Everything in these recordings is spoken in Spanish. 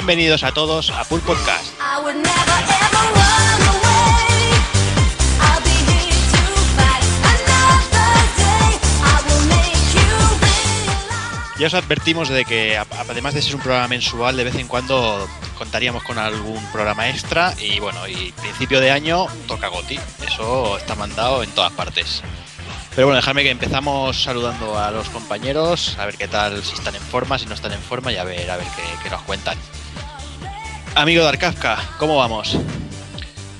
Bienvenidos a todos a Pool Podcast. Ya os advertimos de que además de ser un programa mensual, de vez en cuando contaríamos con algún programa extra y bueno, y principio de año toca Goti. Eso está mandado en todas partes. Pero bueno, dejadme que empezamos saludando a los compañeros, a ver qué tal, si están en forma, si no están en forma y a ver, a ver qué, nos cuentan. Amigo de Arcafka, ¿cómo vamos?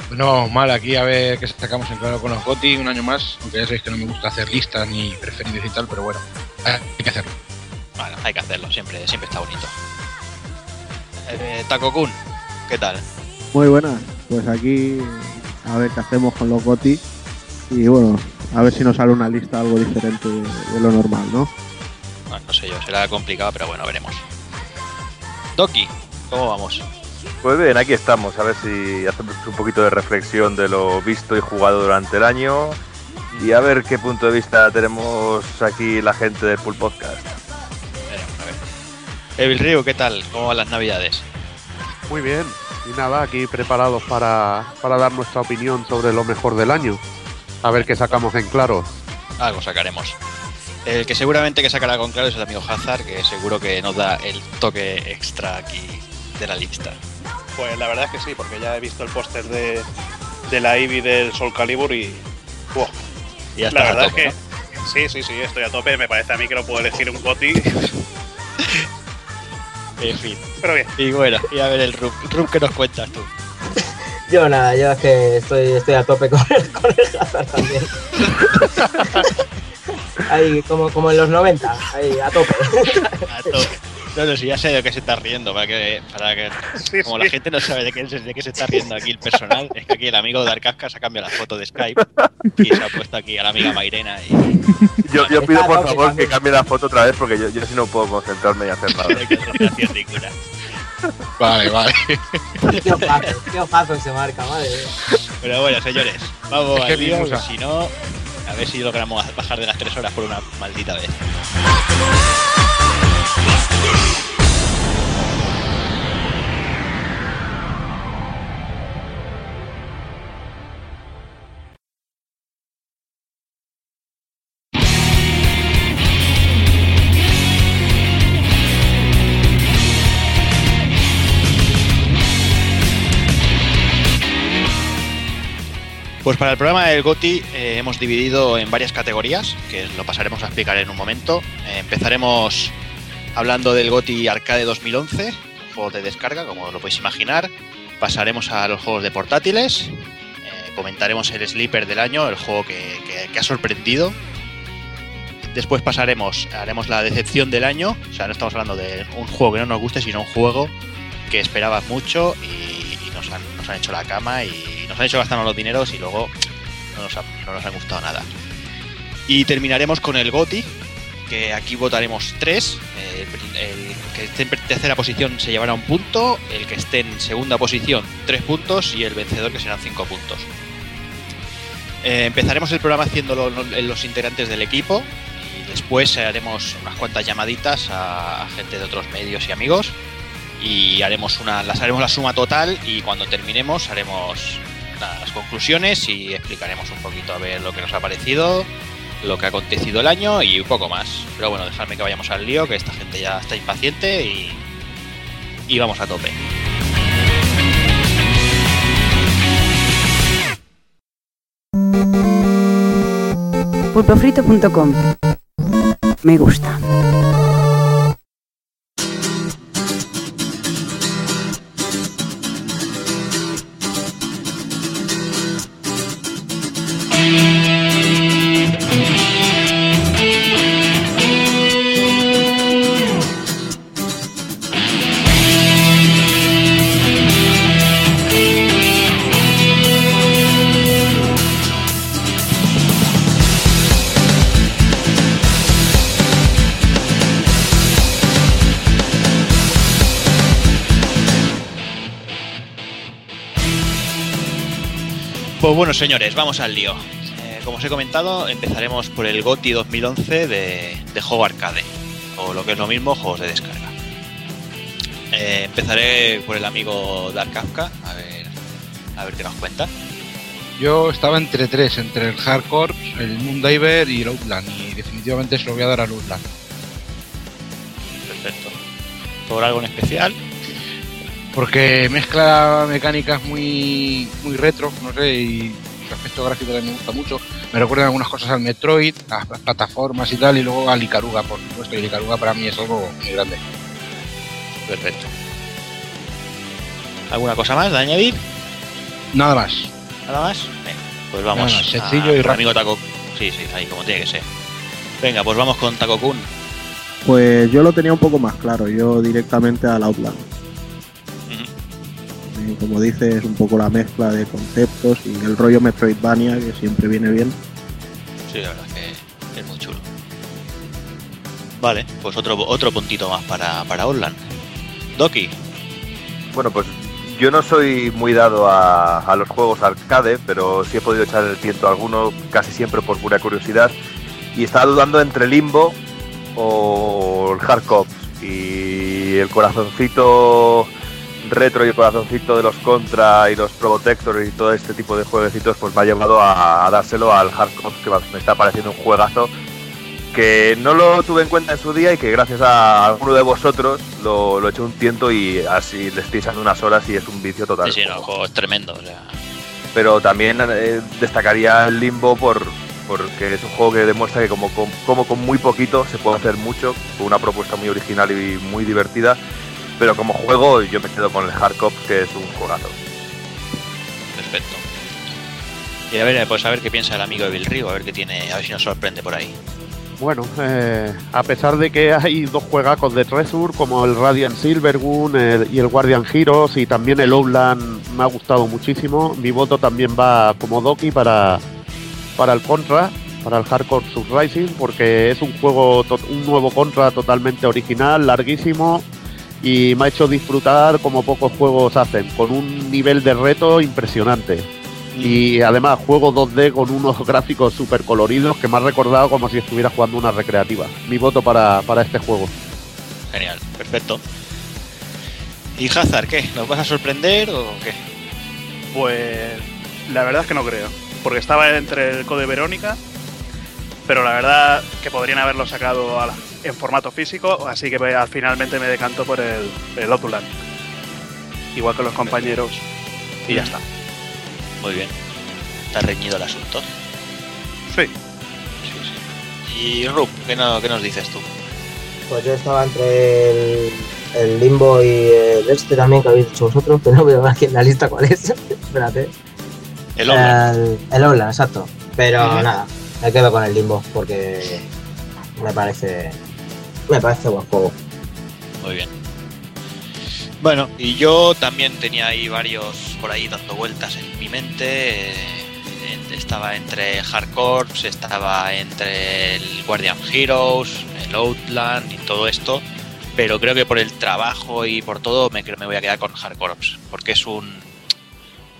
Bueno, mal aquí a ver qué sacamos en claro con los GOTI un año más, aunque ya sabéis que no me gusta hacer listas ni preferidos y tal, pero bueno, hay que hacerlo. Bueno, hay que hacerlo, siempre, siempre está bonito. Eh, Taco Kun, ¿qué tal? Muy buenas, pues aquí a ver qué hacemos con los GOTI y bueno, a ver si nos sale una lista algo diferente de, lo normal, ¿no? Bueno, no sé yo, será complicado, pero bueno, veremos. Doki, ¿cómo vamos? Pues bien, aquí estamos, a ver si hacemos un poquito de reflexión de lo visto y jugado durante el año y a ver qué punto de vista tenemos aquí la gente del Pool Podcast. Evil Río, ¿qué tal? ¿Cómo van las navidades? Muy bien, y nada, aquí preparados para, para dar nuestra opinión sobre lo mejor del año. A ver qué sacamos en claro. Algo sacaremos. El que seguramente que sacará con claro es el amigo Hazard, que seguro que nos da el toque extra aquí de la lista. Pues la verdad es que sí, porque ya he visto el póster de, de la Eevee del Soul Calibur y. Wow. Y ya la verdad a tope, es que. Sí, sí, sí, estoy a tope. Me parece a mí que no puedo elegir un GOTI. En fin. Pero bien. Y bueno, y a ver el Rub. Rub, ¿qué nos cuentas tú? Yo nada, yo es que estoy, estoy a tope con el, con el Hazard también. ahí, como, como en los 90, ahí, a tope. A tope. No, no, si ya sé de qué se está riendo, para que, para que Sí, como sí. la gente no sabe de qué, se- de qué se está riendo aquí el personal, es que aquí el amigo de Arcasca se ha cambiado la foto de Skype y se ha puesto aquí a la amiga Mairena y Yo, yo pido por favor que cambie la foto otra vez porque yo, yo sí no puedo concentrarme y hacer nada. Vale, vale. Qué ojazo, qué ojazo se marca, madre. Pero bueno, señores, vamos Es que al lío, si no, a ver si logramos bajar de las tres horas por una maldita vez. Pues para el programa del GOTI eh, hemos dividido en varias categorías, que lo pasaremos a explicar en un momento. Eh, empezaremos hablando del GOTI Arcade 2011, juego de descarga, como lo podéis imaginar. Pasaremos a los juegos de portátiles. eh, comentaremos el Sleeper del año, el juego que, que- que ha sorprendido. Después pasaremos, haremos la decepción del año. O sea, no estamos hablando de un juego que no nos guste, sino un juego que esperabas mucho y nos, han, hecho la cama y nos han hecho gastarnos los dineros y luego no nos, ha- no nos han gustado nada. Y terminaremos con el GOTI, que aquí votaremos tres. El, que esté en tercera posición se llevará un punto, el que esté en segunda posición tres puntos y el vencedor que serán cinco puntos. Eh, empezaremos el programa haciendo lo- lo- los integrantes del equipo y después haremos unas cuantas llamaditas a gente de otros medios y amigos y haremos una, las haremos la suma total y cuando terminemos haremos las conclusiones y explicaremos un poquito a ver lo que nos ha parecido, lo que ha acontecido el año y un poco más. Pero bueno, dejadme que vayamos al lío, que esta gente ya está impaciente y, y vamos a tope. Pulpofrito.com Me gusta. Pues bueno, señores, vamos al lío. Eh, como os he comentado, empezaremos por el GOTI 2011 de, de juego arcade, o lo que es lo mismo, juegos de descarga. Eh, empezaré por el amigo Dark Kafka, a ver, a ver qué nos cuenta. Yo estaba entre tres, entre el Hard Corps, el Moondiver y el Outland, y definitivamente se lo voy a dar al Outland. Perfecto. ¿Por algo en especial? Porque mezcla mecánicas muy, muy retro, no sé, y su aspecto gráfico también me gusta mucho. Me recuerdan algunas cosas al Metroid, a las plataformas y tal, y luego al Icaruga, por supuesto, y el Icaruga para mí es algo muy grande. Perfecto. ¿Alguna cosa más de añadir? Nada más. ¿Nada más? Venga, pues vamos. Nada, sencillo a- y rápido. amigo Taco. Sí, sí, ahí como tiene que ser. Venga, pues vamos con Taco Kun. Pues yo lo tenía un poco más claro, yo directamente al Outland. Como dices, es un poco la mezcla de conceptos y el rollo Metroidvania que siempre viene bien. Sí, la verdad es que es muy chulo. Vale, pues otro, otro puntito más para, para. Doki, Bueno, pues yo no soy muy dado a, a los juegos arcade, pero sí he podido echar el tiento a alguno, casi siempre por pura curiosidad. Y estaba dudando entre Limbo o el Hard Cops. Y el corazoncito retro y el corazoncito de los Contra y los Probotector y todo este tipo de jueguecitos, pues me ha llevado a, a dárselo al Hard Cops, que me está pareciendo un juegazo que no lo tuve en cuenta en su día y que gracias a alguno de vosotros lo, lo he hecho un tiento y así le estoy echando unas horas y es un vicio total. sí, sí, no, el juego es tremendo. O sea, Pero también eh, destacaría el Limbo por porque es un juego que demuestra que como con, como con muy poquito se puede hacer mucho, con una propuesta muy original y muy divertida. Pero como juego yo me quedo con el Hard Cops, que es un juegazo. perfecto. Y a ver, pues a ver qué piensa el amigo de Bill Rio, a ver qué tiene, a ver si nos sorprende por ahí. Bueno, eh, a pesar de que hay dos juegacos de Treasure, como el Radiant Silvergun el- y el Guardian Heroes, y también el Outland me ha gustado muchísimo, mi voto también va como Doki para, para el Contra, para el Hardcore Surrising, porque es un juego, un nuevo Contra totalmente original, larguísimo, y me ha hecho disfrutar como pocos juegos hacen, con un nivel de reto impresionante. Y además juego 2D con unos gráficos súper coloridos que me ha recordado como si estuviera jugando una recreativa. Mi voto para, para este juego. Genial, perfecto. ¿Y Hazard qué? ¿Nos vas a sorprender o qué? Pues la verdad es que no creo. Porque estaba entre el Code Verónica, pero la verdad que podrían haberlo sacado a la- en formato físico, así que al finalmente me decanto por el, el Outland. Igual que los compañeros. Y ya está. Muy bien. Está reñido el asunto. Sí. Sí, sí. Y Rup, ¿qué, no- qué nos dices tú? Pues yo estaba entre el, el Limbo y el este también que habéis dicho vosotros, que no veo aquí en la lista cuál es. Espérate. El Outland. El, el exacto. Pero Ujú. nada, me quedo con el Limbo porque me parece me parece buen juego. Muy bien. Bueno, y yo también tenía ahí varios por ahí dando vueltas en mi mente. eh, estaba entre Hardcorps, estaba entre el Guardian Heroes, el Outland y todo esto. Pero creo que por el trabajo y por todo me, me voy a quedar con Hardcorps. Porque es un.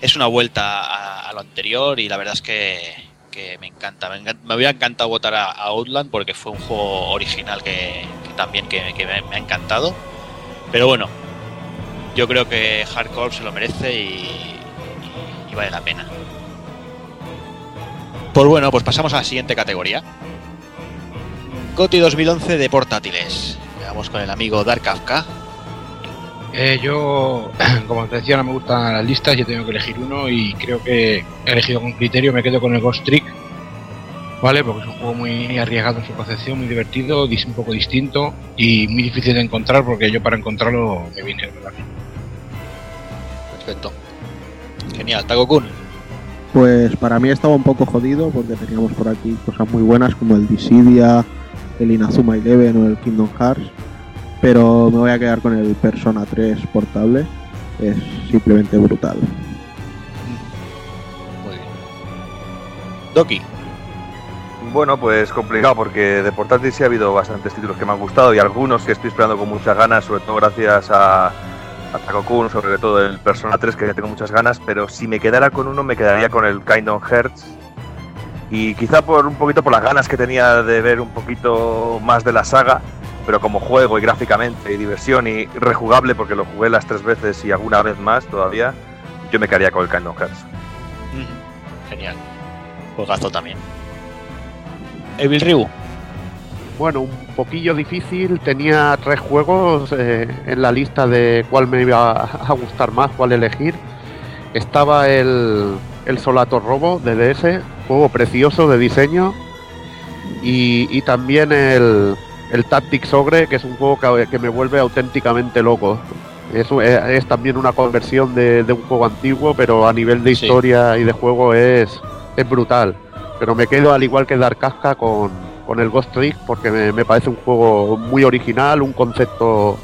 Es una vuelta a lo anterior y la verdad es que, que me encanta. Me, encan- me hubiera encantado votar a, Outland porque fue un juego original que, también que, me- ha encantado. Pero bueno, yo creo que Hardcore se lo merece y, vale la pena. Pues bueno, pues pasamos a la siguiente categoría. GOTY 2011 de portátiles. Vamos con el amigo Dark Kafka. Eh, yo, como te decía, no me gustan las listas, yo tengo que elegir uno y creo que he elegido con criterio, me quedo con el Ghost Trick, ¿vale? Porque es un juego muy arriesgado en su concepción, muy divertido, un poco distinto y muy difícil de encontrar porque yo para encontrarlo me vine de verdad. Perfecto. Genial, Takokun. Pues para mí estaba un poco jodido porque teníamos por aquí cosas muy buenas como el Dissidia, el Inazuma Eleven o el Kingdom Hearts. Pero me voy a quedar con el Persona 3 portable. Es simplemente brutal. Muy bien. Doki. Bueno, pues complicado porque de portátil sí ha habido bastantes títulos que me han gustado y algunos que estoy esperando con muchas ganas, sobre todo gracias a, a Takokun, sobre todo el Persona 3 que tengo muchas ganas, pero si me quedara con uno me quedaría con el Kingdom Hearts y quizá por un poquito por las ganas que tenía de ver un poquito más de la saga pero como juego y gráficamente y diversión y rejugable porque lo jugué las tres veces y alguna vez más todavía, yo me quedaría con el Kingdom Hearts. Ujú. Genial. Juegazo también. Evil Ryu. Bueno, un poquillo difícil. Tenía tres juegos eh, en la lista de cuál me iba a gustar más, cuál elegir. Estaba el, el Solator Robo de DS, juego precioso de diseño. Y, y también el, el Tactics Ogre, que es un juego que, que me vuelve auténticamente loco. Es, es- es también una conversión de, de un juego antiguo, pero a nivel de Sí. historia y de juego es, es brutal. Pero me quedo al igual que Dark Casca con, con el Ghost Trick porque me, me parece un juego muy original, un concepto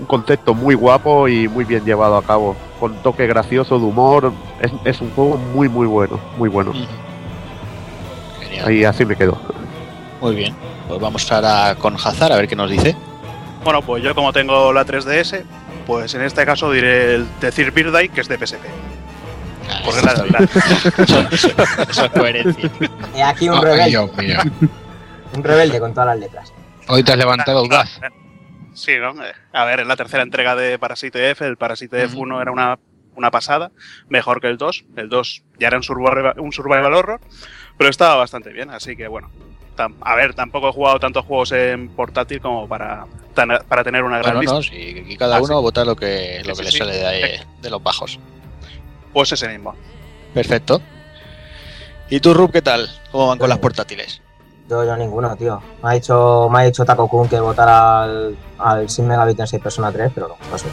un concepto muy guapo y muy bien llevado a cabo, con toque gracioso de humor. Es, es un juego muy muy bueno, muy bueno. Genial. Ahí así me quedo. Muy bien. Pues vamos ahora con Hazard a ver qué nos dice. Bueno, pues yo como tengo la 3DS, pues en este caso diré el Decir Birthday, que es de PSP. Ah, Porque la. Eso, eso- eso es coherencia. He aquí un rebelde, un rebelde con todas las letras. Hoy te has levantado audaz. Sí, ¿no? Eh, A ver, es la tercera entrega de Parasite F. El Parasite Ujú. F1 era una, una pasada, mejor que el 2. El 2 ya era un survival, un survival horror, pero estaba bastante bien, así que bueno. tam- A ver, tampoco he jugado tantos juegos en portátil como para, tan- para tener una gran Bueno, lista. no, sí, aquí cada Ah, uno sí. vota lo que, lo Sí, que sí, le sí. sale de, ahí, de los bajos. Pues ese mismo. Perfecto. ¿Y tú, Rub, qué tal? ¿Cómo van con las portátiles? Yo, yo ninguno, tío. Me ha dicho, me ha dicho Taco Kun que votara al, al Sin Megabit en 6 Persona 3, pero no, paso.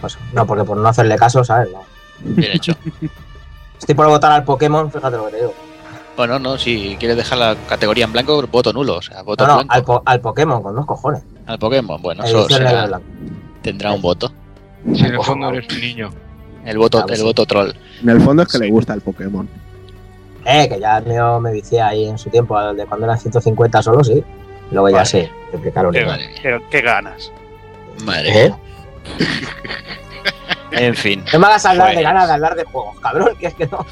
paso. No, porque por no hacerle caso, ¿sabes? No. Bien hecho. Estoy por votar al Pokémon, fíjate lo que te digo. Bueno, no, si quieres dejar la categoría en blanco, voto nulo. O sea, voto No, no, blanco. al, po- al Pokémon, con dos cojones. Al Pokémon, bueno, eso será- tendrá un voto. Si en el fondo eres un niño. El voto, Claro el sí. voto troll. En el fondo es que le gusta el Pokémon. Eh, que ya mío me vicié ahí en su tiempo, al de cuando eran 150 solo, sí. Luego ya Vale. sé, triplicar Qué, qué- qué ganas. Madre ¿Eh? En fin. No me hagas hablar de Pues- ganas de hablar de juegos, cabrón, que es que no.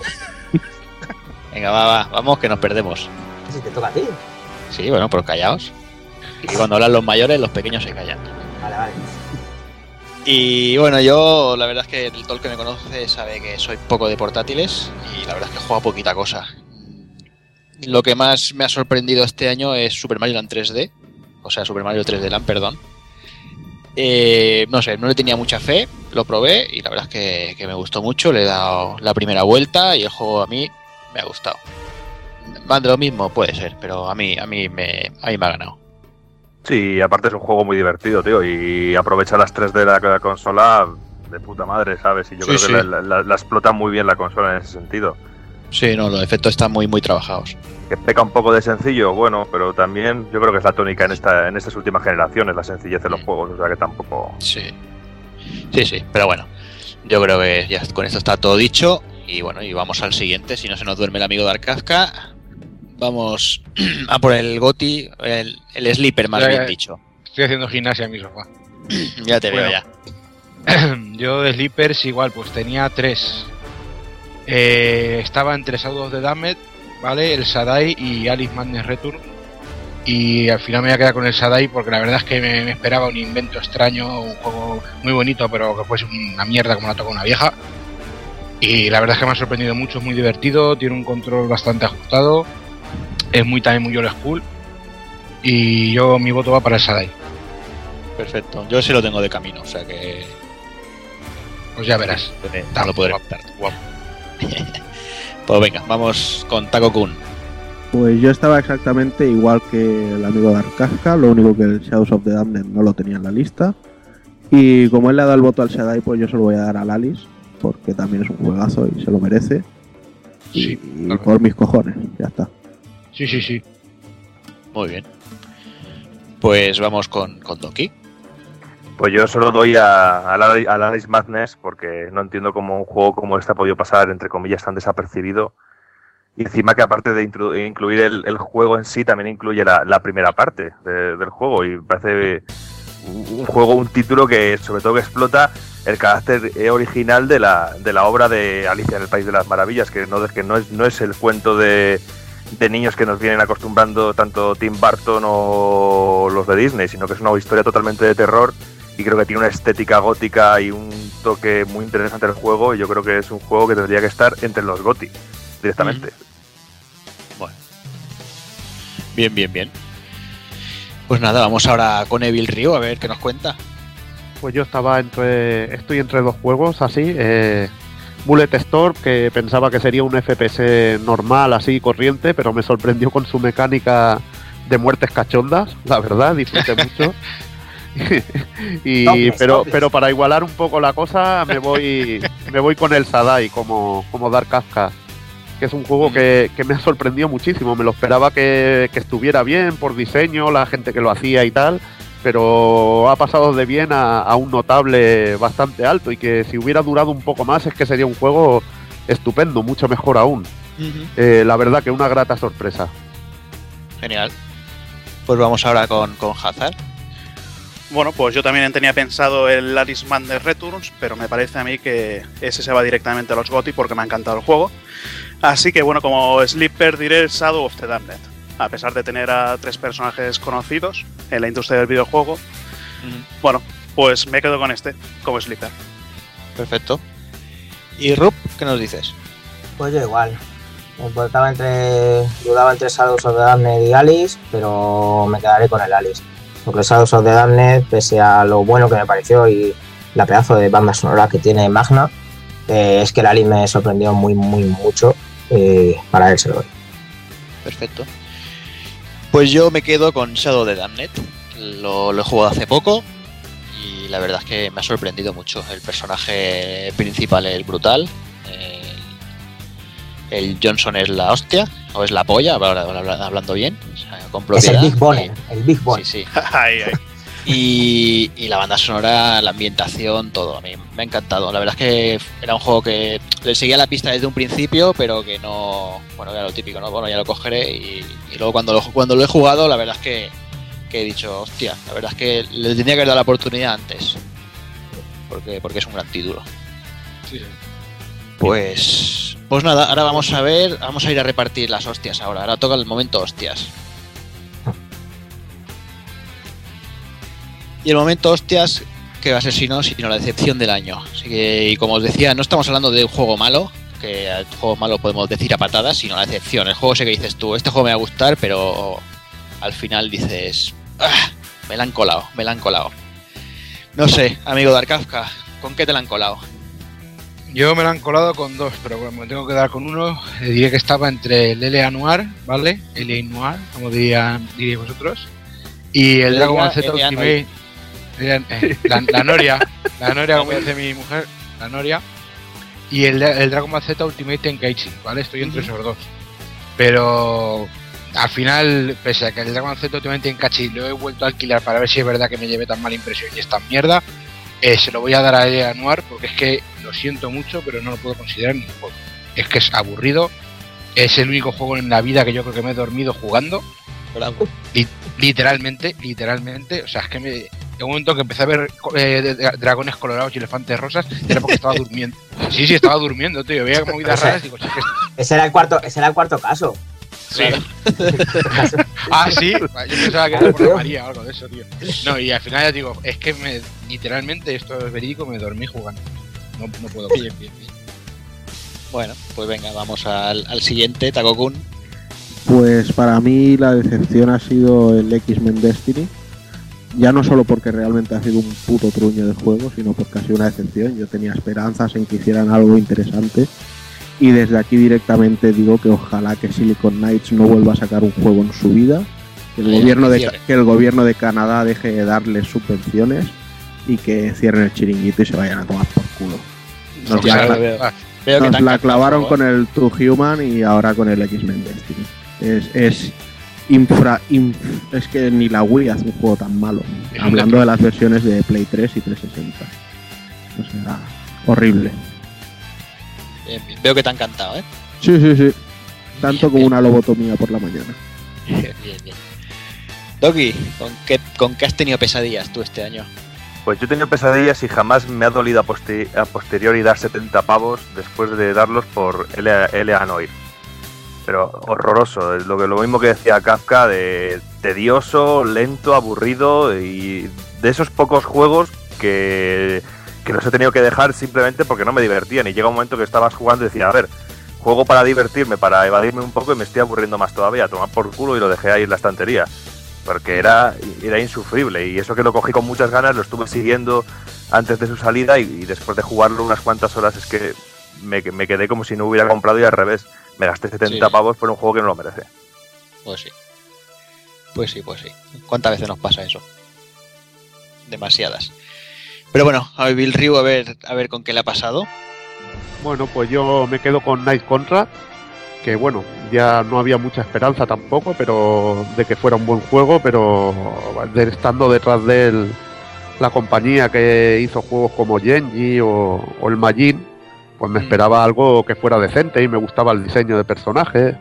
Venga, va, va, vamos que nos perdemos. Si te toca a ti. Sí, bueno, pero callaos. Y cuando hablan los mayores, los pequeños se callan. Vale, vale. Y bueno, yo la verdad es que el todo el que me conoce sabe que soy poco de portátiles y la verdad es que juego a poquita cosa. Lo que más me ha sorprendido este año es Super Mario Land 3D, o sea, Super Mario 3D Land, perdón. Eh, no sé, no le tenía mucha fe, lo probé y la verdad es que, que me gustó mucho, le he dado la primera vuelta y el juego a mí me ha gustado. Más de lo mismo puede ser, pero a mí, a mí me, a mí me ha ganado. Sí, aparte es un juego muy divertido, tío, y aprovecha las 3 de la, la consola de puta madre, ¿sabes? Y yo Sí, creo sí. que la, la- la- la explota muy bien la consola en ese sentido. Sí, no, los efectos están muy, muy trabajados. Que peca un poco de sencillo, bueno, pero también yo creo que es la tónica en esta en estas últimas generaciones, la sencillez de los Mm. juegos, o sea que tampoco... Sí. Sí, sí, pero bueno. Yo creo que ya con esto está todo dicho. Y bueno, y vamos al siguiente. Si no se nos duerme el amigo de Arcazca, vamos a por el Goti, el, el Sleeper, más Ya, bien dicho. Estoy haciendo gimnasia en mi sofá. Ya te veo ya. Yo de Sleepers igual, pues tenía tres. Eh, estaba entre Shadow de Damned, ¿vale? El Sadai y Alice Madness Return. Y al final me voy a quedar con el Sadai porque la verdad es que me, me esperaba un invento extraño, un juego muy bonito, pero que fuese una mierda como la toca una vieja. Y la verdad es que me ha sorprendido mucho, es muy divertido, tiene un control bastante ajustado, es muy también muy old school. Y yo mi voto va para el Sadai. Perfecto. Yo sí lo tengo de camino, o sea que Pues ya verás. eh, no lo podré guapo, optar. guapo. Pues venga, vamos con Taco Kun. Pues yo estaba exactamente igual que el amigo de Arcasca, lo único que el Shadows of the Damned no lo tenía en la lista. Y como él le ha dado el voto al Shaddai, pues yo se lo voy a dar al Alice, porque también es un juegazo y se lo merece. Sí, y claro. por mis cojones, ya está. Sí, sí, sí. Muy bien. Pues vamos con, con Doki. Pues yo solo doy a, a, la- Alice Madness porque no entiendo cómo un juego como este ha podido pasar, entre comillas, tan desapercibido. Y encima que aparte de incluir el, el juego en sí, también incluye la, la primera parte de- del juego. Y me parece un juego, un título que sobre todo que explota el carácter original de la, de la obra de Alicia en el País de las Maravillas, que no, que no, es, no es el cuento de, de niños que nos vienen acostumbrando tanto Tim Burton o los de Disney, sino que es una historia totalmente de terror y creo que tiene una estética gótica y un toque muy interesante el juego y yo creo que es un juego que tendría que estar entre los GOTI directamente. Bueno. Bien, bien, bien. Pues nada, vamos ahora con Evil Rio a ver qué nos cuenta. Pues yo estaba entre. Estoy entre dos juegos así. Eh, Bullet Storm, que pensaba que sería un FPS normal, así corriente, pero me sorprendió con su mecánica de muertes cachondas, la verdad, disfruté mucho. y pero pero para igualar un poco la cosa me voy me voy con el Sadai como como Dark Kafka que es un juego que, que me ha sorprendido muchísimo. Me lo esperaba que, que estuviera bien por diseño la gente que lo hacía y tal pero ha pasado de bien a, a un notable bastante alto y que si hubiera durado un poco más es que sería un juego estupendo mucho mejor aún Eh, la verdad que una grata sorpresa Genial. Pues vamos ahora con, con Hazard. Bueno, pues yo también tenía pensado el Alice de Returns, pero me parece a mí que ese se va directamente a los GOTY porque me ha encantado el juego. Así que bueno, como Sleeper diré Shadow of the Damned. A pesar de tener a tres personajes conocidos en la industria del videojuego, bueno, pues me quedo con este como Sleeper. Perfecto. ¿Y Rup, qué nos dices? Pues yo igual. Me importaba entre. Dudaba entre Shadows of the Damned y Alice, pero me quedaré con el Alice. Porque Shadows of the Damned, pese a lo bueno que me pareció y la pedazo de banda sonora que tiene Magna, eh, es que el Alice me sorprendió muy, muy mucho. Y para él se lo doy. Perfecto. Pues yo me quedo con Shadow de Damned. Lo, lo he jugado hace poco y la verdad es que me ha sorprendido mucho. El personaje principal es brutal. El, el Johnson es la hostia, o es la polla, hablando bien, o sea, con Es el. Big Bonnet, el Big Sí, sí. Ahí, ahí. Y, y la banda sonora, la ambientación, todo. A mí me ha encantado. La verdad es que era un juego que le seguía la pista desde un principio, pero que no. Bueno, era lo típico, ¿no? Bueno, ya lo cogeré. Y, y luego cuando lo, cuando lo he jugado, la verdad es que, que he dicho, hostia, la verdad es que le tenía que haber dado la oportunidad antes. Porque, porque es un gran título. Pues. Pues nada, ahora vamos a ver. Vamos a ir a repartir las hostias ahora. Ahora toca el momento hostias. Y el momento hostias, que va a ser si no, sino la decepción del año. Así que, y como os decía, no estamos hablando de un juego malo, que al juego malo podemos decir a patadas, sino la decepción. El juego ese que dices tú, este juego me va a gustar, pero al final dices, "Ah, me la han colado, me la han colado. No sé, amigo Dark Kafka, ¿con qué te la han colado? Yo me lo han colado con dos, pero bueno, me tengo que dar con uno. Eh, diré que estaba entre el L.A. Noir, ¿vale? L.A. Noir, como dirían, diríais vosotros. Y el L.A. Dragon Ball Z L.A. Ultimate. Eh, la, la Noria, la Noria, como dice mi mujer, la Noria. Y el, el Dragon Ball Z Ultimate Tenkaichi, ¿vale? Estoy entre esos dos. Pero al final, pese a que el Dragon Z Ultimate Tenkaichi lo he vuelto a alquilar para ver si es verdad que me llevé tan mala impresión y es tan mierda, eh, se lo voy a dar a L.A. Noir porque es que lo siento mucho, pero no lo puedo considerar ni un juego. Es que es aburrido. Es el único juego en la vida que yo creo que me he dormido jugando. Bravo. Li- literalmente, literalmente. O sea, es que me. En un momento que empecé a ver eh, dragones colorados y elefantes rosas, era porque estaba durmiendo. Sí, sí, estaba durmiendo, tío. Veía movidas raras y digo, sí, que Ese era el cuarto, ese era el cuarto caso. Sí. ah, sí. Yo pensaba que era por la María o algo de eso, tío. No, y al final ya digo, es que me, literalmente, esto es verídico, me dormí jugando. No, no puedo. Bien, bien, bien. Bueno, pues venga, vamos al, al siguiente, Takokun. Pues para mí la decepción ha sido el X-Men Destiny. Ya no solo porque realmente ha sido un puto truño de juego, sino porque ha sido una decepción. Yo tenía esperanzas en que hicieran algo interesante. Y desde aquí directamente digo que ojalá que Silicon Knights no vuelva a sacar un juego en su vida. Que el, gobierno de, que el gobierno de Canadá deje de darles subvenciones y que cierren el chiringuito y se vayan a tomar por culo. Nos, la, nos clavaron el con el Two Human y ahora con el X-Men Destiny. Es, es infra, inf- es que ni la Wii hace un juego tan malo. Es Hablando de las versiones de Play 3 y 360. O sea, horrible. Bien, bien. Veo que te ha encantado, ¿eh? Sí, sí, sí. Tanto Bien, como una lobotomía por la mañana. Bien, bien. Doki, ¿con qué, ¿con qué has tenido pesadillas tú este año? Pues yo he tenido pesadillas y jamás me ha dolido a, poste- a posteriori dar 70 pavos después de darlos por L.A. Noir. Pero horroroso. Lo, que, lo mismo que decía Kafka, de tedioso, lento, aburrido y de esos pocos juegos que, que los he tenido que dejar simplemente porque no me divertían. Y llega un momento que estabas jugando y decía, a ver, juego para divertirme, para evadirme un poco y me estoy aburriendo más todavía. Tomar por culo y lo dejé ahí en la estantería. Porque era, era insufrible. Y eso que lo cogí con muchas ganas, lo estuve siguiendo antes de su salida y, y después de jugarlo unas cuantas horas es que me, me quedé como si no hubiera comprado y al revés. Me gasté 70 Sí. pavos por un juego que no lo merece. Pues sí. Pues sí, pues sí. ¿Cuántas veces nos pasa eso? Demasiadas. Pero bueno, a ver, Bill Ryu, a ver, a ver con qué le ha pasado. Bueno, pues yo me quedo con Night Contract, que bueno, ya no había mucha esperanza tampoco, pero de que fuera un buen juego, pero de- estando detrás de él la compañía que hizo juegos como Genji o, o el Majin, pues me Mm. esperaba algo que fuera decente y me gustaba el diseño de personajes.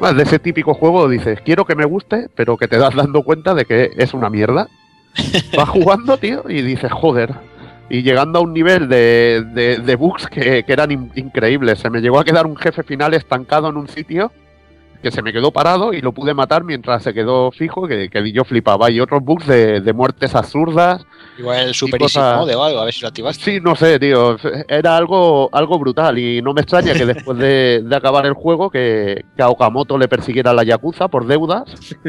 Más de ese típico juego dices, quiero que me guste, pero que te das dando cuenta de que es una mierda. Vas jugando, tío, y dices, joder, y llegando a un nivel de, de, de bugs que, que eran in- increíbles. Se me llegó a quedar un jefe final estancado en un sitio que se me quedó parado y lo pude matar mientras se quedó fijo, que, que yo flipaba. Y otros bugs de, de muertes absurdas. Igual el Super Easy Mode o algo, a ver si lo activaste. Sí, no sé, tío. Era algo, algo brutal y no me extraña que después de, de acabar el juego que, que a Okamoto le persiguiera la Yakuza por deudas.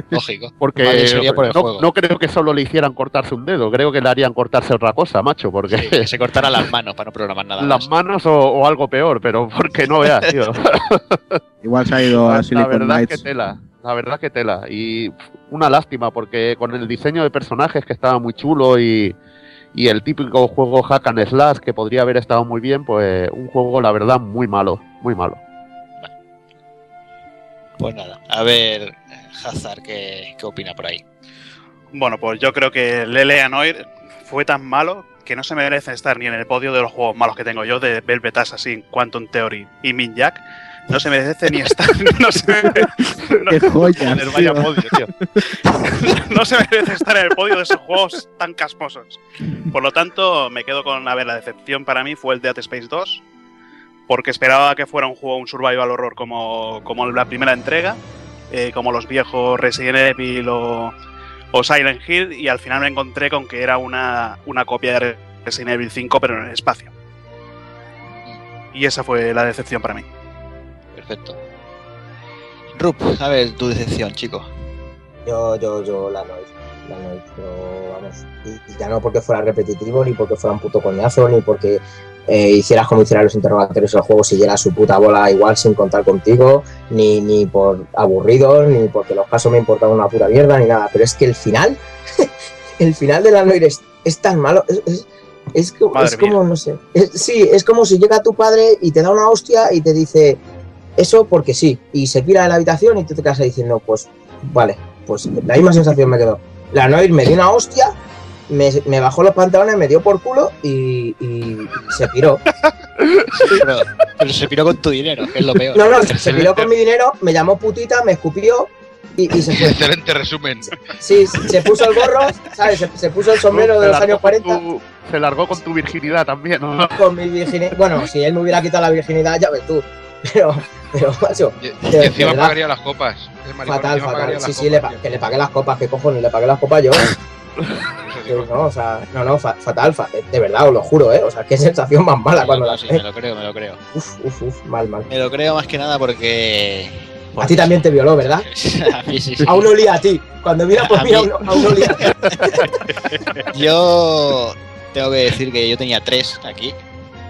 Lógico. Porque Vale, sería por el no, juego. no creo que solo le hicieran cortarse un dedo, creo que le harían cortarse otra cosa, macho, porque Sí, que se cortara las manos para no programar nada las más. manos o, o algo peor, pero porque no veas, tío. Igual se ha ido a la Silicon verdad que tela, la verdad que tela. Y una lástima, porque con el diseño de personajes que estaba muy chulo y, y el típico juego hack and slash que podría haber estado muy bien, pues un juego, la verdad, muy malo, muy malo. Pues nada, a ver, Hazard, ¿qué, qué opina por ahí? Bueno, pues yo creo que Lele Anoir fue tan malo que no se merece estar ni en el podio de los juegos malos que tengo yo, de Velvet Assassin, Quantum Theory y Min Jack. No se merece ni estar. No se, no- ¡Qué joya! Joder, vaya podio, tío. no se merece estar en el podio de esos juegos tan casposos. Por lo tanto, me quedo con, a ver, la decepción para mí fue el Dead Space 2, porque esperaba que fuera un juego, un survival horror como, como la primera entrega, eh, como los viejos Resident Evil o, o Silent Hill, y al final me encontré con que era una, una copia de Resident Evil 5, pero en el espacio. Y esa fue la decepción para mí. Perfecto. Rup, a ver tu decepción, chico. Yo, yo, yo, la Noise. La Noise, pero vamos. Y, y ya no porque fuera repetitivo, ni porque fuera un puto coñazo, ni porque eh, hicieras como hicieran los interrogatorios el juego, siguiera su puta bola igual sin contar contigo, ni, ni por aburrido, ni porque los casos me importaban una puta mierda, ni nada. Pero es que el final, el final de la Noire es, es tan malo. Es, es, es como, Madre es como, no sé. es- sí, es como si llega tu padre y te da una hostia y te dice eso porque sí. Y se pira de la habitación y tú te quedas ahí diciendo, pues vale, pues la misma sensación me quedó. La Noir me dio una hostia, me, me bajó los pantalones, me dio por culo y, se piró. Pero, pero se piró con tu dinero, que es lo peor. No, no, se piró con mi dinero, me llamó putita, me escupió y, y se fue. Excelente resumen. Sí, se puso el gorro, ¿sabes? Se, se puso el sombrero de Se los años con 40 tu- se largó con tu virginidad también, ¿no? con mi virginidad. Bueno, si él me hubiera quitado la virginidad, ya ves tú. Pero, pero, macho, Y, y encima verdad. pagaría las copas. Fatal, fatal. Sí, sí, le copas, pa- tío. que le pagué las copas, ¿qué cojones? Le pagué las copas yo. No, o sea, no, no, fa- fatal, fa- de verdad, os lo juro, ¿eh? O sea, qué sensación más mala cuando No, la sí, me lo creo, me lo creo. Uf, uf, uf, mal, mal. Me lo creo más que nada porque. A ti también te violó, ¿verdad? a mí sí, sí. Aún olía a ti. Cuando mira por A mí, mí- aún, aún olía a ti. Yo tengo que decir que yo tenía tres aquí,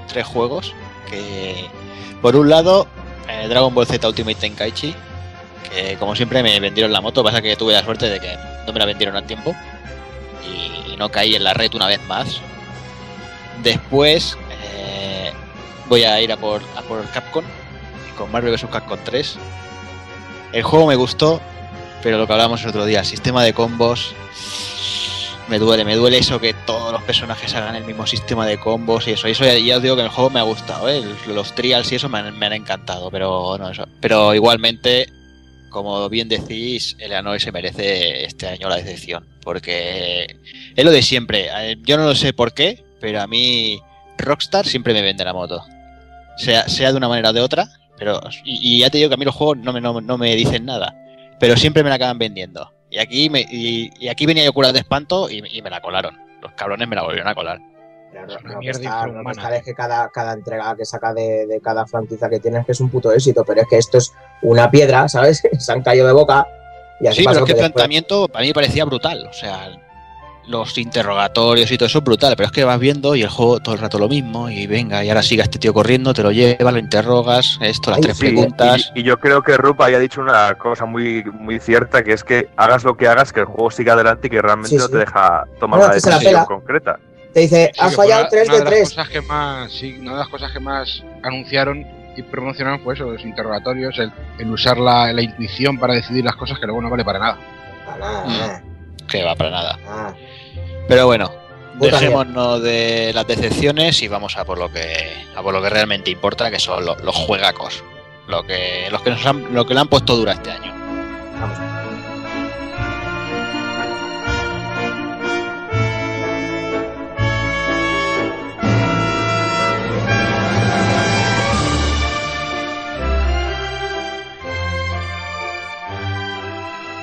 tres juegos. Que por un lado, eh, Dragon Ball Z Ultimate Tenkaichi, que como siempre me vendieron la moto, pasa que tuve la suerte de que no me la vendieron a tiempo y, y no caí en la red una vez más. Después eh, voy a ir a por, a por Capcom con Marvel vs. Capcom 3. El juego me gustó, pero lo que hablábamos el otro día, el sistema de combos me duele, me duele eso que todos los personajes hagan el mismo sistema de combos y eso. Y eso ya, os digo que el juego me ha gustado, ¿eh? El- los trials y eso me han, me han encantado, pero no, eso. Pero igualmente, como bien decís, Eleanor se merece este año la decepción, porque es lo de siempre. Yo no lo sé por qué, pero a mí Rockstar siempre me vende la moto. Sea, sea de una manera o de otra, pero y, ya te digo que a mí los juegos no me, no me dicen nada, pero siempre me la acaban vendiendo. Y aquí, me, y, y aquí venía yo curado de espanto y, y me la colaron. Los cabrones me la volvieron a colar. Claro, Es una lo que mierda es cada, cada entrega que saca de, de cada franquicia que tienes que es un puto éxito, pero es que esto es una piedra, ¿sabes? Se han caído de boca y así Sí, pero es que el después- planteamiento para mí parecía brutal. O sea, los interrogatorios y todo eso es brutal, pero es que vas viendo y el juego todo el rato lo mismo y venga, y ahora siga este tío corriendo, te lo llevas, lo interrogas, esto, las Ay, tres sí, preguntas. Y, y yo creo que Rup haya dicho una cosa muy, muy cierta, que es que hagas lo que hagas, que el juego siga adelante y que realmente Sí, no te deja tomar No, una la decisión concreta. Te dice, Sí, has fallado una- 3 una de las 3. cosas que más, sí, una de las cosas que más anunciaron y promocionaron fue eso, los interrogatorios, el, el usar la, la intuición para decidir las cosas que luego no vale para nada. Ah, nada, Mm. nada, Que va para nada. nada. Pero bueno, dejémonos de las decepciones y vamos a por lo que a por lo que realmente importa, que son los, los juegacos. Lo que, los que nos han, lo que le han puesto dura este año. Vamos.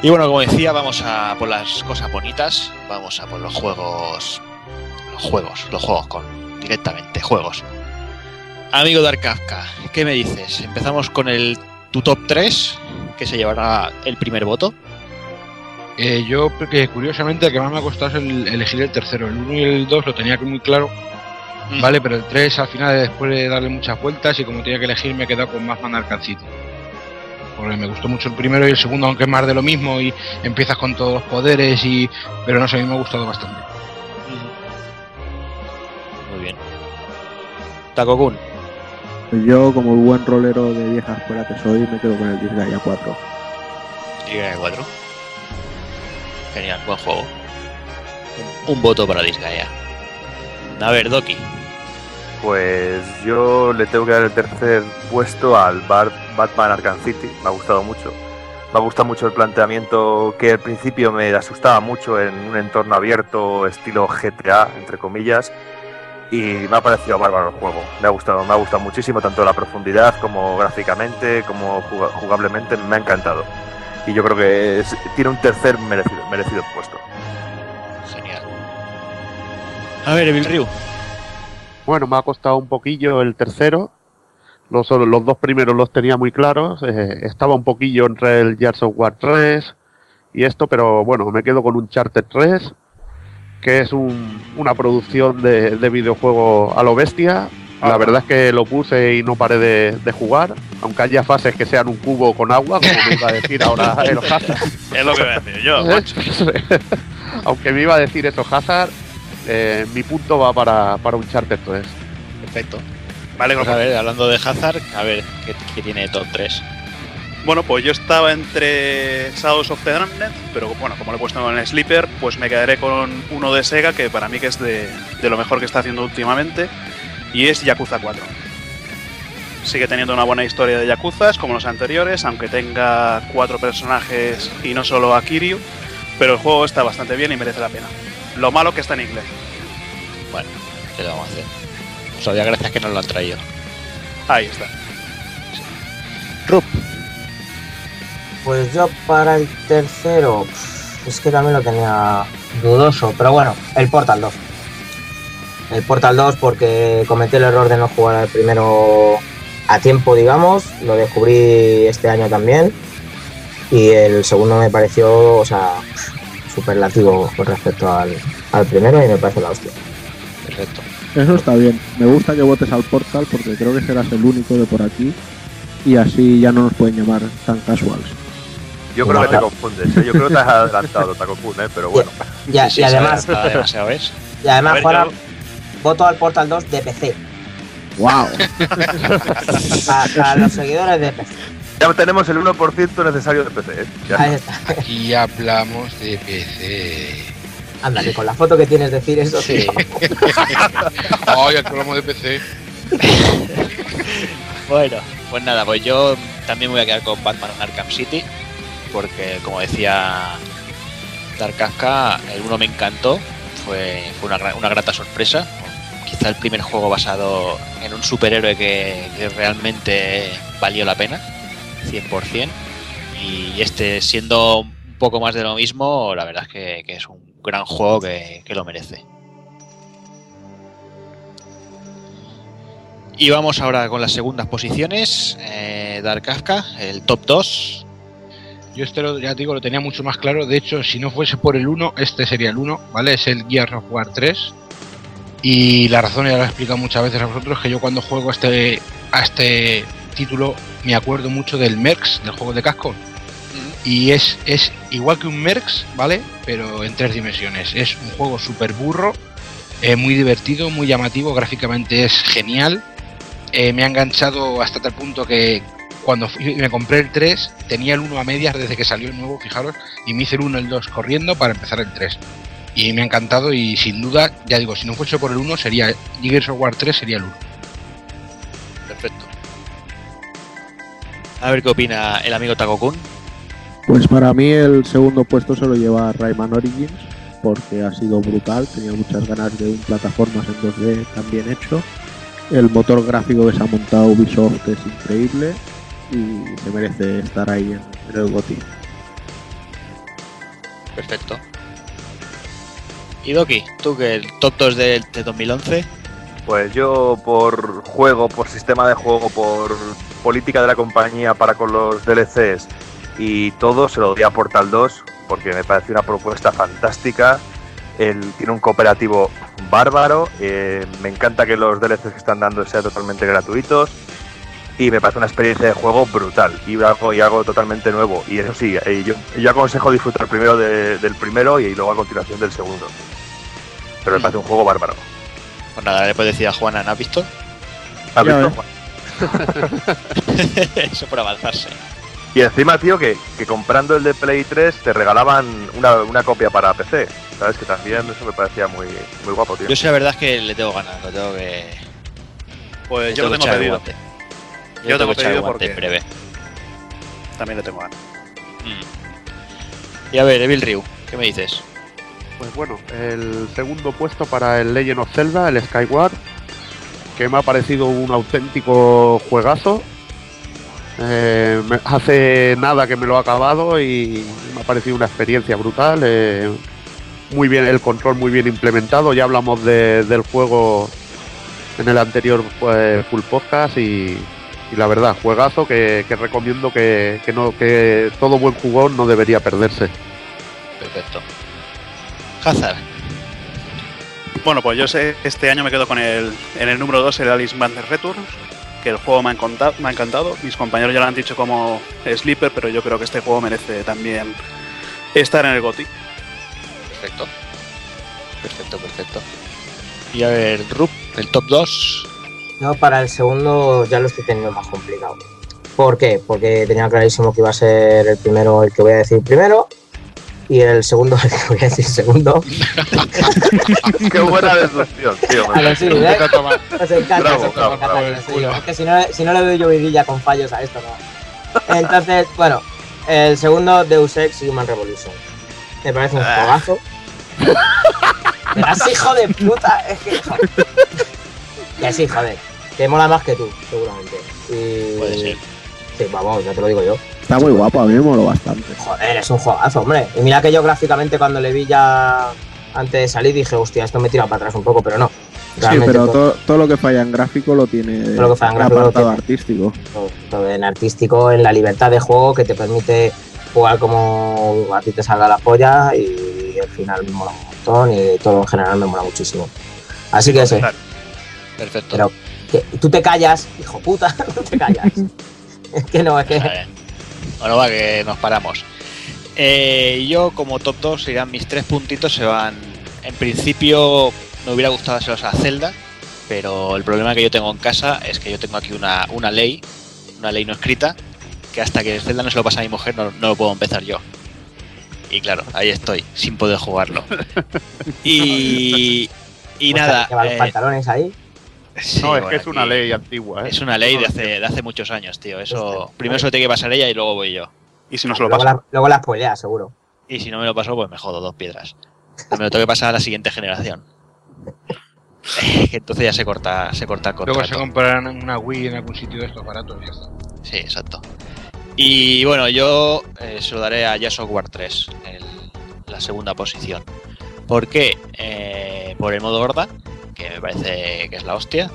Y bueno, como decía, vamos a por las cosas bonitas, vamos a por los juegos, los juegos, los juegos con directamente juegos. Amigo Dark Kafka, ¿qué me dices? Empezamos con el tu top 3, que se llevará el primer voto. Eh, yo, porque curiosamente, el que más me ha costado es el- elegir el tercero. El 1 y el 2 lo tenía que muy claro, Mm. ¿vale? Pero el 3 al final, después de darle muchas vueltas y como tenía que elegir, me he quedado con más Man Arkham City. Porque me gustó mucho el primero y el segundo, aunque es más de lo mismo y empiezas con todos los poderes y... Pero no sé, a mí me ha gustado bastante. Muy bien. Takokun. Yo, como buen rolero de vieja escuela que soy, me quedo con el Disgaea 4. Liga de 4. Genial, buen juego. Un, un voto para Disgaea. A ver, Doki. Pues yo le tengo que dar el tercer puesto al Batman Arkham City. Me ha gustado mucho. Me ha gustado mucho el planteamiento que al principio me asustaba mucho en un entorno abierto, estilo GTA, entre comillas. Y me ha parecido bárbaro el juego. Me ha gustado, me ha gustado muchísimo, tanto la profundidad como gráficamente, como juga- jugablemente. Me ha encantado. Y yo creo que tiene un tercer merecido, merecido puesto. Genial. A ver, Evil Ryu. Bueno, me ha costado un poquillo el tercero. Los, los dos primeros los tenía muy claros. eh, estaba un poquillo entre el Gears of War 3 y esto, pero bueno, me quedo con un Charter 3, que es un- una producción de, de videojuego a lo bestia. La verdad es que lo puse y no paré de, de jugar, aunque haya fases que sean un cubo con agua, como me iba a decir ahora el Hazard. Es lo que voy a decir yo. aunque me iba a decir eso Hazard, eh, mi punto va para, para un Charter 3. Perfecto. Vale, Pues a ver, hablando de Hazard, a ver qué, qué tiene top 3. Bueno, pues yo estaba entre Shadows of the Damned, pero bueno, como lo he puesto en el Sleeper, pues me quedaré con uno de Sega, que para mí que es de, de lo mejor que está haciendo últimamente, y es Yakuza 4. Sigue teniendo una buena historia de Yakuzas, como los anteriores, aunque tenga cuatro personajes y no solo a Kiryu, pero el juego está bastante bien y merece la pena. Lo malo que está en inglés. Bueno, ¿qué le vamos a hacer? Os había gracias que nos lo han traído. Ahí está. Rup. Pues yo para el tercero, es que también lo tenía dudoso, pero bueno, el Portal 2. El Portal 2 porque cometí el error de no jugar al primero a tiempo, digamos, lo descubrí este año también y el segundo me pareció, o sea, superlativo con respecto al, al primero y me parece la hostia. Perfecto. Eso está bien. Me gusta que votes al Portal porque creo que serás el único de por aquí y así ya no nos pueden llamar tan casuals. Yo creo que te confundes, ¿eh? yo creo que te has adelantado, Takokun, ¿eh? pero bueno. Ya, Sí, y además, y además ver, yo- voto al Portal 2 de PC, ¡Wow! a, a los seguidores de PC. Ya tenemos el 1% necesario de PC, ¿eh? Ya Ahí está. está. Aquí hablamos de PC. Anda, que con la foto que tienes decir eso, Sí. Ay, hablamos de PC. Bueno, pues nada, pues yo también voy a quedar con Batman Arkham City, porque como decía Dark Kafka, el uno me encantó, fue, fue una, una grata sorpresa, quizá el primer juego basado en un superhéroe que, que realmente valió la pena, 100%. Y este siendo un poco más de lo mismo, la verdad es que, es un gran juego que, lo merece. Y vamos ahora con las segundas posiciones. Eh, Dark Kafka, el top 2. Yo este lo, ya digo, lo tenía mucho más claro. De hecho, si no fuese por el 1, este sería el 1, ¿vale? Es el Gears of War 3. Y la razón ya la he explicado muchas veces a vosotros, que yo cuando juego este, a este título me acuerdo mucho del Mercs, del juego de casco. Y es, es igual que un Mercs, ¿vale? Pero en tres dimensiones. Es un juego súper burro, eh, muy divertido, muy llamativo, gráficamente es genial. Eh, me ha enganchado hasta tal punto que cuando fui- me compré el 3 tenía el 1 a medias desde que salió el nuevo, fijaros, y me hice el 1 y el 2 corriendo para empezar el 3. Y me ha encantado y sin duda, ya digo, si no fuese por el 1 sería Gears of War 3 sería el 1. A ver qué opina el amigo Takokun. Pues para mí el segundo puesto se lo lleva Rayman Origins porque ha sido brutal, tenía muchas ganas de un plataformas en 2D tan bien hecho. El motor gráfico que se ha montado Ubisoft es increíble y se merece estar ahí en, en el GOTY. Perfecto. Y Doki, tú que el top 2 de, de 2011. Pues yo por juego, por sistema de juego, por política de la compañía para con los DLCs y todo se lo doy a Portal 2 porque me parece una propuesta fantástica. Él tiene un cooperativo bárbaro. eh, me encanta que los DLCs que están dando sean totalmente gratuitos. Y me parece una experiencia de juego brutal y algo, y algo totalmente nuevo. Y eso sí, eh, yo, yo aconsejo disfrutar primero de- del primero y luego a continuación del segundo. Pero me parece un juego bárbaro. Pues nada, le puedes decir a Juana, ¿no has visto? ¿Has visto? Eso por avanzarse. Y encima, tío, que, que comprando el de Play 3 te regalaban una, una copia para PC. ¿Sabes? Que también eso me parecía muy, muy guapo, tío. Yo sí, la verdad es que le tengo ganas, lo tengo que. Pues le yo lo tengo pedido. Yo le tengo el pedido guante en porque- breve. También le tengo ganas. Mm. Y a ver, Evil Ryu, ¿qué me dices? Pues bueno, el segundo puesto para el Legend of Zelda, el Skyward, que me ha parecido un auténtico juegazo. Eh, hace nada que me lo he acabado y me ha parecido una experiencia brutal. eh, muy bien, el control muy bien implementado. Ya hablamos de- del juego en el anterior pues, full podcast y, la verdad, juegazo que, que recomiendo que, que no, que todo buen jugón no debería perderse. Perfecto. Hazard, Bueno, pues yo sé, este año me quedo con el, en el número 2, el Alice Madness Returns, que el juego me ha, encanta- me ha encantado. Mis compañeros ya lo han dicho como Sleeper, pero yo creo que este juego merece también estar en el GOTY. perfecto. Perfecto, perfecto. Y a ver, Rup, el top 2. Yo para el segundo ya lo estoy teniendo más complicado. ¿Por qué? Porque tenía clarísimo que iba a ser el primero el que voy a decir primero y el segundo voy a decir segundo. Qué buena deducción, tío. A ver, sí, ¿eh? Os encanta, Bravo, os bravo, bravo. Es que si no, si no le doy yo vidilla con fallos a esto, no. Entonces, bueno, el segundo Deus Ex Human Revolution. Me parece un Ah. juegazo. Verás, hijo de puta. Es que, joder. Que sí, joder. Que mola más que tú, seguramente. Y... Puede ser. Sí, vamos, ya te lo digo yo. Está muy guapo, a mí me moló bastante. Joder, es un juegazo, hombre. Y mira que yo gráficamente cuando le vi ya antes de salir dije, hostia, esto me tira para atrás un poco, pero no. Sí, Realmente pero todo- todo, lo que falla en gráfico lo tiene Todo lo que falla en gráfico lo apartado tiene. artístico. todo, todo en artístico, en la libertad de juego que te permite jugar como a ti te salga la polla y al final me mola un montón y todo en general me mola muchísimo. Así que sí, Claro. Perfecto. Pero- que tú te callas, hijo puta, no te callas. es que no, es que... Bueno, va, que nos paramos. Eh, yo, como top 2, serían mis tres puntitos. Se van. En principio, me hubiera gustado hacerlos a Zelda, pero el problema que yo tengo en casa es que yo tengo aquí una, una ley, una ley no escrita, que hasta que Zelda no se lo pasa a mi mujer, no, no lo puedo empezar yo. Y claro, ahí estoy, sin poder jugarlo. Y. Y pues, nada. Eh, pantalones ahí. Sí, no, es bueno, que es una ley antigua. ¿eh? Es una ley de hace, de hace muchos años, tío. Eso Este, primero se lo tiene que pasar ella y luego voy yo. Y si no se lo luego, pasa. la, luego la spoilea, seguro. Y si no me lo paso, pues me jodo dos piedras. Me lo tengo que pasar a la siguiente generación. que entonces ya se corta, se corta el Luego se contrato. comprarán una Wii en algún sitio de estos baratos y ya está. Sí, exacto. Y bueno, yo eh, se lo daré a Jazz of War 3, el- la segunda posición. ¿Por qué? Eh, por el modo horda, que me parece que es la hostia.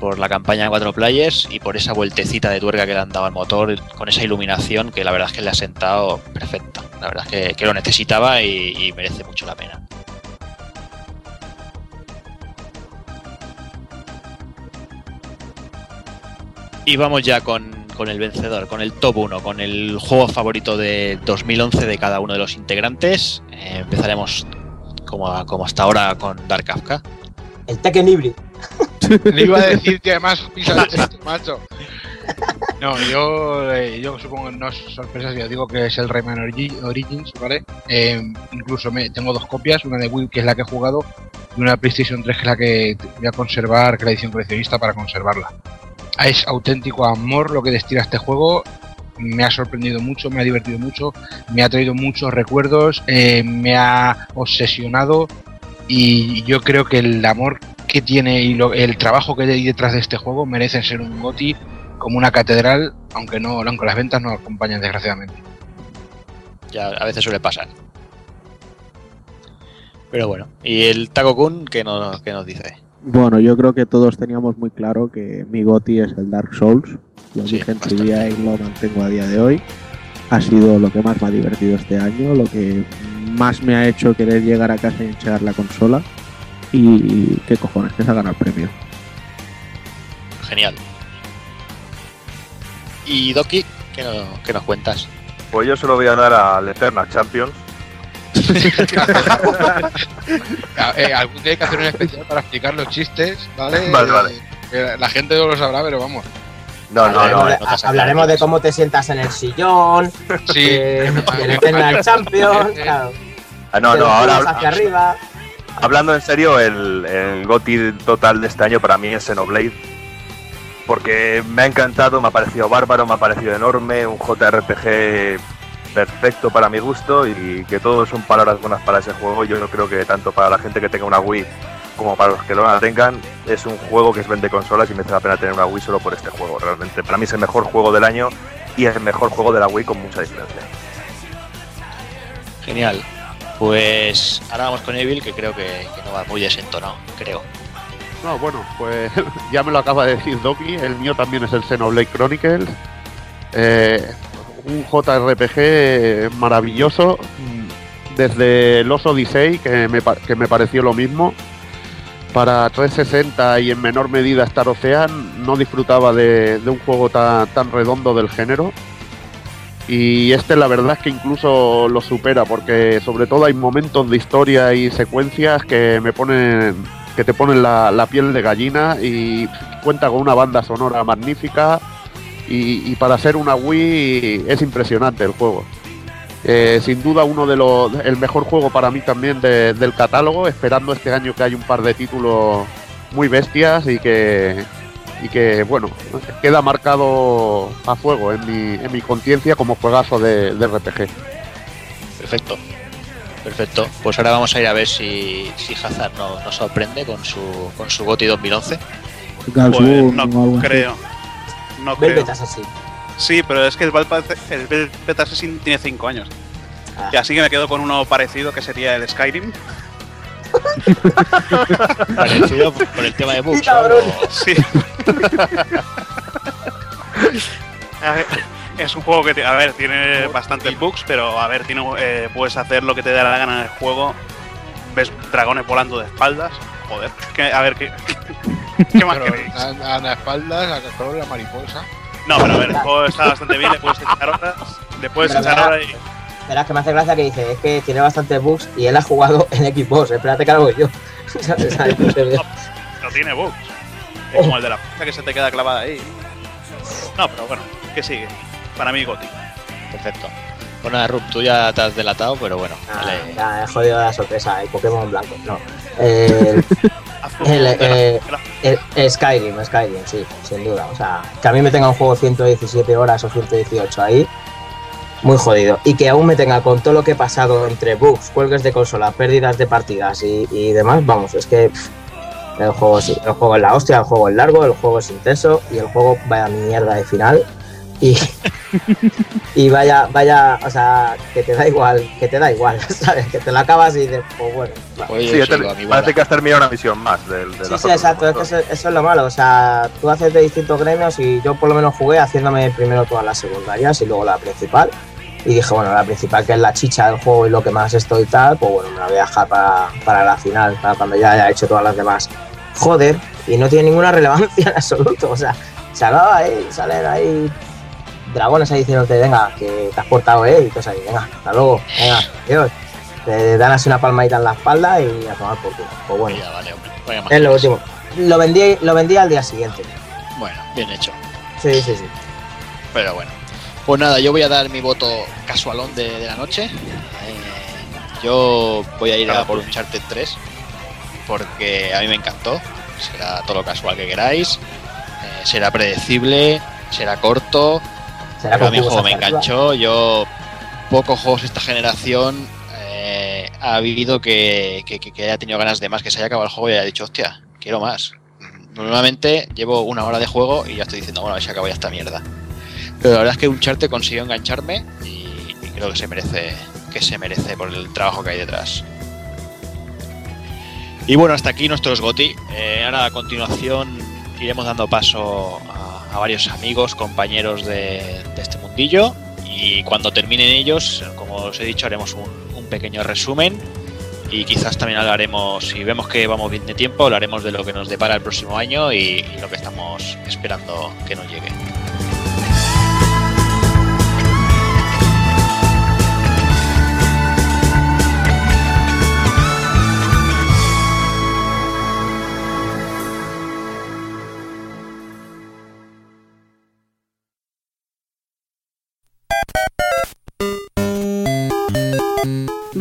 Por la campaña de cuatro players y por esa vueltecita de tuerca que le han dado al motor con esa iluminación que la verdad es que le ha sentado perfecto. La verdad es que, que lo necesitaba y, merece mucho la pena. Y vamos ya con, con el vencedor, con el top 1, con el juego favorito de 2011 de cada uno de los integrantes. Eh, empezaremos como, como hasta ahora con Dark Kafka. El Tekken Hybrid. Le iba a decir que además pisas esto, macho. No, yo, eh, yo supongo que no es sorpresa si os digo que es el Rayman Origi- Origins, ¿vale? Eh, incluso me, tengo dos copias, una de Wii que es la que he jugado y una de PlayStation 3 que es la que voy a conservar, que es la edición coleccionista para conservarla. Es auténtico amor lo que destila este juego. Me ha sorprendido mucho, me ha divertido mucho, me ha traído muchos recuerdos, eh, me ha obsesionado y yo creo que el amor que tiene y lo- el trabajo que hay detrás de este juego merecen ser un GOTI como una catedral, aunque no, aunque las ventas no acompañan desgraciadamente. Ya a veces suele pasar. Pero bueno, ¿y el Taco Kun qué nos, qué nos dice? Bueno, yo creo que todos teníamos muy claro que mi GOTI es el Dark Souls. Lo Sí, dije en bastante. trivia y lo mantengo a día de hoy. Ha sido lo que más me ha divertido este año, lo que más me ha hecho querer llegar a casa y enchegar la consola. Y qué cojones, que se ha ganado el premio. Genial. ¿Y Doki qué, no- qué nos cuentas? Pues yo se lo voy a dar al Eternal Champions. Eh, algún día hay que hacer un especial para explicar los chistes, ¿vale? Vale, vale. Eh, la gente no lo sabrá, pero vamos. No, no, Hablaremos, no. hablaremos de cómo te sientas en el sillón, Sí. eh, el Eternal Champion, claro, Ah, no, no, ahora hacia arriba. hablando en serio, el, el GOTI total de este año para mí es Xenoblade. Porque me ha encantado, me ha parecido bárbaro, me ha parecido enorme, un JRPG perfecto para mi gusto y que todo son palabras buenas para ese juego. Yo no creo que tanto para la gente que tenga una Wii como para los que no la tengan, es un juego que es vende consolas y merece la pena tener una Wii solo por este juego. Realmente, para mí es el mejor juego del año y es el mejor juego de la Wii con mucha diferencia. Genial. Pues ahora vamos con Evil, que creo que, que no va muy desentonado, creo. No, bueno, pues ya me lo acaba de decir Doki, el mío también es el Xenoblade Chronicles. Eh, un JRPG maravilloso, mm, desde los Odyssey, que me, que me pareció lo mismo. Para 360 y en menor medida Star Ocean, no disfrutaba de, un juego tan, tan redondo del género. Y este la verdad es que incluso lo supera, porque sobre todo hay momentos de historia y secuencias que me ponen que te ponen la, la piel de gallina y cuenta con una banda sonora magnífica y, y para ser una Wii es impresionante el juego. Eh, sin duda uno de los el mejor juego para mí también de- del catálogo, esperando este año que hay un par de títulos muy bestias y que y que bueno queda marcado a fuego en mi, en mi conciencia como juegazo de, de RPG. Perfecto. Perfecto. Pues ahora vamos a ir a ver si, si Hazard no- nos sorprende con su, con su GOTI 2011. Galsboom Pues no creo. No creo. Sí, pero es que el Velvet el Velvet Assassin tiene 5 años. Ah. Y así que me quedo con uno parecido que sería el Skyrim. Parecido por el tema de bugs. Sí, es un juego que, a ver, tiene bastantes bugs, pero a ver, tiene, eh, puedes hacer lo que te da la gana en el juego. Ves dragones volando de espaldas. Joder, que- a ver, ¿qué, qué más Pero queréis? a, a las espaldas, a la mariposa. No, pero a ver, el juego está bastante bien, le puedes echar horas. Le puedes Pero echar horas y. Verás que me hace gracia que dice, es que tiene bastantes bugs y él ha jugado en Xbox, espérate que hago yo. ¿Sabes? ¿Sabes? No tiene bugs. Es como el de la puta que se te queda clavada ahí. No, pero bueno, que sigue. Para mí, Goti. Perfecto. Bueno, nada, Rup, tú ya te has delatado, pero bueno. Ah, ya he jodido la sorpresa, el Pokémon blanco. No. El, el, eh, el- el Skyrim, Skyrim, sí, sin duda. O sea, que a mí me tenga un juego 117 horas o 118 ahí, muy jodido. Y que aún me tenga con todo lo que he pasado entre bugs, cuelgues de consola, pérdidas de partidas y, y demás, vamos, es que pff, El juego, sí, el juego es la hostia, el juego es largo, el juego es intenso y el juego vaya mierda de final. Y, y vaya, vaya, o sea, que te da igual, que te da igual, ¿sabes? Que te lo acabas y dices, pues bueno. va. Oye, Sí, yo te- parece que has terminado una misión más del, de Sí, sí, otras exacto, es que eso, eso es lo malo. O sea, tú haces de distintos gremios y yo por lo menos jugué haciéndome primero todas las secundarias y luego la principal. Y dije, bueno, la principal que es la chicha del juego y lo que más estoy y tal, pues bueno, me la voy a dejar para, para la final, para cuando ya haya hecho todas las demás. Joder, y no tiene ninguna relevancia en absoluto. O sea, se acaba ahí, salen ahí dragones ahí diciéndote, venga, que te has portado, eh, y cosas ahí, venga, hasta luego, venga, adiós. Te dan así una palmadita en la espalda y a tomar por culo. Pues bueno, Ya, vale, hombre. Vaya es lo último. Lo vendí, lo vendí al día siguiente. Bueno, bien hecho. Sí, sí, sí. Pero bueno. Pues nada, yo voy a dar mi voto casualón de, de la noche. Eh, yo voy a ir a por Uncharted 3 porque a mí me encantó. Será todo lo casual que queráis. Eh, será predecible, será corto. Será Pero a mí el juego me arriba. enganchó. Yo, pocos juegos de esta generación eh, ha habido que, que, que- haya tenido ganas de más, que se haya acabado el juego y haya dicho, hostia, quiero más. Normalmente llevo una hora de juego y ya estoy diciendo, bueno, a ver si acabo ya esta mierda. Pero la verdad es que Uncharted consiguió engancharme y, y creo que se merece que se merece por el trabajo que hay detrás. Y bueno, hasta aquí nuestros GOTI. Eh, ahora a continuación iremos dando paso a, a varios amigos, compañeros de, este mundillo. Y cuando terminen ellos, como os he dicho, haremos un, un pequeño resumen. Y quizás también hablaremos, si vemos que vamos bien de tiempo, hablaremos de lo que nos depara el próximo año y, y lo que estamos esperando que nos llegue.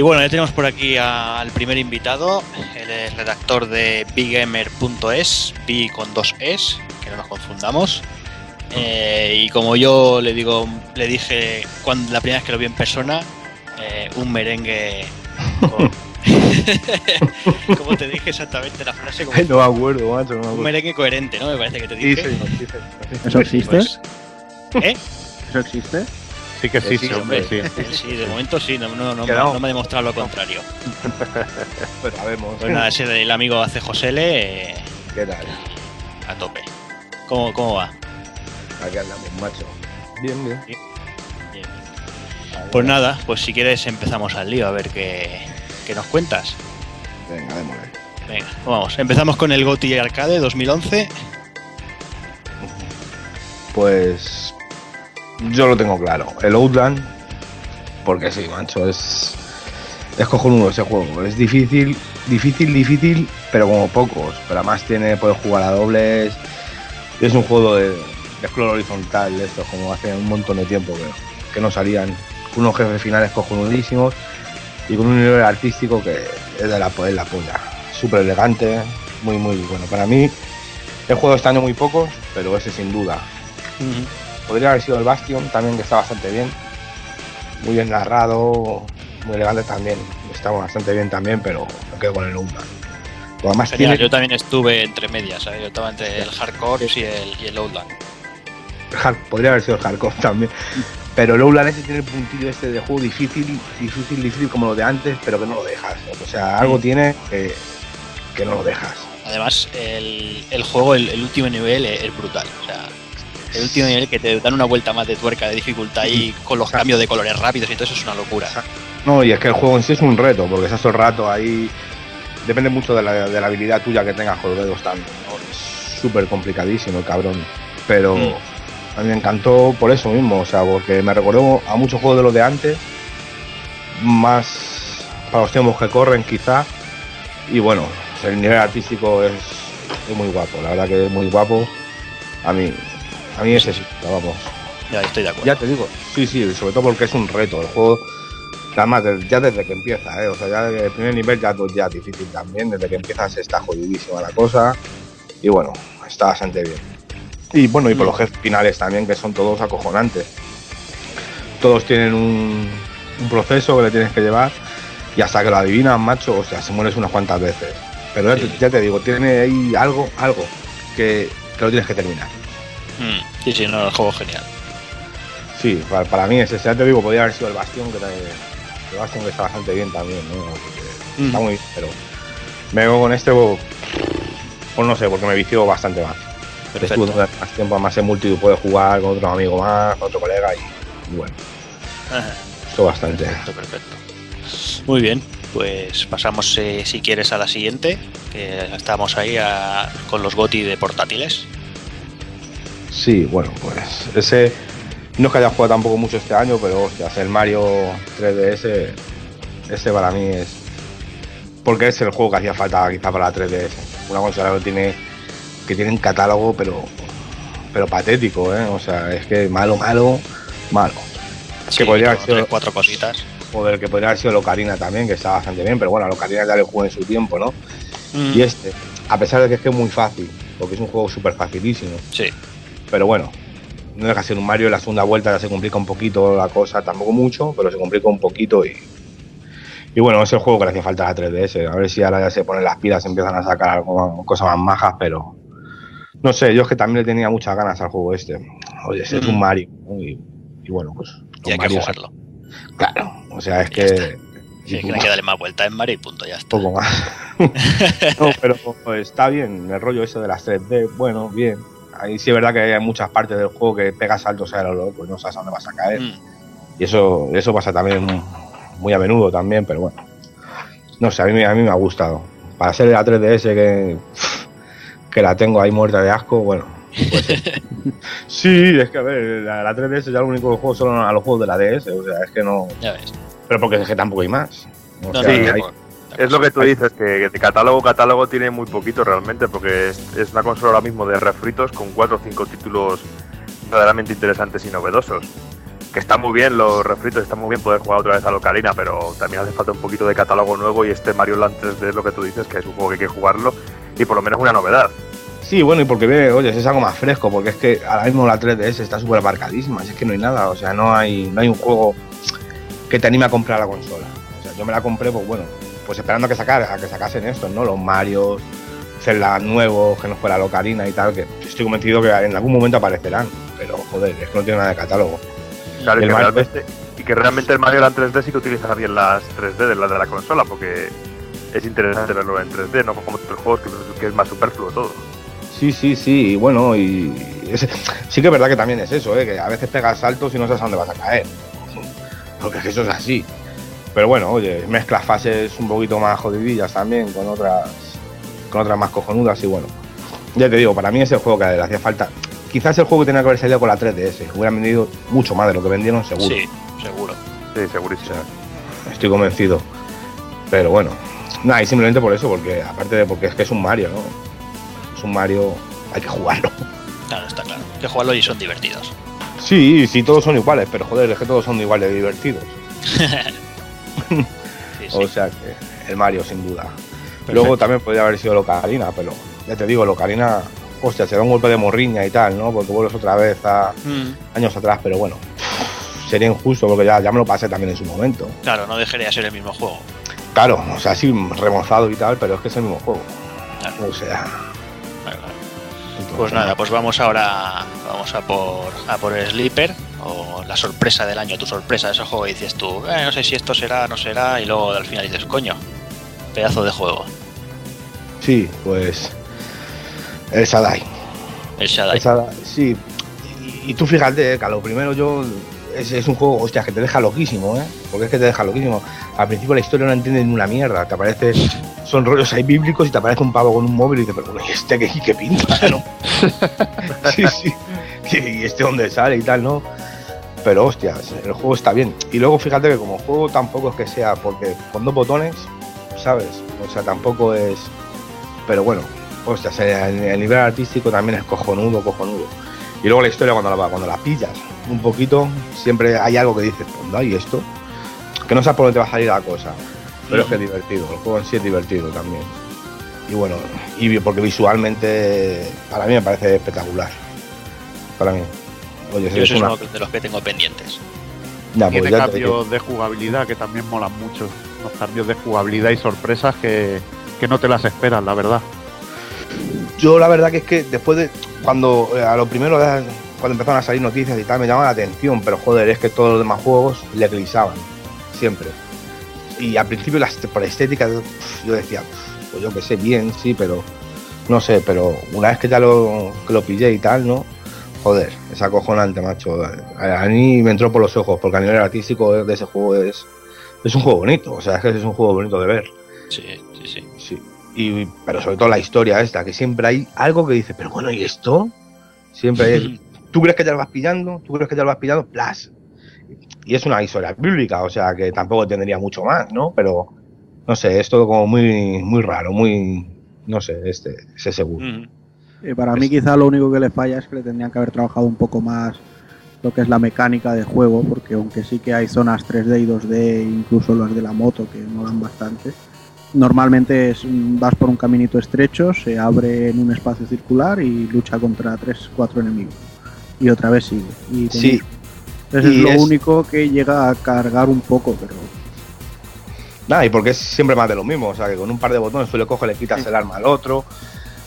Y bueno, ya tenemos por aquí a- al primer invitado, él es redactor de biggamer.es, B con dos es, que no nos confundamos. Eh, y como yo le digo, le dije cuando la primera vez que lo vi en persona, eh, un merengue con... ¿Cómo te dije exactamente la frase? Como No me acuerdo, macho, no me un acuerdo. merengue coherente, ¿no? Me parece que te Sí, dije. sí, señor, sí. ¿Eso existe? Pues, ¿Eh? ¿Eso existe? Sí que sí, Sí, sí, hombre, sí. Sí, de momento sí, no, no, no, no. me ha demostrado lo contrario. Pues sabemos. Pues nada, ese del amigo hace Josele eh, ¿Qué tal? a tope. ¿Cómo, ¿Cómo va? Aquí andamos, macho. Bien, bien. Bien. Pues nada, pues si quieres empezamos al lío a ver qué, qué nos cuentas. Venga, démosle. Venga, pues vamos. Empezamos con el GOTY Arcade 2011. Pues yo lo tengo claro. El Outland, porque sí, macho, es es cojonudo ese juego. Es difícil, difícil, difícil, pero como pocos. Pero además tiene, puedes jugar a dobles. Es un juego de, de scroll horizontal, de estos, como hace un montón de tiempo que, que no salían. Unos jefes finales cojonudísimos y con un nivel artístico que es de la, es la polla. Súper elegante, muy, muy bueno. Para mí, he jugado este año muy pocos, pero ese sin duda. Podría haber sido el Bastion también, que está bastante bien. Muy bien narrado, muy elegante también. Está bastante bien también, pero me quedo con el Outland. Además Genial, tiene yo también estuve entre medias, ¿sabes? Yo estaba entre el Hardcore y el, y el Outland. Podría haber sido el hardcore también. Pero el Outland ese tiene el puntillo este de juego difícil, difícil, difícil como lo de antes, pero que no lo dejas. O sea, algo tiene que, que no lo dejas. Además, el, el juego, el, el último nivel es, es brutal. O sea, el último nivel que te dan una vuelta más de tuerca de dificultad y con los cambios de colores rápidos y todo eso es una locura. No, y es que el juego en sí es un reto, porque estás todo el rato ahí. Depende mucho de la, de la habilidad tuya que tengas con los dedos también. ¿no? Es súper complicadísimo el cabrón. Pero Mm. a mí me encantó por eso mismo, o sea, porque me recordó a muchos juegos de los de antes, más para los tiempos que corren quizá. Y bueno, el nivel artístico es, es muy guapo, la verdad que es muy guapo. A mí, a mí ese sí, vamos. Ya estoy de acuerdo. Ya te digo, sí, sí, sobre todo porque es un reto. El juego, además, de- ya desde que empieza, ¿eh? o sea, ya desde el primer nivel ya, ya difícil también. Desde que empiezas está jodidísima la cosa. Y bueno, está bastante bien. Y bueno, y por los jefes finales también, que son todos acojonantes. Todos tienen un, un proceso que le tienes que llevar. Y hasta que lo adivinas, macho, o sea, se mueres unas cuantas veces. Pero ya, te, ya te digo, tiene ahí algo, algo que, que lo tienes que terminar. Mm, Sí, sí, no, el juego genial. Sí, para, para mí es ese. Ya te digo, podría haber sido el Bastión, que el Bastión que está bastante bien también, ¿no? Porque Está muy bien, pero me vengo con este, pues, pues no sé, porque me vició bastante más. Perfecto. Estuve más tiempo, más en multi, puedes jugar con otro amigo más, con otro colega y, y bueno, Ajá. esto bastante. Perfecto, perfecto. Muy bien, pues pasamos eh, si quieres a la siguiente, que estamos ahí a- con los GOTI de portátiles. Sí, bueno, pues ese no es que haya jugado tampoco mucho este año, pero hostias, el Mario 3DS, ese para mí es. Porque es el juego que hacía falta quizá para la 3DS. Una consola que tiene, que tiene un catálogo, pero pero patético, ¿eh? O sea, es que malo, malo, malo. Sí, podría haber sido- tres, cuatro cositas. Joder, que podría haber sido Locarina también, que está bastante bien, pero bueno, Locarina ya le jugué en su tiempo, ¿no? Mm, Y este, a pesar de que es que es muy fácil, porque es un juego súper facilísimo, Sí, pero bueno, no deja de ser un Mario. La segunda vuelta ya se complica un poquito la cosa, tampoco mucho, pero se complica un poquito y. Y bueno, es el juego que le hacía falta a la 3DS. A ver si ahora ya se ponen las pilas, empiezan a sacar algo, cosas más majas, pero. No sé, yo es que también le tenía muchas ganas al juego este. Oye, es un Mm. Mario. ¿no? Y, y bueno, pues. y hay que jugarlo. Claro, o sea, es que. y Sí, es que hay que darle más vuelta en Mario y punto, ya está. poco más. no, pero está bien el rollo ese de las 3D, bueno, bien. Ahí sí es verdad que hay muchas partes del juego que pegas saltos a lo loco, pues no sabes a dónde vas a caer. Mm, Y eso, eso pasa también muy a menudo también, pero bueno. No sé, a mí, a mí me ha gustado. Para ser la 3DS que, que la tengo ahí muerta de asco, bueno. pues sí. es que a ver, la, la 3DS ya lo único que juego son a los juegos de la DS, o sea, es que no. ya ves. Pero porque es que tampoco hay más. O No, sea, no, hay- no. Es lo que tú dices, que de catálogo catálogo tiene muy poquito realmente, porque es, es una consola ahora mismo de refritos con cuatro o cinco títulos verdaderamente interesantes y novedosos. Que está muy bien los refritos, está muy bien poder jugar otra vez a Locarina, pero también hace falta un poquito de catálogo nuevo y este Mario Land 3D es lo que tú dices, que es un juego que hay que jugarlo y por lo menos una novedad. Sí, bueno, y porque ve, oye, es algo más fresco, porque es que ahora mismo la 3DS está súper aparcadísima, es que no hay nada, o sea, no hay, no hay un juego que te anime a comprar la consola. O sea, yo me la compré, pues bueno, pues esperando a que, sacar, a que sacasen estos, ¿no? Los Mario, Zelda nuevos, que no fuera Locarina y tal, que estoy convencido que en algún momento aparecerán, pero joder, es que no tiene nada de catálogo. Claro, Y que Mario- realmente, y que realmente el Mario Land 3D sí que utiliza bien las 3D de la de la consola, porque es interesante verlo en 3D, no como otros juegos que, que es más superfluo todo. Sí, sí, sí, y bueno, y es- sí que es verdad que también es eso, ¿eh? que a veces pegas saltos y no sabes a dónde vas a caer. Porque es que eso es así. Pero bueno, oye, mezclas fases un poquito más jodidillas también con otras con otras más cojonudas y bueno. Ya te digo, para mí es el juego que le hacía falta. Quizás el juego tenía que haber salido con la 3DS. Hubieran vendido mucho más de lo que vendieron, seguro. Sí, seguro. Sí, O segurísimo. sea, estoy convencido. Pero bueno, nada, y simplemente por eso, porque aparte de porque es que es un Mario, ¿no? Es un Mario, hay que jugarlo. Claro, está claro. Hay que jugarlo y son divertidos. Sí, sí, todos son iguales, pero joder, es que todos son igual de divertidos. Sí, sí. O sea que el Mario, sin duda. Luego también podría haber sido Locarina, pero ya te digo, Locarina, hostia, se da un golpe de morriña y tal, ¿no? Porque vuelves otra vez a Mm, años atrás, pero bueno, sería injusto porque ya, ya me lo pasé también en su momento. claro, no dejaría de ser el mismo juego. Claro, o sea, sí, remozado y tal, pero es que es el mismo juego. Claro, O sea, claro, claro. entonces, Pues nada, pues vamos ahora vamos a por a por el Sleeper o la sorpresa del año, tu sorpresa, ese juego que dices tú, "Eh, no sé si esto será, no será, y luego al final dices, coño, pedazo de juego, Sí, pues. El Sadai. el Shaddai. El Sadai, sí. Y, y tú fíjate, eh, que a lo primero yo. Es, es un juego, hostia, que te deja loquísimo, ¿eh? Porque es que te deja loquísimo. Al principio la historia no entiendes ni una mierda. Te aparece son rollos ahí bíblicos y te aparece un pavo con un móvil y pero bueno, ¿y este qué, qué pinta? ¿no? sí, sí. ¿Y este dónde sale y tal, no? Pero hostias, el juego está bien. Y luego fíjate que como juego tampoco es que sea, porque con dos botones, ¿sabes? O sea, tampoco es. Pero bueno, hostias, el, el nivel artístico también es cojonudo, cojonudo. Y luego la historia cuando la, cuando la pillas un poquito, siempre hay algo que dices, no, ¿y esto? Que no sabes por dónde te va a salir la cosa. Pero es que es divertido, el juego en sí es divertido también. Y bueno, y porque visualmente para mí me parece espectacular. Para mí. Oye, Yo es uno de los que tengo pendientes. Ya, pues Tiene ya te digo. cambios de jugabilidad que también molan mucho. Los cambios de jugabilidad y sorpresas que, que no te las esperas, la verdad. Yo la verdad que es que después de cuando eh, a lo primero eh, cuando empezaron a salir noticias y tal me llama la atención, pero joder, es que todos los demás juegos le glisaban siempre. Y al principio las por estética yo decía, pues yo que sé, bien, sí, pero no sé, pero una vez que ya lo, que lo pillé y tal, ¿no? Joder, es acojonante, macho. A, mí me entró por los ojos, porque a nivel artístico de ese juego es, es un juego bonito, o sea, es que es un juego bonito de ver. Sí, sí, sí. Sí. Y, pero sobre todo la historia esta, que siempre hay algo que dice, pero bueno, ¿y esto? Siempre hay, ¿Tú crees que ya lo vas pillando? ¿Tú crees que ya lo vas pillando? Plas. Y es una historia bíblica, o sea, que tampoco tendría mucho más, ¿no? Pero, no sé, es todo como muy, muy raro, muy, no sé, este, ese seguro. Mm. Eh, para mí quizá lo único que le falla es que le tendrían que haber trabajado un poco más lo que es la mecánica de juego, porque aunque sí que hay zonas 3D y 2D, incluso las de la moto que molan bastante, normalmente es, vas por un caminito estrecho, se abre en un espacio circular y lucha contra 3, 4 enemigos. Y otra vez sigue. Y Sí. Eso Y es lo es- único que llega a cargar un poco, pero Nada, y porque es siempre más de lo mismo, o sea, que con un par de botones tú le coges, le quitas el arma al otro,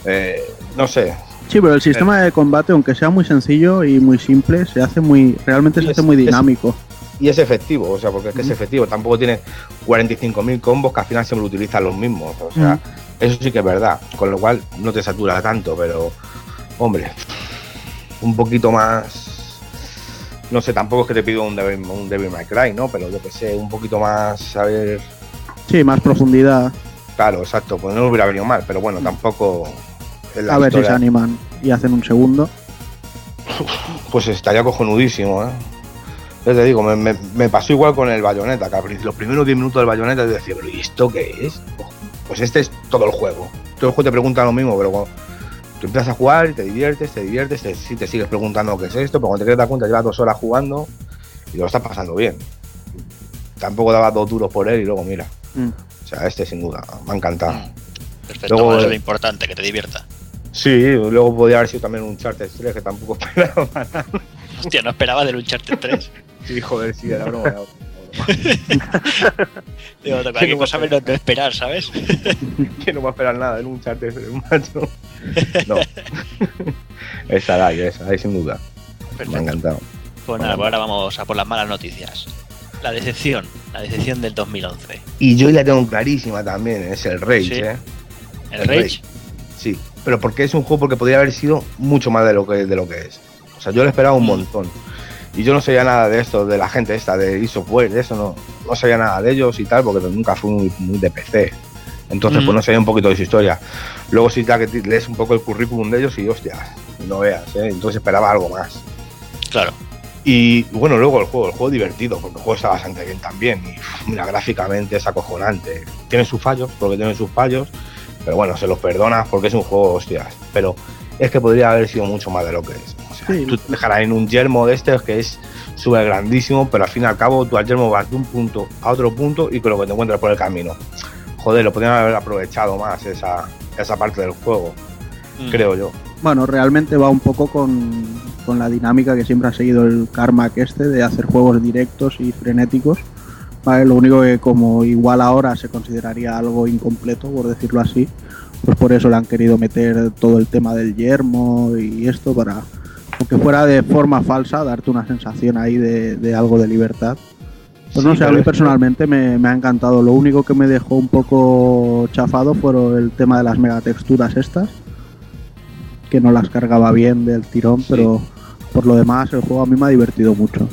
eh, no sé. Sí, pero el sistema de combate, aunque sea muy sencillo y muy simple, se hace muy, realmente se hace es- muy es- dinámico. Y es efectivo, o sea, porque es que es Ujú. efectivo, tampoco tiene 45.000 combos que al final siempre utilizan los mismos, o sea, eso sí que es verdad, con lo cual no te satura tanto, pero, hombre, un poquito más, no sé, tampoco es que te pido un Devil, un Devil May Cry, ¿no? Pero yo que sé, un poquito más, a ver, Sí, más profundidad. claro, exacto, pues no hubiera venido mal, pero bueno, tampoco... en la A ver si se animan y hacen un segundo. Pues estaría cojonudísimo, ¿eh? Ya te digo, me, me- me pasó igual con el bayoneta, que al principio- los primeros 10 minutos del bayoneta yo decía, pero ¿y esto qué es? Pues este es todo el juego. Todo el juego te pregunta lo mismo, pero cuando tú empiezas a jugar y te diviertes, te diviertes, te, sí te sigues preguntando qué es esto, pero cuando te dar cuenta llevas dos horas jugando y lo estás pasando bien. Tampoco daba dos duros por él y luego mira. Mm. O sea, este sin duda, me ha encantado. Mm. Perfecto, Luego, eso es lo importante, que te divierta. Sí, luego podría haber sido también un Charter 3 que tampoco esperaba nada. Hostia, no esperaba del Uncharted 3. Sí, joder, sí, era broma. era broma. Digo, toca cualquier cosa menos no esperar, ¿sabes? que no va a esperar nada en un charter, macho. No. esa ahí, esa ahí sin duda. Me ha encantado. Pues nada, pues ahora vamos a por las malas noticias. La decepción, la decepción del 2011. Y yo la tengo clarísima también, es el Rage, Sí. ¿eh? El El Rage. Sí, pero porque es un juego porque podría haber sido mucho más de lo que, de lo que es. O sea, yo le esperaba un Mm. montón. Y yo no sabía nada de esto, de la gente esta, de Software, de eso, no, no sabía nada de ellos y tal, porque nunca fui muy, muy de PC. Entonces, Mm. pues no sabía un poquito de su historia. Luego sí, ya que lees un poco el currículum de ellos y, hostia, no veas, ¿eh? Entonces esperaba algo más. Claro. Y bueno, luego el juego, el juego divertido, porque el juego está bastante bien también. Y mira, gráficamente es acojonante. Tiene sus fallos, porque tiene sus fallos, pero bueno, se los perdonas porque es un juego, hostias. Pero es que podría haber sido mucho más de lo que es. O sea, Sí. tú te dejarás en un yermo de este que es súper grandísimo, pero al fin y al cabo tú al yermo vas de un punto a otro punto y con lo que te encuentras por el camino. Joder, lo podrían haber aprovechado más esa, esa parte del juego, Mm. creo yo. Bueno, realmente va un poco con, con la dinámica que siempre ha seguido el Carmack este de hacer juegos directos y frenéticos. Vale, lo único que como igual ahora se consideraría algo incompleto, por decirlo así, pues por eso le han querido meter todo el tema del yermo y esto para, aunque fuera de forma falsa, darte una sensación ahí de, de algo de libertad. Pues no sé, a mí personalmente me, me ha encantado. Lo único que me dejó un poco chafado fueron el tema de las megatexturas estas, que no las cargaba bien del tirón, pero por lo demás el juego a mí me ha divertido mucho.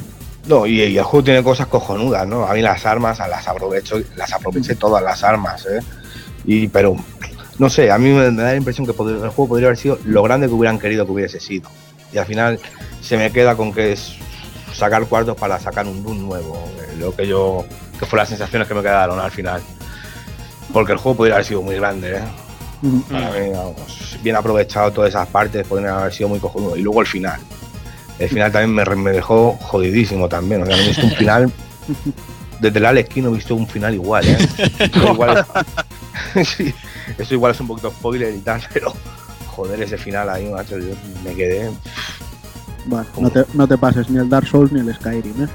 No, y, y el juego tiene cosas cojonudas, ¿no? A mí las armas las aprovecho, las aproveché todas las armas, ¿eh? Y, pero, no sé, a mí me, me da la impresión que podría- el juego podría haber sido lo grande que hubieran querido que hubiese sido. Y al final se me queda con que es sacar cuartos para sacar un Doom nuevo. eh, Lo que yo. que fue las sensaciones que me quedaron al final. Porque el juego podría haber sido muy grande, ¿eh? Ujú. Para mí, vamos, bien aprovechado todas esas partes, podrían haber sido muy cojonudo. Y luego el final. El final también me, dejó jodidísimo también. O sea, no he visto un final. Desde el Alex Key no he visto un final igual, ¿eh? Eso igual, sí, eso igual es un poquito spoiler y tal, pero joder, ese final ahí, macho, yo me quedé. Vale, no te, no te pases ni el Dark Souls ni el Skyrim, ¿eh?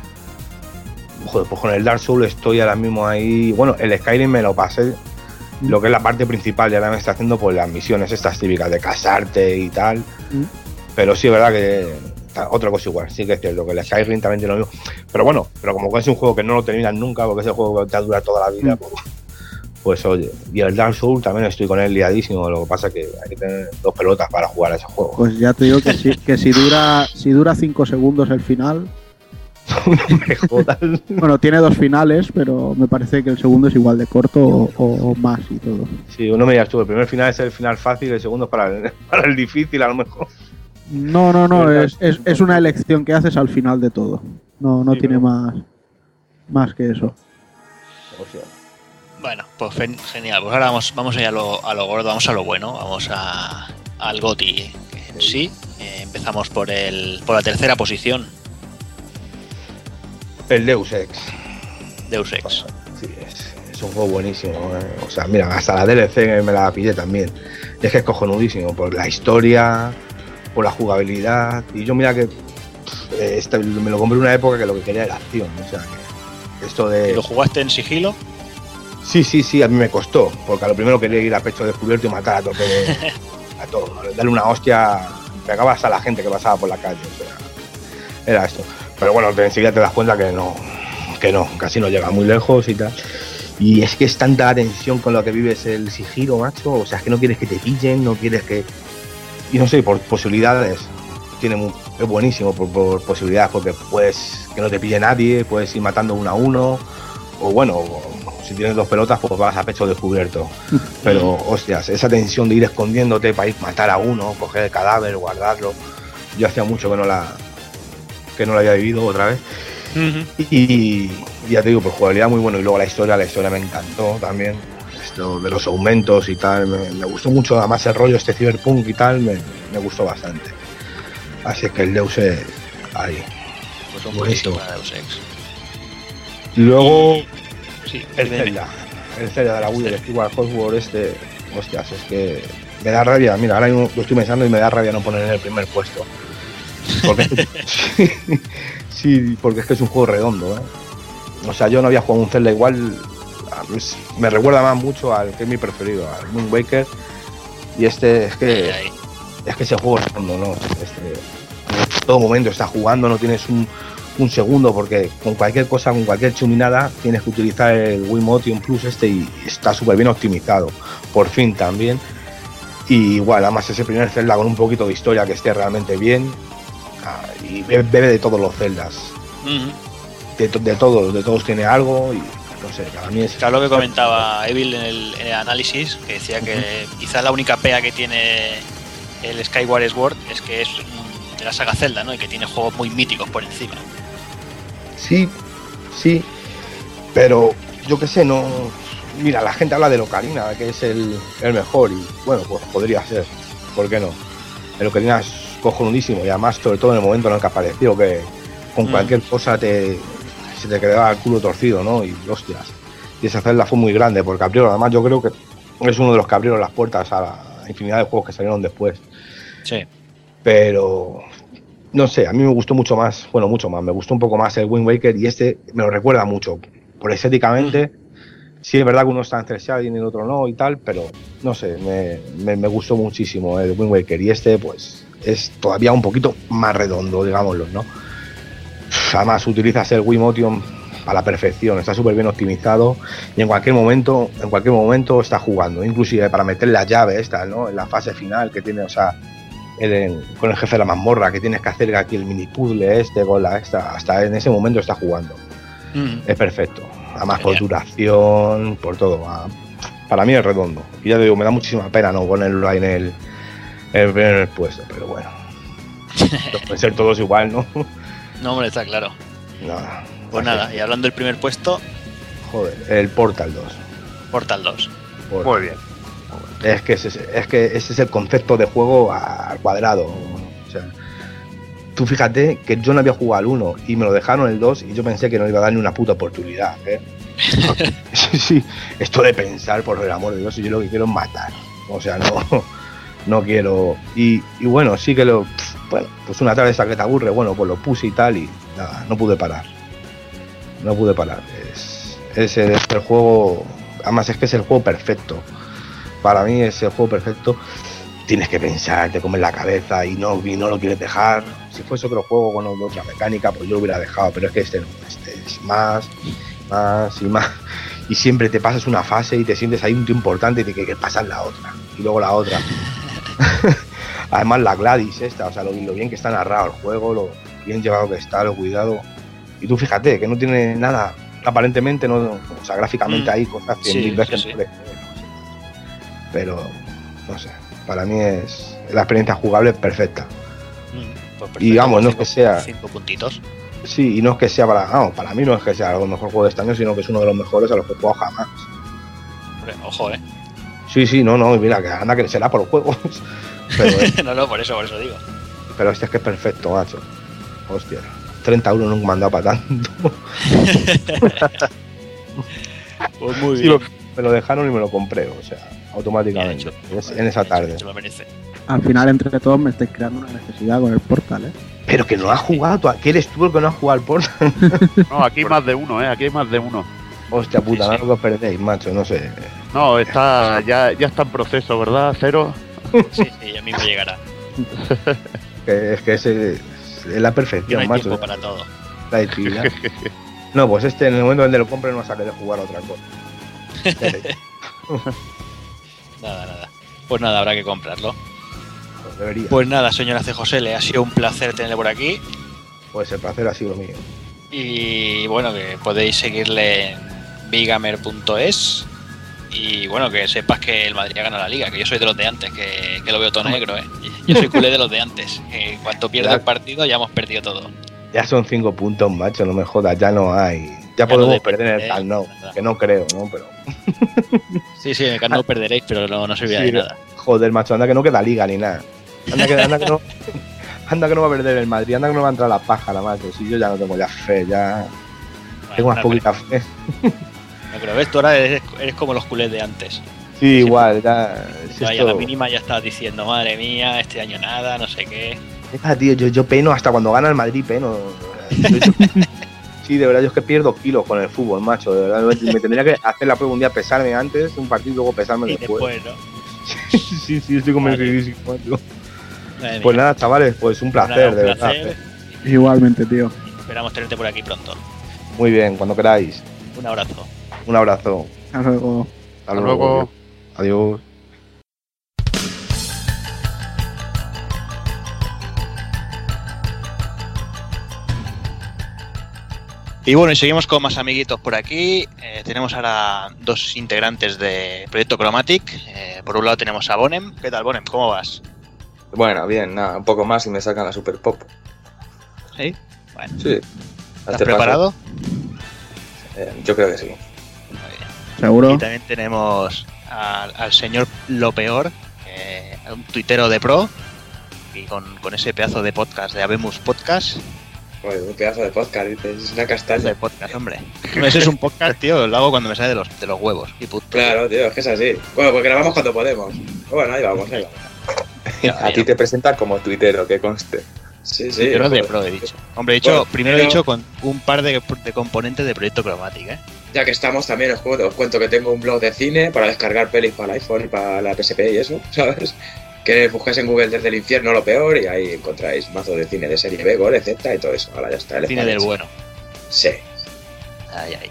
Joder, pues con el Dark Souls estoy ahora mismo ahí. Bueno, el Skyrim me lo pasé. Lo que es la parte principal, ya ahora me está haciendo pues las misiones estas típicas de casarte y tal. Mm. Pero sí es verdad que otra cosa igual, sí que es cierto que el Skyrim también tiene lo mismo. Pero bueno, pero como es un juego que no lo terminas nunca, porque es el juego que te dura toda la vida, Mm. pues, pues oye. Y el Dark Souls también estoy con él liadísimo, lo que pasa es que hay que tener dos pelotas para jugar a ese juego. Pues ya te digo que si, que si dura si dura 5 segundos el final, me jodas. bueno, tiene dos finales, pero me parece que el segundo es igual de corto o, o- o más y todo. Sí, uno me digas tú, el primer final es el final fácil, el segundo es para el, para el difícil a lo mejor. No, no, no, es, es, es una elección que haces al final de todo. No, no Sí, tiene pero- más, más que eso. Bueno, pues gen- genial. Pues ahora vamos, vamos allá a lo, a lo gordo, vamos a lo bueno, vamos a, al GOTI en sí. Eh, empezamos por, el, por la tercera posición, el Deus Ex. Deus Ex. Sí, es, es un juego buenísimo. eh. O sea, mira, hasta la DLC me la pillé también. Es que es cojonudísimo por la historia, por la jugabilidad. Y yo, mira que pff, eh, este- me lo compré en una época que lo que quería era acción. O sea, que esto de. ¿Lo jugaste en sigilo? Sí, sí, sí, a mí me costó. Porque a lo primero quería ir a pecho descubierto y matar a tope a todo. ¿no? Darle una hostia. Pegabas a la gente que pasaba por la calle. O sea, era esto. Pero bueno, te- enseguida te das cuenta que no, que no, casi no llega muy lejos y tal. Y es que es tanta la tensión con lo que vives el sigilo, macho. O sea, es que no quieres que te pillen, no quieres que. Y no sé, por posibilidades. Tiene es buenísimo por, por posibilidades, porque puedes que no te pille nadie, puedes ir matando uno a uno. O bueno, si tienes dos pelotas, pues vas a pecho descubierto. Pero, hostias, esa tensión de ir escondiéndote para ir matar a uno, coger el cadáver, guardarlo. Yo hacía mucho que no la que no la había vivido otra vez. Y, y ya te digo, pues jugabilidad muy bueno. Y luego la historia, la historia me encantó también. De los aumentos y tal, me, me gustó mucho. Además, el rollo este cyberpunk y tal, me, me gustó bastante. Así que el Deus Ex, ahí. Pues un Buenísimo. Deus Ex. Luego, Sí, el. Zelda. El Zelda de la Wii, el Steward Hotword este. Hostias, es que me da rabia. Mira, ahora mismo lo estoy pensando y me da rabia no poner en el primer puesto. Porque, sí, sí, porque es que es un juego redondo, ¿eh? O sea, yo no había jugado un Zelda igual. Me recuerda más mucho al que es mi preferido, al Moon Waker. Y este es que es que ese juego es ¿no? Este, en todo momento estás jugando, no tienes un, un segundo, porque con cualquier cosa, con cualquier chuminada, tienes que utilizar el Wii Motion Plus este y está súper bien optimizado. Por fin también. Y igual, además ese primer Zelda con un poquito de historia que esté realmente bien. ah, y be- bebe de todos los. De, to- de todos, de todos tiene algo y no sé, para mí es... Claro lo que comentaba Evil en el, en el análisis, que decía que quizás la única pega que tiene el Skyward Sword es que es de la saga Zelda, ¿no? Y que tiene juegos muy míticos por encima. Sí, sí, pero yo qué sé, no. Mira, la gente habla de Ocarina, que es el, el mejor, y bueno, pues podría ser, ¿por qué no? El Ocarina es cojonudísimo, y además, sobre todo en el momento en el que apareció, que con Mm. cualquier cosa te, se te quedaba el culo torcido, ¿no? Y hostias. Y esa celda fue muy grande, porque abrió, además, yo creo que es uno de los que abrieron las puertas a la infinidad de juegos que salieron después Sí. pero no sé, a mí me gustó mucho más, bueno, mucho más, me gustó un poco más el Wind Waker y este me lo recuerda mucho, por estéticamente, sí es verdad que uno está en Celestial y en el otro no y tal, pero no sé, me, me- me gustó muchísimo el Wind Waker y este pues es todavía un poquito más redondo, digámoslo, ¿no? Además utilizas el Wii Motion a la perfección, está súper bien optimizado y en cualquier momento, en cualquier momento está jugando, inclusive para meter la llave esta, ¿no? En la fase final que tiene, o sea, el- con el jefe de la mazmorra que tienes que hacer aquí el mini puzzle este con la esta, hasta en ese momento está jugando. Ujú. Es perfecto. Además por duración, por todo. va. para mí es redondo. Y ya te digo, me da muchísima pena no ponerlo ahí en el, en el primer puesto, pero bueno. No pueden ser todos igual, ¿no? No, hombre, está claro. Nada. Pues nada, y hablando del primer puesto, Joder, el Portal 2. Portal 2. Portal. Muy bien. Es que, ese, es que ese es el concepto de juego al cuadrado. O sea, tú fíjate que yo no había jugado al 1 y me lo dejaron el 2 y yo pensé que no iba a dar ni una puta oportunidad. ¿eh? sí, sí, esto de pensar, por el amor de Dios, yo lo que quiero es matar. O sea, no, no quiero. Y, y bueno, sí que lo. Bueno, pues una tarde que te aburre, bueno, pues lo puse y tal y nada, no pude parar. No pude parar. Es, es, el, es el juego. Además, es que es el juego perfecto. Para mí es el juego perfecto. Tienes que pensar, te comes la cabeza y no, y no lo quieres dejar. Si fuese otro juego con otra mecánica, pues yo lo hubiera dejado, pero es que este no, este es más, más y más. Y siempre te pasas una fase y te sientes ahí un tío importante y te que, que pasas la otra. Y luego la otra. Además la Gladys esta, o sea, lo, lo bien que está narrado el juego, lo bien llevado que está, lo cuidado. Y tú fíjate que no tiene nada, aparentemente, no, o sea, gráficamente Mm. hay cosas que Sí, mil veces sí, no Pero, no sé, para mí es la experiencia jugable perfecta. Mm, pues Y vamos, no es que sea- Cinco puntitos. Sí, y no es que sea para, vamos, para mí no es que sea el mejor juego de este año, sino que es uno de los mejores a los que he jugado jamás. Hombre, ojo, eh. Sí, sí, no, no, mira, que anda que será por los juegos. Pero, eh, no, no, por eso, por eso digo. pero este es que es perfecto, macho. Hostia, 30 euros nunca me han dado para tanto. Pues muy Sí, bien. lo- me lo dejaron y me lo compré, o sea, automáticamente. Es- en esa tarde. Se lo merece. Al final, entre todos, me estáis creando una necesidad con el portal, ¿eh? Pero que no has jugado, tú, que eres tú el que no has jugado al Portal. No, aquí hay más de uno, ¿eh? Aquí hay más de uno. Hostia puta, Sí, no sí. lo que os perdéis, macho, no sé. No, está ya, ya está en proceso, ¿verdad? Cero. Sí, sí, a mí me llegará. Es que es, es la Yo no perfección, hay macho. tiempo para todo. La actividad. No, pues este en el momento donde lo compre no vas a querer jugar a otra cosa. Nada, nada. Pues nada, habrá que comprarlo. Pues debería. Pues nada, señora C. José, le ha sido un placer tenerle por aquí. Pues el placer ha sido mío. Y bueno, que podéis seguirle en bigamer.es. Y bueno, que sepas que el Madrid gana la liga, que yo soy de los de antes, que, que lo veo todo negro, ¿eh? Yo soy culé de los de antes. En cuanto pierda el partido ya hemos perdido todo. Ya son cinco puntos, macho, no me jodas, ya no hay. Ya, no podemos perder en el. Camp Nada. que no creo, ¿no? Pero, Sí, sí, en el canal perderéis, pero no, no servirá Sí, de no. nada. joder, macho, anda que no queda liga ni nada. Anda que, anda que no. Anda que no va a perder el Madrid, anda que no va a entrar la pájara, macho. Si yo ya no tengo ya fe, ya tengo una no, poquita fe. No creo, ¿ves? Tú ahora eres, eres como los culés de antes. Sí, igual, ya. si esto- la mínima ya estás diciendo, madre mía, este año nada, no sé qué. Tío, yo, yo peno hasta cuando gana el Madrid, peno. Yo- sí, de verdad, yo es que pierdo kilos con el fútbol, macho. De verdad, me me tendría que hacer la prueba un día, pesarme antes, un partido, y luego pesarme Y después. después, ¿no? sí, sí, estoy convencidísimo, macho. Madre Pues mía. nada, chavales, pues un Pues placer, un de verdad. placer. Igualmente, tío. Esperamos tenerte por aquí pronto. Muy bien, cuando queráis. Un abrazo. Un abrazo. Hasta luego. Hasta luego. Adiós. Y bueno, y seguimos con más amiguitos por aquí. Eh, tenemos ahora dos integrantes de Proyecto Chromatic. Eh, por un lado tenemos a Bonem. ¿Qué tal, Bonem? ¿Cómo vas? Bueno, bien, nada, un poco más y me sacan la Super Pop. ¿Sí? Bueno, Sí. ¿estás preparado? Eh, yo creo que sí. ¿Seguro? Y también tenemos al, al señor Lo Peor, eh, un tuitero de pro, y con, con ese pedazo de podcast de Habemus Podcast. Joder, un pedazo de podcast, dices, es una Pedazo castaña. de podcast, hombre. Ese es un podcast, tío, lo hago cuando me sale de los, de los huevos. Y punto. Claro, tío, es que es así. Bueno, pues grabamos cuando podemos. Bueno, ahí vamos, ahí vamos. A ti te presentan como tuitero, que conste. Sí, sí. Tuitero de pro, he dicho. Hombre, he dicho, Bueno, primero he dicho con un par de, de componentes de Proyecto Chromatic, ¿eh? Ya que estamos también, os, cuento- os cuento que tengo un blog de cine para descargar pelis para el iPhone y para la PSP y eso, ¿sabes? Que buscáis en Google desde el infierno lo peor y ahí encontráis mazo de cine de serie B, gore, Z y todo eso. Ahora ya está. el Cine del bueno. Sí. Ay, ay.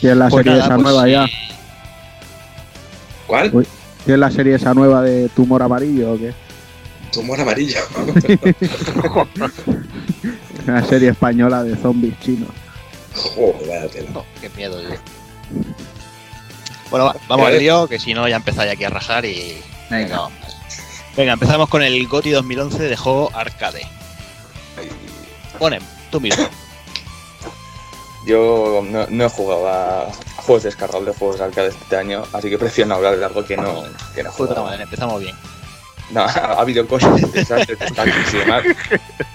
¿Tienes la Pues serie nada, esa pues nueva ya? ¿Cuál? Uy. ¿Tienes la serie esa nueva de Tumor Amarillo o qué? Tumor amarillo. Una serie española de zombies chinos. Joder, vaya tela. Oh, qué miedo, tío. Bueno, va- vamos al lío, que si no ya empezáis aquí a rajar y... Venga. No. Venga, empezamos con el GOTY 2011 de juego arcade. Ponen, tú mismo. Yo no, no he jugado a, a juegos descargados de juegos arcade este año, así que prefiero no hablar de algo que no, que no he Puta madre, empezamos bien. No, ha habido cosas interesantes, y demás,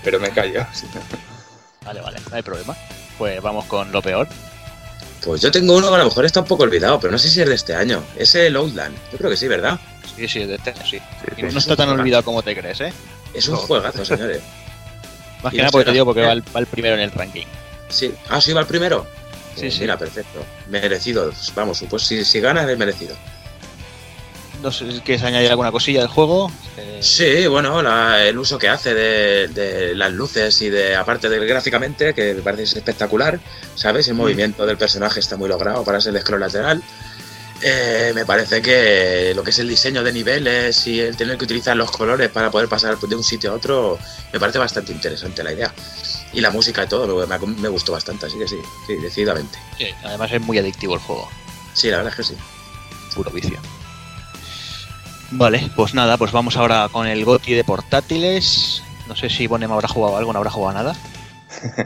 pero me callo. sí. Vale, vale, no hay problema. Pues vamos con lo peor. Pues yo tengo uno que a lo mejor está un poco olvidado, pero no sé si es de este año. Es el Outland. Yo creo que sí, ¿verdad? Sí, sí, de este año, sí. Y no está tan olvidado como te crees, ¿eh? Es un juegazo, señores. Más que nada porque te digo porque va el, va el primero en el ranking. Sí. Ah, sí, va el primero. Sí, Pues sí. Mira, perfecto. Merecido. Vamos, pues si, si gana es merecido. No sé si quieres añadir alguna cosilla del juego. Eh, Sí, bueno, la- el uso que hace de, de las luces y de, aparte de gráficamente, que me parece espectacular, ¿sabes? El Mm. movimiento del personaje está muy logrado para ser el scroll lateral. Eh, me parece que lo que es el diseño de niveles y el tener que utilizar los colores para poder pasar de un sitio a otro, me parece bastante interesante la idea. Y la música y todo, me, me- me gustó bastante, así que sí, sí, decididamente. sí, además es muy adictivo el juego. Sí, la verdad es que sí. Puro vicio. Vale, pues nada, pues vamos ahora con el GOTI de portátiles. No sé si Bonem habrá jugado algo, no habrá jugado nada.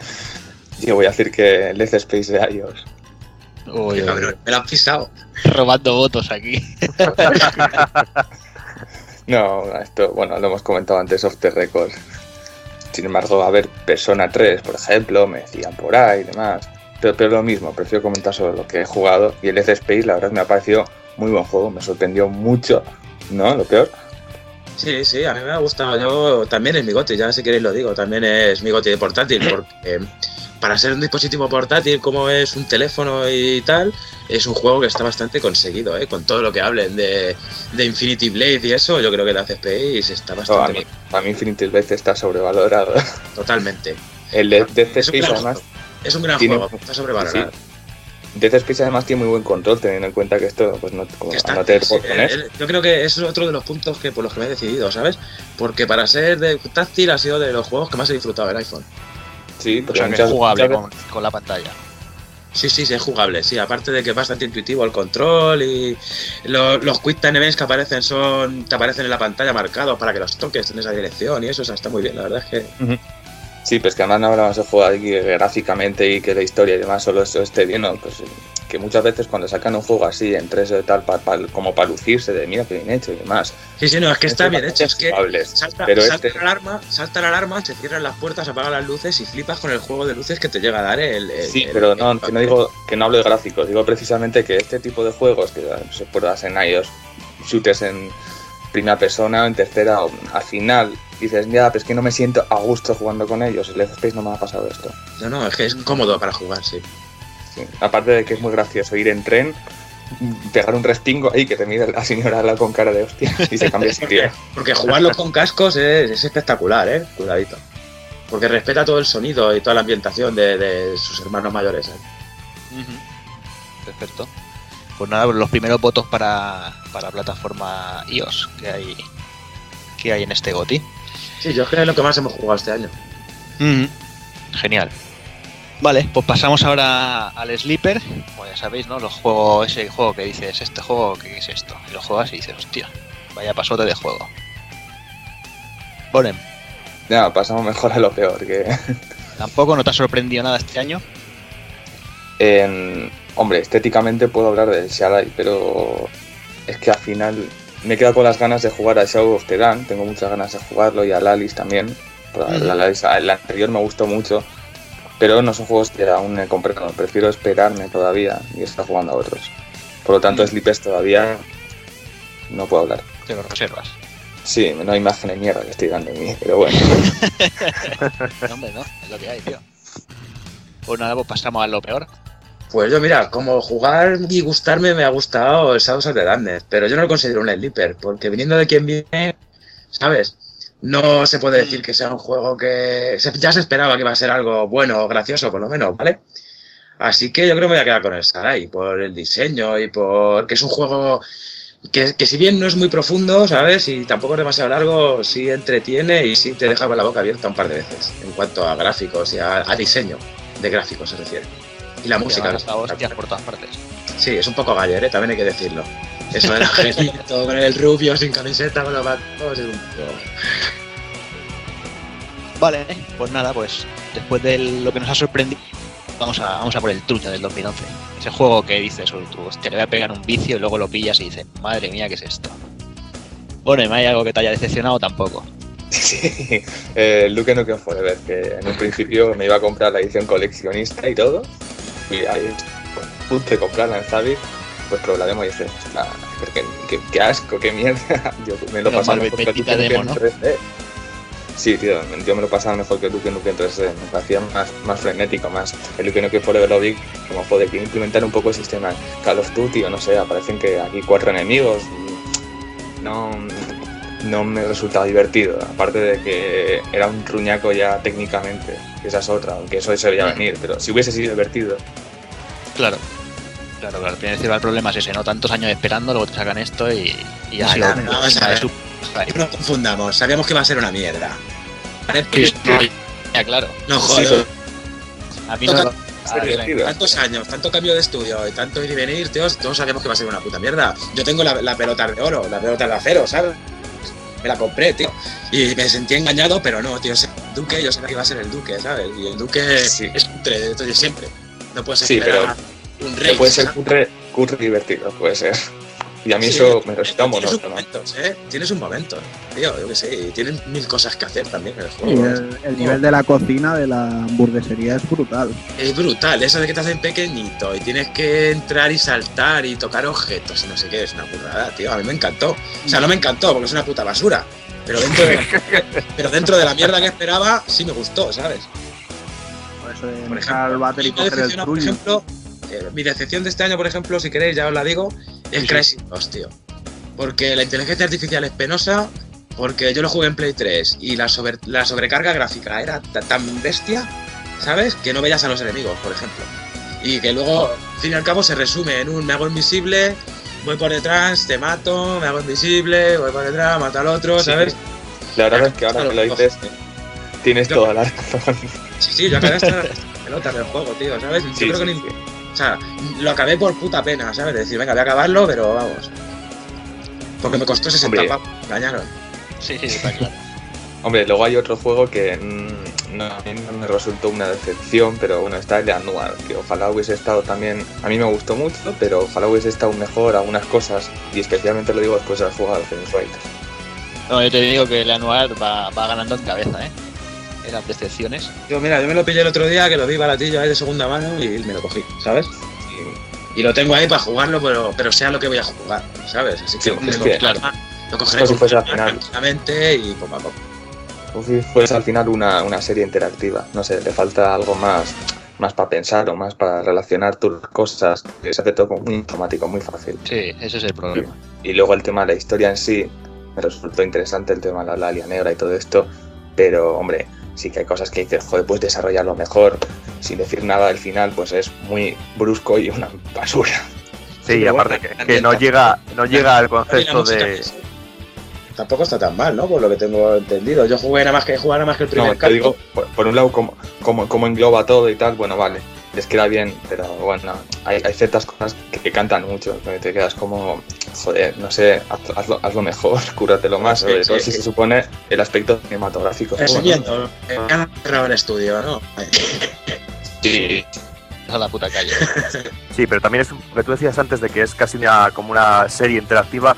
Yo voy a decir que Let's Space de iOS. Uy, cabrón, me lo han pisado. robando votos aquí. No, esto, bueno, lo hemos comentado antes off the record. Sin embargo, a ver, Persona 3, por ejemplo, me decían por ahí y demás. Pero, pero lo mismo, prefiero comentar sobre lo que he jugado. Y el Death Space, la verdad, me ha parecido muy buen juego. Me sorprendió mucho, ¿no? Lo peor. Sí, sí, a mí me ha gustado. Yo también es mi goti, ya si queréis lo digo, también es mi goti de portátil, porque para ser un dispositivo portátil como es un teléfono y tal, es un juego que está bastante conseguido, ¿eh? Con todo lo que hablen de, de Infinity Blade y eso, yo creo que la CSPI está No, a, bastante mí, a mí Infinity Blade está sobrevalorado. totalmente. El de Death Es un gran además, juego. Es un gran tiene- juego, está sobrevalorado. Death Space además tiene muy buen control, teniendo en cuenta que esto, pues no, como está- no sí, botones. eh, yo creo que es otro de los puntos que por los que me he decidido, ¿sabes? Porque para ser de táctil ha sido de los juegos que más he disfrutado del iPhone. Sí, O porque sea, es jugable muchas con, con la pantalla. Sí, sí, sí, es jugable, sí. Aparte de que es bastante intuitivo el control y lo- los quick time events que aparecen son te aparecen en la pantalla marcados para que los toques en esa dirección y eso, o sea, está muy bien, la verdad es que... Sí, pues que además no hablamos de juego aquí gráficamente y que la historia y demás solo eso esté bien, ¿no? Pues que muchas veces cuando sacan un juego así en 3 o tal, pa- pa- como para lucirse de mira que bien hecho y demás. Sí, sí, no, es que está bien hecho, es que salta, pero salta este- la alarma, salta la alarma, se cierran las puertas, apagan las luces y flipas con el juego de luces que te llega a dar el... el- Sí, el- pero no, el- que no digo que no hablo de gráficos, digo precisamente que este tipo de juegos que se pueden hacer en iOS, shooters en primera persona o en tercera, o al final dices, ya, pero es que no me siento a gusto jugando con ellos, el Dead Space no me ha pasado esto. No, no, es que es cómodo para jugar, sí. Sí. Aparte de que es muy gracioso ir en tren, pegar un respingo ahí que te mira la señora al lado con cara de hostia y se cambia de sitio. Porque jugarlo con cascos es, es espectacular, ¿eh? Cuidadito. Porque respeta todo el sonido y toda la ambientación de, de sus hermanos mayores. ¿eh? Perfecto. Pues nada, los primeros votos para, para plataforma iOS que hay que hay en este GOTI. Sí, yo creo que es lo que más hemos jugado este año. Genial. Vale, pues pasamos ahora al Sleeper. Como ya sabéis, ¿no? Los juegos, ese juego que dices, este juego, ¿qué es esto? Y lo juegas y dices, hostia, vaya pasote de juego. Bonem, Ya, pasamos mejor a lo peor que... ¿tampoco no te ha sorprendido nada este año? En- hombre, estéticamente puedo hablar del Shadai, pero es que al final me he quedado con las ganas de jugar a Shadow of the Dawn. Tengo muchas ganas de jugarlo y al Alice también. Alice- el anterior me gustó mucho, pero no son juegos que aún he comprado. Prefiero esperarme todavía y estar jugando a otros. Por lo tanto. Sleepers todavía no puedo hablar. Te lo reservas. Sí, no hay imagen de mierda que estoy dando mí, pero bueno. No, hombre, no, es lo que hay, tío. Pues nada, pues pasamos a lo peor. Pues yo, mira, como jugar y gustarme me ha gustado el Shadows of the pero yo no lo considero un sleeper, porque viniendo de quien viene, ¿sabes? No se puede decir que sea un juego que se- ya se esperaba que iba a ser algo bueno o gracioso, por lo menos, ¿vale? Así que yo creo que me voy a quedar con el Sarai, por el diseño y por que es un juego que, que si bien no es muy profundo, ¿sabes? Y tampoco es demasiado largo, sí entretiene y sí te deja con la boca abierta un par de veces, en cuanto a gráficos y a, a diseño de gráficos se refiere. Y la Te música. van hasta hostias por todas partes. Sí, es un poco galler, ¿eh? también hay que decirlo. Eso del angelito con el rubio sin camiseta, con los bancos, es un. Vale, pues nada, pues después de lo que nos ha sorprendido, vamos a, vamos a por el trucha del 2011. Ese juego que dices, "Uy, tú, hostia, le voy a pegar un vicio y luego lo pillas y dices, madre mía, ¿qué es esto? Bueno, ¿y no hay algo que te haya decepcionado tampoco? Sí, eh, Luke Nukem Forever, que en un principio me iba a comprar la edición coleccionista y todo, y ahí, pues, a punto de comprarla en Zavi, pues problememos y dices, "Ah, qué, qué- qué asco, qué mierda. Yo me lo pasaba mejor que demo, Nukem ¿no? 3D. Sí, tío, yo me lo pasaba mejor que Duke Nukem 3D, me parecía más, más frenético, más. El Duke Nukem Forever lo vi como joder, quiero implementar un poco el sistema Call of Duty o no sé, aparecen que aquí cuatro enemigos. y No, no me resultaba divertido, aparte de que era un truñaco ya técnicamente, que esa es otra, aunque eso se veía venir, pero si hubiese sido divertido, Claro. Claro, claro. El principal problema es ese, ¿no? Tantos años esperando, luego te sacan esto y, y Ya, ya, no, vamos a ver. su- No nos confundamos, sabíamos que iba a ser una mierda. ¿Vale? Sí, Ya, claro. No Sí, joder. A mí no Ah. Tantos años, tanto cambio de estudio y tanto ir y venir, tíos, todos sabíamos que iba a ser una puta mierda. Yo tengo la, la pelota de oro, la pelota de acero, ¿sabes? Me la compré, tío. Y me sentí engañado, pero no, tío, Duque, yo sabía que iba a ser el Duque, ¿sabes? Y el Duque Sí. es cutre de siempre. No puedes Sí, esperar un rey. puede ser cutre, cutre divertido, puede ser. Y a mí Sí, eso me resulta Tienes un monótono. momento, ¿eh? Tienes un momento, tío, yo qué sé, y tienes mil cosas que hacer también en el Y juego. el, el nivel de la cocina de la hamburguesería es brutal. Es brutal, eso de que te hacen pequeñito y tienes que entrar y saltar y tocar objetos y no sé qué, es una burrada, tío. A mí me encantó. O sea, no me encantó porque es una puta basura. Pero dentro de, pero dentro de la mierda que esperaba, sí me gustó, ¿sabes? Por eso de Por y coger el ejemplo, eh, mi decepción de este año, por ejemplo, si queréis, ya os la digo, es Crysis 2, tío. Porque la inteligencia artificial es penosa, porque yo lo jugué en Play 3 y la, sobre- la sobrecarga gráfica era ta- tan bestia, ¿sabes? Que no veías a los enemigos, por ejemplo. Y que luego, al fin y al cabo, se resume en un me hago invisible, voy por detrás, te mato, me hago invisible, voy por detrás, mato al otro, Sí. ¿sabes? La verdad es que ahora que lo dices, tienes Yo- toda la razón. Sí, sí, yo acabé hasta las pelotas del juego, tío, ¿sabes? Yo Sí, creo sí, que ni- sí. O sea, lo acabé por puta pena, ¿sabes? De decir, venga, voy a acabarlo, pero vamos. Porque me costó 60 Hombre. pavos, engañaron. Sí, sí, está claro. Hombre, luego hay otro juego que mm, no, a mí no me resultó una decepción, pero bueno, está el de Anual, que ojalá hubiese estado también, a mí me gustó mucho, pero ojalá hubiese estado mejor algunas cosas, y especialmente lo digo después de haber jugado al Phoenix Wright. No, yo te digo que el anual va, va ganando en cabeza, ¿eh? En las. Yo, mira, yo me lo pillé el otro día, que lo vi baratillo ahí de segunda mano y me lo cogí, ¿sabes? Y, y lo tengo ahí para jugarlo, pero, pero sea lo que voy a jugar, ¿sabes? Así que, Sí, lo que, claro. lo cogeré Como si al final. y poco a poco. Como si fuese al final una, una serie interactiva, no sé, le falta algo más, más para pensar o más para relacionar tus cosas, que se hace todo muy automático, muy fácil. Sí, ese es el problema. Y luego el tema de la historia en sí, me resultó interesante el tema de la Lalia Negra y todo esto, pero hombre, sí que hay cosas que dices, joder, puedes desarrollarlo mejor, sin decir nada del final, pues es muy brusco y una basura. Sí, y aparte bueno, que, que no llega no llega al concepto de... Tampoco está tan mal, ¿no? Por lo que tengo entendido. Yo jugué nada más que jugar nada más que el primer No, te digo, por, por un lado, como, como, como engloba todo y tal, bueno, vale, les queda bien, pero bueno, hay, hay ciertas cosas que, que cantan mucho, que te quedas como, joder, no sé, haz- hazlo, hazlo mejor, cúratelo más, sobre sí, todo si sí. se supone el aspecto cinematográfico. Han cerrado el estudio, ¿no? Sí, A la puta calle. Sí, pero también es un- lo que tú decías antes de que es casi una, como una serie interactiva,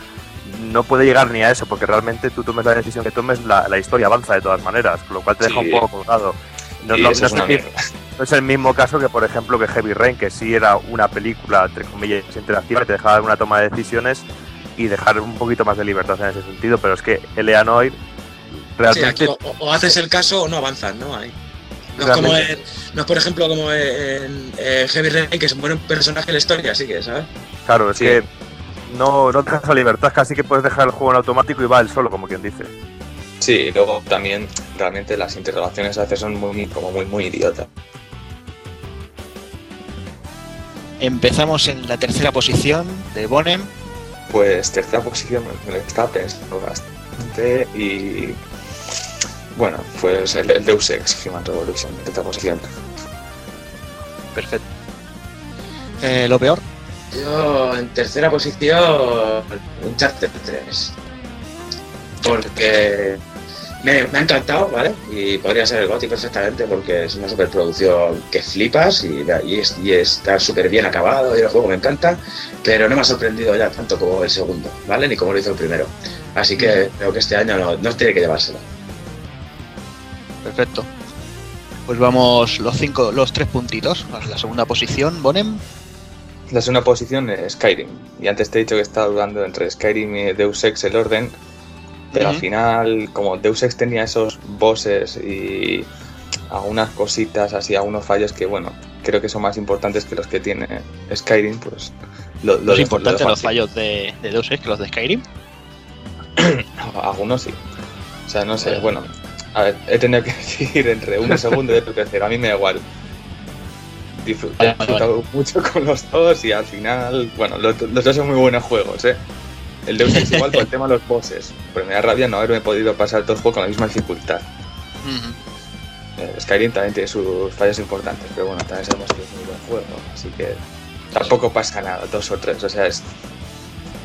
no puede llegar ni a eso, porque realmente tú tomes la decisión que tomes, la, la historia avanza de todas maneras, con lo cual te deja Sí. un poco colgado. No, es el, mi- mierda. no es el mismo caso que, por ejemplo, que Heavy Rain, que sí era una película, entre comillas, interactiva, que te dejaba dar una toma de decisiones y dejar un poquito más de libertad en ese sentido, pero es que Eleanor Sí, realmente... aquí o, o haces el caso o no avanzas, ¿no? Ahí. No es, como en- no es, por ejemplo, como en, en Heavy Rain, que es un buen personaje en la historia, así que, ¿sabes? Claro, es Sí. que no, no te dejas la libertad, casi que puedes dejar el juego en automático y va él solo, como quien dice. Sí, y luego también realmente las interrogaciones a veces son muy, como muy, muy idiotas. Empezamos en la tercera posición de Bonem. Pues tercera posición me lo estaba pensando bastante y bueno, pues el, el Deus Ex Human Revolution, tercera posición. Perfecto. Eh, lo peor. Yo en tercera posición, un Charter 3. Porque me, me ha encantado, ¿vale? Y podría ser el GOTY perfectamente porque es una superproducción que flipas y, y, es- y está súper bien acabado y el juego me encanta, pero no me ha sorprendido ya tanto como el segundo, ¿vale? Ni como lo hizo el primero. Así que creo que este año no, no tiene que llevárselo. Perfecto. Pues vamos los cinco, los tres puntitos. La segunda posición, Bonem. La segunda posición es Skyrim. Y antes te he dicho que estaba dudando entre Skyrim y Deus Ex el orden. Pero al final, como Deus Ex tenía esos bosses y algunas cositas así, algunos fallos que, bueno, creo que son más importantes que los que tiene Skyrim, pues lo, lo lo dejo los fallos de, de Deus Ex que los de Skyrim. Algunos sí. O sea, no sé, bueno. A ver, he tenido que decidir entre uno segundo y otro tercero. A mí me da igual. He vale, disfrutado mucho con los dos y al final, bueno, los, los dos son muy buenos juegos, ¿eh? El Deus Ex igual por el tema de los bosses. Pero me da rabia no haberme podido pasar todo el juego con la misma dificultad. Eh, Skyrim también tiene sus fallos importantes, pero bueno, también sabemos que es muy buen juego, así que tampoco pasa nada, dos o tres, o sea, es...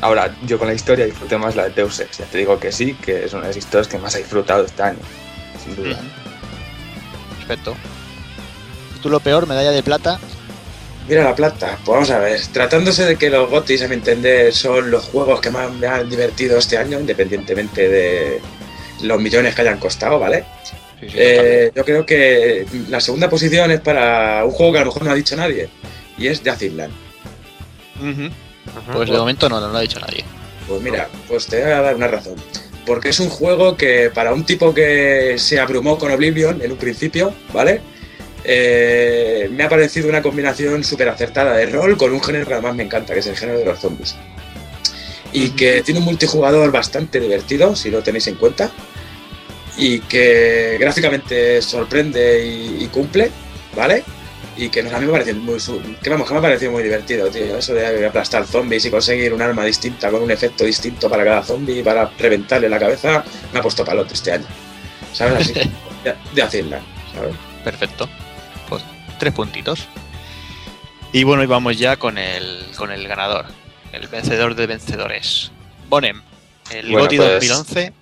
Ahora, yo con la historia disfruté más la de Deus Ex, ya te digo que sí, que es una de las historias que más he disfrutado este año, sin duda. Perfecto. Tú lo peor, medalla de plata. Mira la plata, pues vamos a ver. Tratándose de que los GOTYs, a mi entender, son los juegos que más me han divertido este año, independientemente de los millones que hayan costado, ¿vale? Eh, yo creo que la segunda posición es para un juego que a lo mejor no ha dicho nadie, y es Death Island. Pues de momento no, no lo ha dicho nadie. Pues mira, pues te voy a dar una razón. Porque es un juego que para un tipo que se abrumó con Oblivion en un principio, ¿vale? Eh, me ha parecido una combinación súper acertada de rol con un género que además me encanta, que es el género de los zombies. Y que tiene un multijugador bastante divertido, si lo tenéis en cuenta. Y que gráficamente sorprende y, y cumple, ¿vale? Y que nos- a mí me parece muy, que vamos, que me ha parecido muy divertido, tío. Eso de aplastar zombies y conseguir un arma distinta con un efecto distinto para cada zombie para reventarle la cabeza, me ha puesto palote este año. ¿Sabes? Así, de, de hacerla, ¿sabes? Perfecto. Tres puntitos. Y bueno, y vamos ya con el, con el ganador. El vencedor de vencedores. Bonem. El Bueno, GOTY pues, 2011.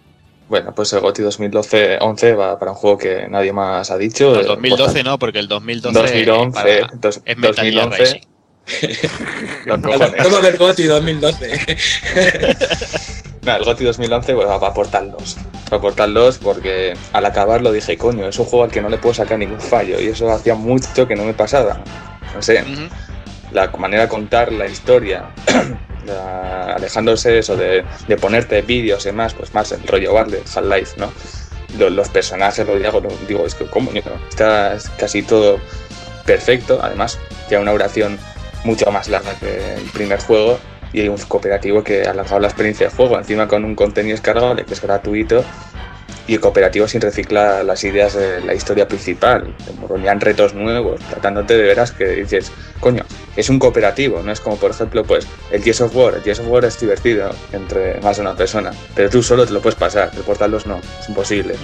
Bueno, pues el GOTY 2012 11 va para un juego que nadie más ha dicho. No, eh, 2012 no, porque el 2012 2011, para- dos- es Metal Gear 2011. Rising. Los cojones. Todo del GOTY 2012. Nada, el GOTY 2011 pues, va a aportar dos porque al acabarlo dije, coño, es un juego al que no le puedo sacar ningún fallo y eso hacía mucho que no me pasaba. No sé, la manera de contar la historia, la- alejándose eso de, de ponerte vídeos y demás, pues más el rollo bar de Half-Life, ¿no? Los, los personajes, lo digo, lo- digo, es que cómo, ¿no? está es casi todo perfecto, además tiene una duración mucho más larga que el primer juego y hay un cooperativo que ha alargado la experiencia de juego, encima con un contenido descargable que es gratuito y el cooperativo sin reciclar las ideas de la historia principal, han retos nuevos, tratándote de veras que dices, coño, es un cooperativo, no es como por ejemplo pues el Gears of War, el Gears of War es divertido entre más de una persona, pero tú solo te lo puedes pasar, el Portal 2 no, es imposible.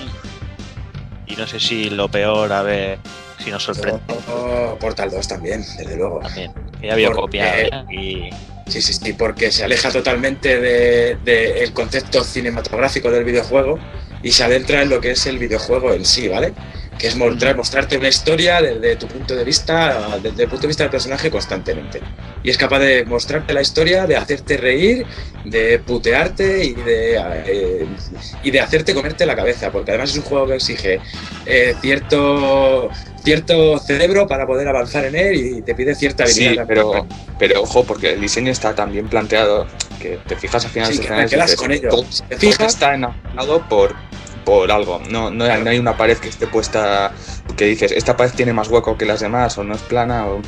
Y no sé si lo peor, a ver si nos sorprende. Oh, Portal 2 también, desde luego. También. Que ya había Porque- copiado. ¿eh? Y Sí, sí, sí, porque se aleja totalmente del de, concepto cinematográfico del videojuego y se adentra en lo que es el videojuego en sí, ¿vale? Que es mostrar, mostrarte una historia desde tu punto de vista, desde el punto de vista del personaje constantemente. Y es capaz de mostrarte la historia, de hacerte reír, de putearte y de, eh, y de hacerte comerte la cabeza, porque además es un juego que exige eh, cierto, cierto cerebro para poder avanzar en él y te pide cierta habilidad. Sí, pero, pero ojo, porque el diseño está tan bien planteado que te fijas al final Sí, de que quedas dices, con ello. todo- Si te todo fijas- está enamorado por, por algo. No, no, hay, no hay una pared que esté puesta que dices, esta pared tiene más hueco que las demás, o no es plana, o...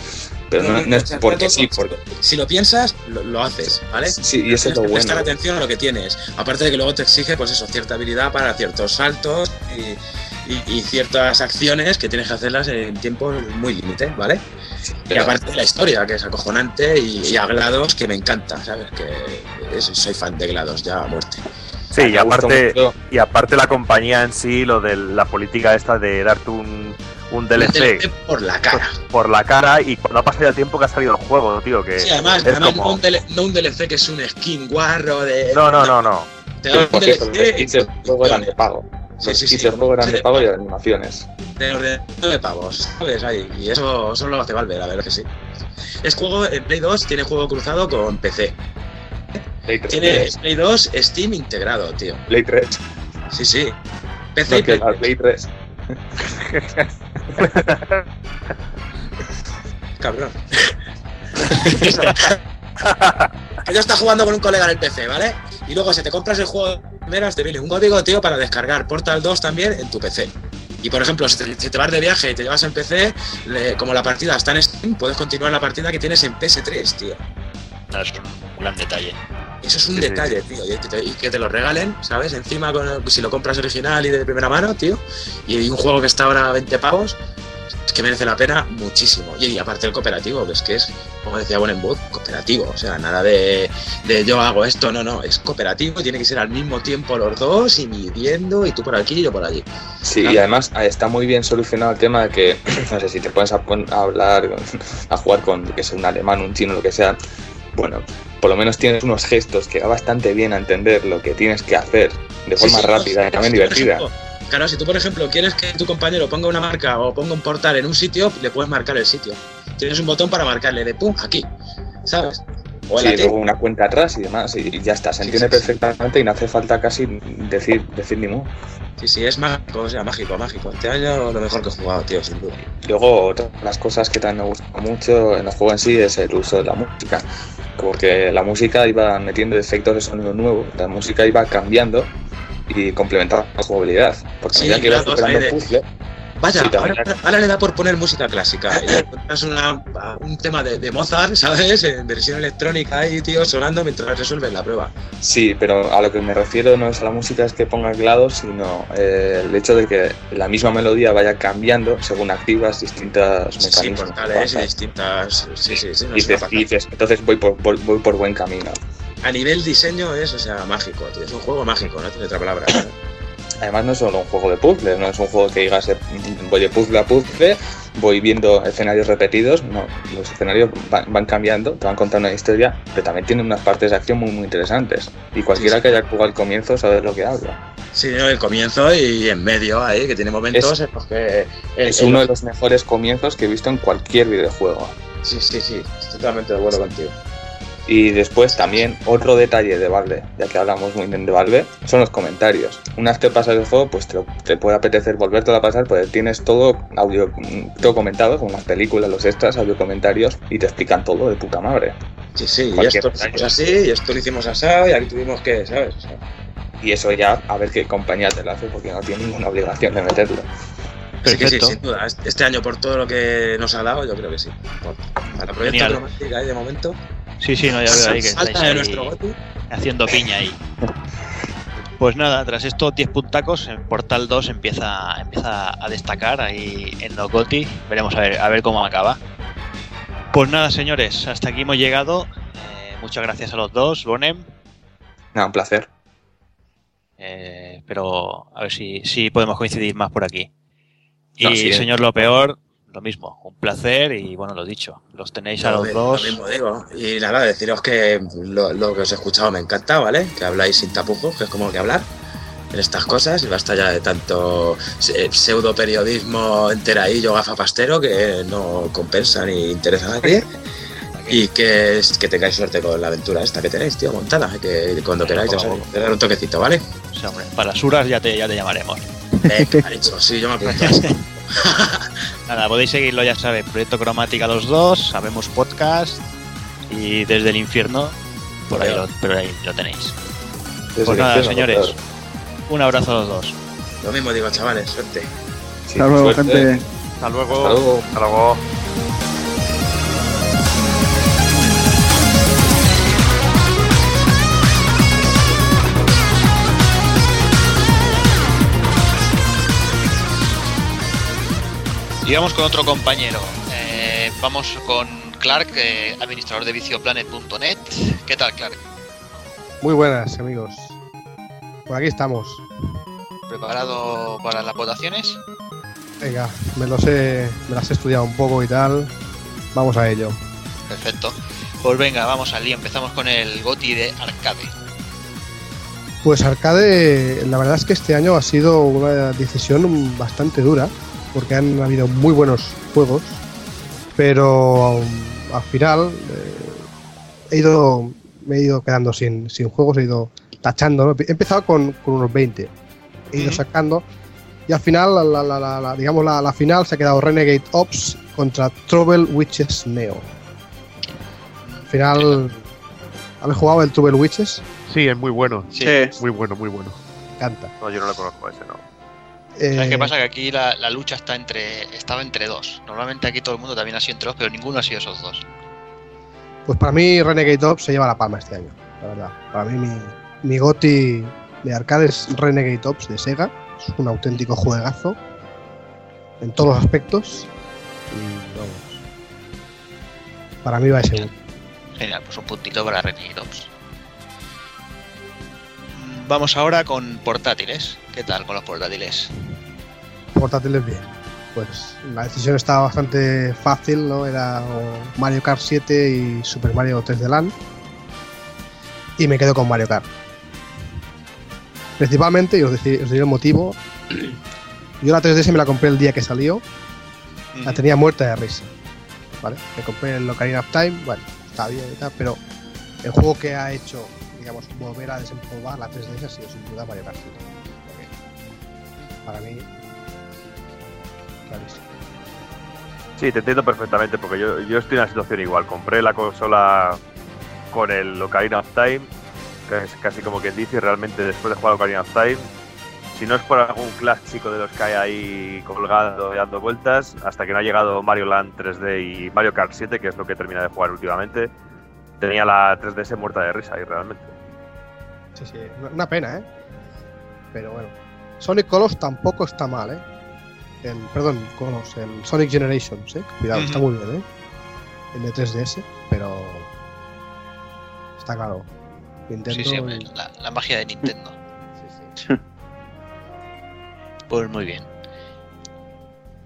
pero no, es porque sí, porque Si lo piensas, lo, lo haces, ¿vale? Sí, y eso es lo que prestar bueno. atención a lo que tienes. Aparte de que luego te exige, pues eso, cierta habilidad para ciertos saltos y, y- y ciertas acciones que tienes que hacerlas en tiempo muy límite, ¿vale? Y pero- aparte de la historia, que es acojonante, y, y a GLaDOS, que me encanta, ¿sabes? Que es- soy fan de GLaDOS ya a muerte. Sí, y Me gustó aparte, y aparte la compañía en sí, lo de la política esta de darte un, un DLC por la cara. por la cara y cuando ha pasado el tiempo que ha salido el juego, tío, que Sí, además, es además como... no, un DLC, no un DLC que es un skin guarro de. No, no, no, no. Te dan un los DLC skins del juego eran de pago. Sí, Los sí, sí. del juego eran de Sí. pago y de animaciones. de ordenador de pavos, ¿sabes? Ahí, y eso solo lo hace Valve, la verdad que sí. Es juego en Play 2, tiene juego cruzado con PC. Play 3. Tiene Play 2 Steam integrado, tío. Play 3. Sí, sí. PC y No, Play la Play 3. Cabrón. que yo está jugando con un colega en el PC, ¿vale? Y luego si te compras el juego de primeras, te viene un código, tío, para descargar Portal 2 también en tu PC. Y por ejemplo, si te, si te vas de viaje y te llevas el PC, le- como la partida está en Steam, puedes continuar la partida que tienes en PS3, tío. No, es un gran detalle. Eso es un Sí, sí, detalle, tío. Y que, te, y que te lo regalen, ¿sabes? Encima, con el- si lo compras original y de primera mano, tío. Y un juego que está ahora a 20 pavos, es que merece la pena muchísimo. Y, y aparte el cooperativo, que es que es, como decía Bonenwood, cooperativo. O sea, nada de, de yo hago esto, no, no. Es cooperativo, tiene que ser al mismo tiempo los dos y midiendo, y tú por aquí y yo por allí. Sí, Claro. y además ah, está muy bien solucionado el tema de que, no sé, si te pones a, a hablar, a jugar con, que sea un alemán, un chino, lo que sea, bueno, por lo menos tienes unos gestos que va bastante bien a entender lo que tienes que hacer de forma sí, rápida no, y también si divertida. ejemplo, Claro, si tú, por ejemplo, quieres que tu compañero ponga una marca o ponga un portal en un sitio, le puedes marcar el sitio. Tienes un botón para marcarle de pum, aquí, ¿sabes? O Sí, luego una cuenta atrás y demás, y ya está, se entiende perfectamente y no hace falta casi decir, decir ni mu. Sí, sí, es mágico, o sea, mágico, mágico. Este año lo mejor que he jugado, tío, sin duda. Luego, otra de las cosas que también me gusta mucho en el juego en sí es el uso de la música. Porque la música iba metiendo efectos de sonido nuevo, la música iba cambiando y complementando la jugabilidad. Porque Sí, medida que claro, superando ahí de- puzzle, Vaya, Sí, ahora, ahora le da por poner música clásica. Una- un tema de, de Mozart, ¿sabes? En versión electrónica ahí, tío, sonando mientras resuelves la prueba. sí, pero a lo que me refiero no es a la música es que ponga claro, sino eh, el hecho de que la misma melodía vaya cambiando según activas distintos Sí, sí, mecanismos. portales y distintas. Sí, sí, sí. no y dices, entonces voy por, voy, voy por buen camino. A nivel diseño es, o sea, mágico, tío. Es un juego mágico, no tiene otra palabra. Además no es solo un juego de puzzles, no es un juego que digas eh, voy de puzzle a puzzle, voy viendo escenarios repetidos, no, los escenarios van, van cambiando, te van contando una historia, pero también tienen unas partes de acción muy muy interesantes. Y cualquiera Sí, sí. que haya jugado al comienzo sabe de lo que habla. Sí, el comienzo y en medio ahí, que tiene momentos Es- en los que. el- Es el- uno de los mejores comienzos que he visto en cualquier videojuego. Sí, sí, sí. Estoy totalmente de acuerdo contigo. Y después también otro detalle de Valve, ya que hablamos muy bien de Valve, son los comentarios. Una vez que pasas el juego, pues te, lo- te puede apetecer volverte a pasar, pues tienes todo audio, todo comentado, como las películas, los extras, audio comentarios, y te explican todo de puta madre. Sí, sí, y esto lo hicimos así, y esto lo hicimos así, y aquí tuvimos que, ¿sabes? O sea, Y eso ya a ver qué compañía te lo hace, porque no tiene ninguna obligación de meterlo. sí, que sí, sin duda. Este año, por todo lo que nos ha dado, yo creo que sí. Por- para Proyecto Genial. Cromática ahí de momento. Sí, sí, no, ya veo ahí que estáis ahí haciendo piña ahí. Pues nada, tras estos 10 puntacos, el Portal 2 empieza, empieza a destacar ahí en los GOTY. Veremos a ver, a ver cómo acaba. Pues nada, señores, hasta aquí hemos llegado. Eh, muchas gracias a los dos, Bonem. Nada, un placer. Eh, pero a ver si, si podemos coincidir más por aquí. Y No, sí, eh. señor Lo Peor, lo mismo. Un placer y bueno, lo dicho. Los tenéis a Lo los dos. Lo mismo digo. Y nada, deciros que lo, lo que os he escuchado me encanta, ¿vale? Que habláis sin tapujos, que es como que hablar en estas cosas y basta ya de tanto pseudo periodismo enteradillo gafapastero que no compensa ni interesa a nadie. Y que, que tengáis suerte con la aventura esta que tenéis, tío, montada. Que cuando queráis os Poco a os daré un toquecito, ¿vale? Sí, hombre, para Suras ya te, ya te llamaremos. Venga, ha dicho, sí, yo me apunto. Nada, podéis seguirlo, ya sabéis, Proyecto Cromática los dos, sabemos podcast y desde el infierno, por ahí lo, pero ahí lo tenéis. Desde Pues nada, infierno, señores, claro. un abrazo a los dos. Lo mismo digo, chavales, suerte. Sí, Hasta luego, suerte. gente. Hasta luego. Hasta luego. Hasta luego. Y vamos con otro compañero. Eh, vamos con Clark, eh, administrador de vicioplanet.net. ¿Qué tal, Clark? Muy buenas, amigos. Por aquí estamos. ¿Preparado para las votaciones? Venga, me los he, me las he estudiado un poco y tal. Vamos a ello. Perfecto. Pues venga, vamos al lío. Empezamos con el GOTI de arcade. Pues arcade, la verdad es que este año ha sido una decisión bastante dura, porque han habido muy buenos juegos, pero um, al final eh, he ido, me he ido quedando sin, sin juegos, he ido tachando. ¿no? He empezado con, con unos 20, he ido sacando, y al final, la, la- la- la- la- digamos, la, la final se ha quedado Renegade Ops contra Trouble Witches Neo. Al final, ¿habéis jugado el Trouble Witches? Sí, es muy bueno. Sí. Muy bueno, muy bueno. Me encanta. No, yo no lo conozco ese, no. ¿Sabes qué Eh, pasa? Que aquí la, la lucha está entre, estaba entre dos. Normalmente aquí todo el mundo también ha sido entre dos, pero ninguno ha sido esos dos. Pues para mí Renegade Ops se lleva la palma este año, la verdad. Para mí mi, mi goti de arcade es Renegade Ops de Sega. Es un auténtico juegazo en todos los aspectos. Y vamos. Para mí va ese uno. Genial, pues un puntito para Renegade Ops. Vamos ahora con portátiles. ¿Qué tal con los portátiles? Portátiles bien. Pues la decisión estaba bastante fácil, ¿no? Era Mario Kart 7 y Super Mario 3D Land. Y me quedo con Mario Kart. Principalmente, y os diré, os diré el motivo. Yo la 3DS me la compré el día que salió. La tenía muerta de risa. ¿Vale? Me compré el Ocarina of Time. Bueno, está bien y tal, pero el juego que ha hecho, digamos, volver a desempolvar la 3DS ha sido sin duda Mario Kart 7. Porque Para mí, clarísimo. Sí, te entiendo perfectamente, porque yo, yo estoy en una situación igual. Compré la consola con el Ocarina of Time, que es casi como quien dice, y realmente después de jugar Ocarina of Time, si no es por algún clásico de los que hay ahí colgando y dando vueltas, hasta que no ha llegado Mario Land 3D y Mario Kart 7, que es lo que termina de jugar últimamente, tenía la 3DS muerta de risa y realmente. Sí, sí, una- pena, ¿eh? Pero bueno. Sonic Colors tampoco está mal, ¿eh? El, perdón, Colors, el Sonic Generations, ¿eh? Cuidado, está muy bien, ¿eh? El de 3DS, pero. Está claro. Nintendo. Sí, sí, y- la, la magia de Nintendo. sí, sí. Pues muy bien.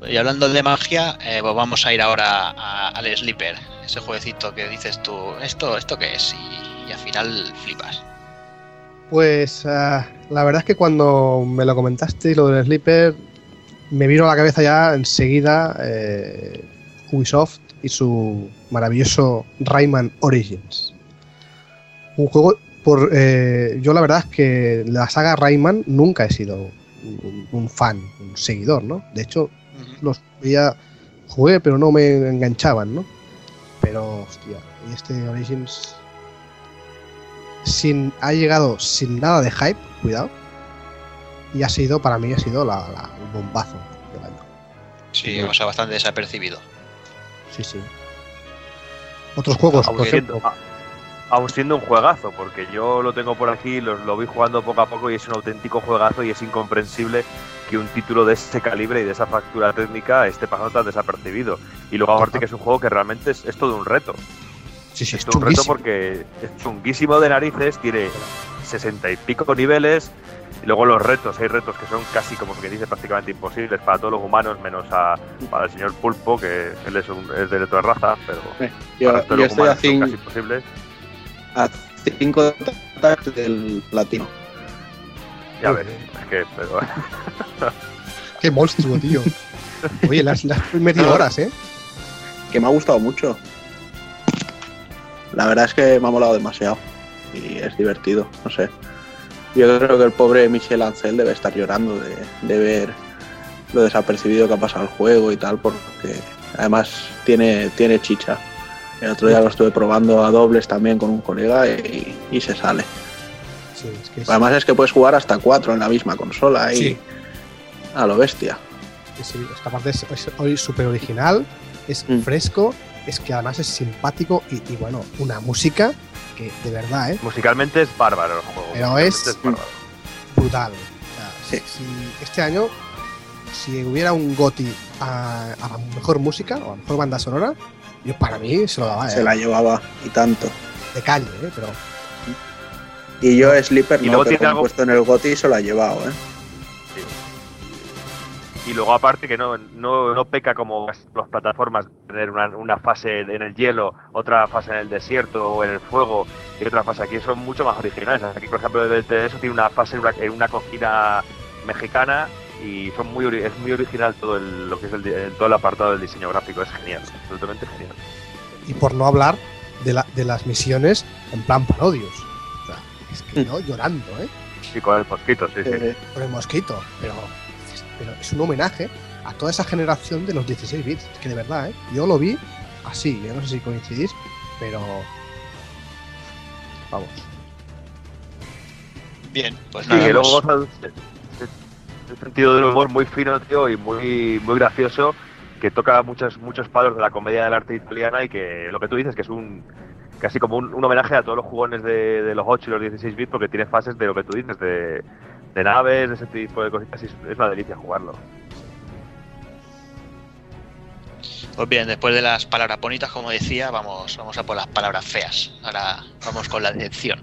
Y hablando de magia, eh, pues vamos a ir ahora al Sleeper, ese jueguecito que dices tú, ¿esto, esto qué es? Y, y al final flipas. Pues ah, la verdad es que cuando me lo comentaste lo del Sleeper, me vino a la cabeza ya enseguida eh, Ubisoft y su maravilloso Rayman Origins. Un juego por eh, yo la verdad es que la saga Rayman nunca he sido un, un fan, un seguidor, ¿no? De hecho, los veía, jugué pero no me enganchaban, ¿no? Pero hostia, y este Origins sin, ha llegado sin nada de hype, cuidado. Y ha sido, para mí, ha sido la, la- el bombazo del año. Sí, o sea, bastante desapercibido. Sí, sí. Otros juegos, aún por siendo, ejemplo. a- aún siendo un juegazo, porque yo lo tengo por aquí, lo, lo voy jugando poco a poco y es un auténtico juegazo y es incomprensible que un título de ese calibre y de esa factura técnica esté pasando tan desapercibido. Y luego aparte que es un juego que realmente es, es todo un reto. Sí, sí, es un reto porque es chunguísimo de narices, tiene sesenta y pico niveles. Y luego los retos, hay retos que son casi como que dice prácticamente imposibles para todos los humanos, menos a, para el señor Pulpo, que él es, un, es de otra raza, pero Eh, Yo, para yo los estoy a, humanos son cin- casi imposibles. a cinco tags del platino. Ya ves, es que, pero, Qué monstruo, tío. Oye, las, las metido horas, ¿eh? Que me ha gustado mucho. La verdad es que me ha molado demasiado. Y es divertido, no sé. Yo creo que el pobre Michel Ancel debe estar llorando de, de ver lo desapercibido que ha pasado el juego y tal, porque además tiene, tiene chicha. El otro día lo estuve probando a dobles también con un colega y, y se sale. Sí, es que es, Además es que puedes jugar hasta cuatro en la misma consola y Sí. a lo bestia. que sí, es es, súper original, es Mm. fresco, es que además es simpático y, y bueno, una música que de verdad, ¿eh? musicalmente es bárbaro el juego. Pero es- bárbaro. brutal. O sea, Sí. si este año, si hubiera un GOTI a, a la mejor música o a la mejor banda sonora, yo para mí se lo daba, Se ¿eh? la llevaba y tanto. de calle, ¿eh? Pero Y yo Sleeper Y no, luego pero tiene como he algo- puesto en el GOTI se lo ha llevado, ¿eh? Y luego aparte que no, no, no peca como las plataformas, tener una, una fase en el hielo, otra fase en el desierto o en el fuego y otra fase aquí, son mucho más originales. Aquí, por ejemplo, el eso tiene una fase en una, en una cocina mexicana y son muy es muy original todo el, lo que es el, todo el apartado del diseño gráfico, es genial, absolutamente genial. Y por no hablar de, la- de las misiones en plan parodios. O sea, es que yo llorando, ¿eh? Y con el mosquito, sí, sí. Por el mosquito. Pero, pero es un homenaje a toda esa generación de los 16 bits. Es que de verdad, ¿eh? Yo lo vi así. Yo no sé si coincidís, pero. Vamos. Bien, pues Sí, nada. que luego pues- goza de un- un sentido del humor muy fino, tío, y muy, muy gracioso, que toca muchos, muchos palos de la comedia del arte italiana y que lo que tú dices, que es un casi como un, un homenaje a todos los jugones de, de los 8 y los 16 bits, porque tiene fases de lo que tú dices, de, de naves, de ese tipo de cositas, y es, una delicia jugarlo. Pues bien, después de las palabras bonitas, como decía, vamos, vamos a por las palabras feas. Ahora vamos con la decepción.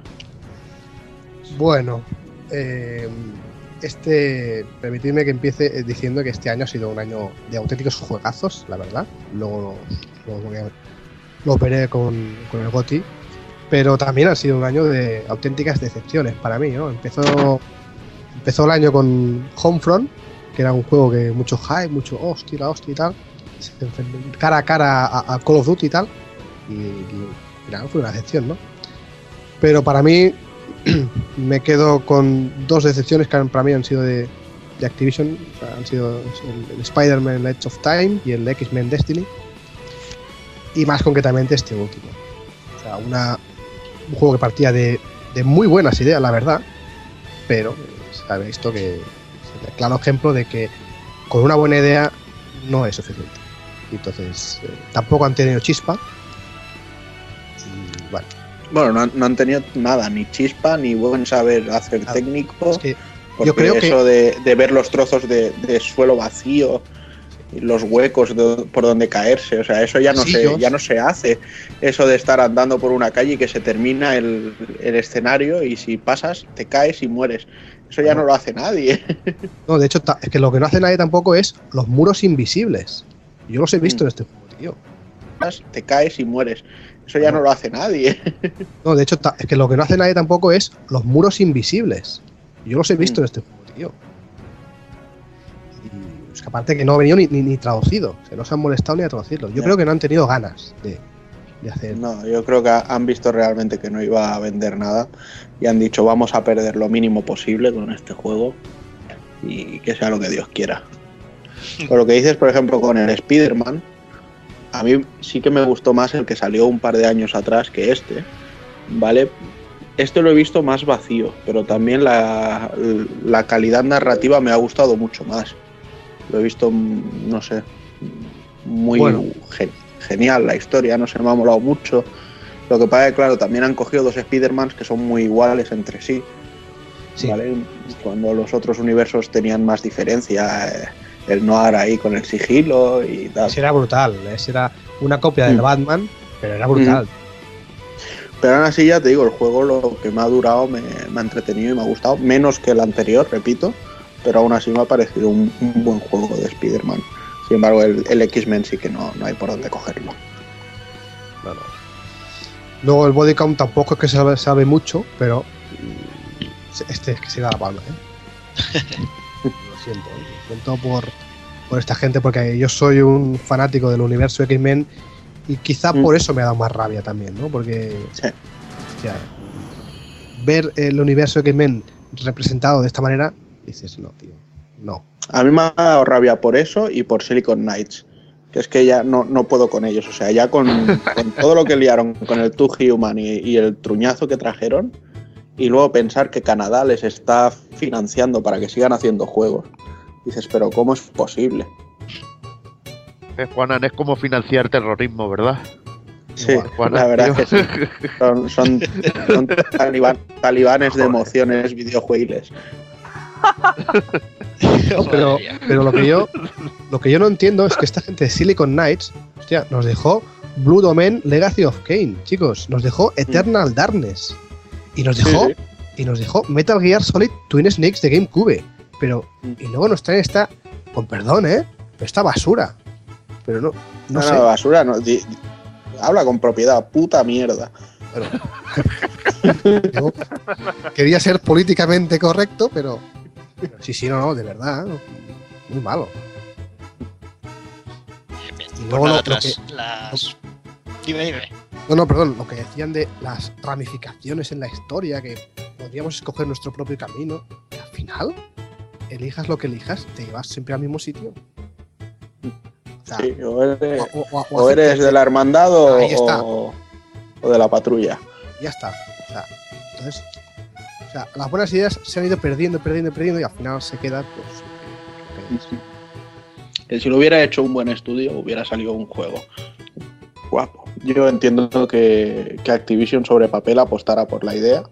Bueno, eh, este, permitidme que empiece eh, diciendo que este año ha sido un año de auténticos juegazos, la verdad. Luego, luego voy a- lo veré con, con el GOTI. Pero también ha sido un año de auténticas decepciones para mí, ¿no? Empezó, empezó el año con Homefront, que era un juego que mucho hype, mucho hostia, la hostia y tal. Cara a cara a, Call of Duty y tal. Y, y final fue una decepción, ¿no? Pero para mí me quedo con dos decepciones que para mí han sido de, de Activision. Han sido el, Spider-Man Edge of Time y el X-Men Destiny. Y más concretamente este último. O sea, una, un juego que partía de muy buenas ideas, la verdad. Pero se ha visto que es el claro ejemplo de que con una buena idea no es suficiente. Entonces eh, tampoco han tenido chispa. Y bueno, Bueno, no han, no han tenido nada, ni chispa, ni buen saber hacer técnico. porque yo creo que- eso de, de ver los trozos de, de suelo vacío, los huecos de- por donde caerse, o sea, eso ya no, se, ya no se hace. Eso de estar andando por una calle y que se termina el, el escenario y si pasas te caes y mueres. Eso ya no lo hace nadie. No, de hecho, es que lo que no hace nadie tampoco es los muros invisibles. Yo los he visto en este juego, tío. Te caes y mueres. Eso ya no lo hace nadie. No, de hecho, es que lo que no hace nadie tampoco es los muros invisibles. Yo los he visto en este juego, tío. Y es que aparte que no ha venido ni, ni, ni traducido. O sea, no se han molestado ni a traducirlo. Yo creo que no han tenido ganas de, de hacer. No, yo creo que han visto realmente que no iba a vender nada y han dicho vamos a perder lo mínimo posible con este juego y que sea lo que Dios quiera. Por lo que dices, por ejemplo, con el Spider-Man, a mí sí que me gustó más el que salió un par de años atrás que este, ¿vale? Este lo he visto más vacío, pero también la, la calidad narrativa me ha gustado mucho más. Lo he visto, mm, no sé, muy Bueno. gen- genial la historia, no sé, me ha molado mucho. Lo que pasa es que, claro, también han cogido dos Spider-Mans que son muy iguales entre sí. ¿vale? Cuando los otros universos tenían más diferencia, eh, el Noir ahí con el sigilo y tal. Ese era brutal. Ese era una copia del Mm. Batman, pero era brutal. Pero aún así, ya te digo, el juego lo que me ha durado me, me ha entretenido y me ha gustado, menos que el anterior, repito, pero aún así me ha parecido un, un buen juego de Spider-Man. Sin embargo, el, el X-Men sí que no, no hay por dónde cogerlo. Luego el body count tampoco es que se sabe, sabe mucho, pero este es que se da la palma, ¿eh? lo siento, ¿eh? lo siento por, por esta gente, porque yo soy un fanático del universo X-Men y quizá Mm. por eso me ha dado más rabia también, ¿no? Porque hostia, ver el universo X-Men representado de esta manera, dices, no, tío, no. A mí me ha dado rabia por eso y por Silicon Knights, que es que ya no, no puedo con ellos. O sea, ya con, con todo lo que liaron con el Two Human y, y el truñazo que trajeron, y luego pensar que Canadá les está financiando para que sigan haciendo juegos. Dices, pero ¿cómo es posible? Eh, Juanan, es como financiar terrorismo, ¿verdad? Sí, Juanan, la verdad que sí. Son, son, son taliban- talibanes de emociones videojuegos. No, pero, pero lo que yo lo que yo no entiendo es que esta gente de Silicon Knights, hostia, nos dejó Blue Domain Legacy of Kane, chicos, nos dejó Eternal Darkness y nos dejó Sí, y nos dejó Metal Gear Solid Twin Snakes de GameCube, pero y luego nos traen esta con perdón, ¿eh? Esta basura. Pero no, no, No, sé. no, basura, no. di- di- habla con propiedad, puta mierda. Yo quería ser políticamente correcto, pero sí, sí, no, no, de verdad, no, muy malo. Y Por luego nada lo- lo atrás, que- las... Dime, dime. No, no, perdón, lo que decían de las ramificaciones en la historia, que podríamos escoger nuestro propio camino, y al final, elijas lo que elijas, te llevas siempre al mismo sitio. O sea, Sí, o eres, o- o- o o eres aceptas- de la hermandad o, de la patrulla. ya está. O sea, entonces, sea, las buenas ideas se han ido perdiendo, perdiendo, perdiendo y al final se queda pues es. Que si lo hubiera hecho un buen estudio, hubiera salido un juego guapo. Yo entiendo que, que Activision sobre papel apostara por la idea,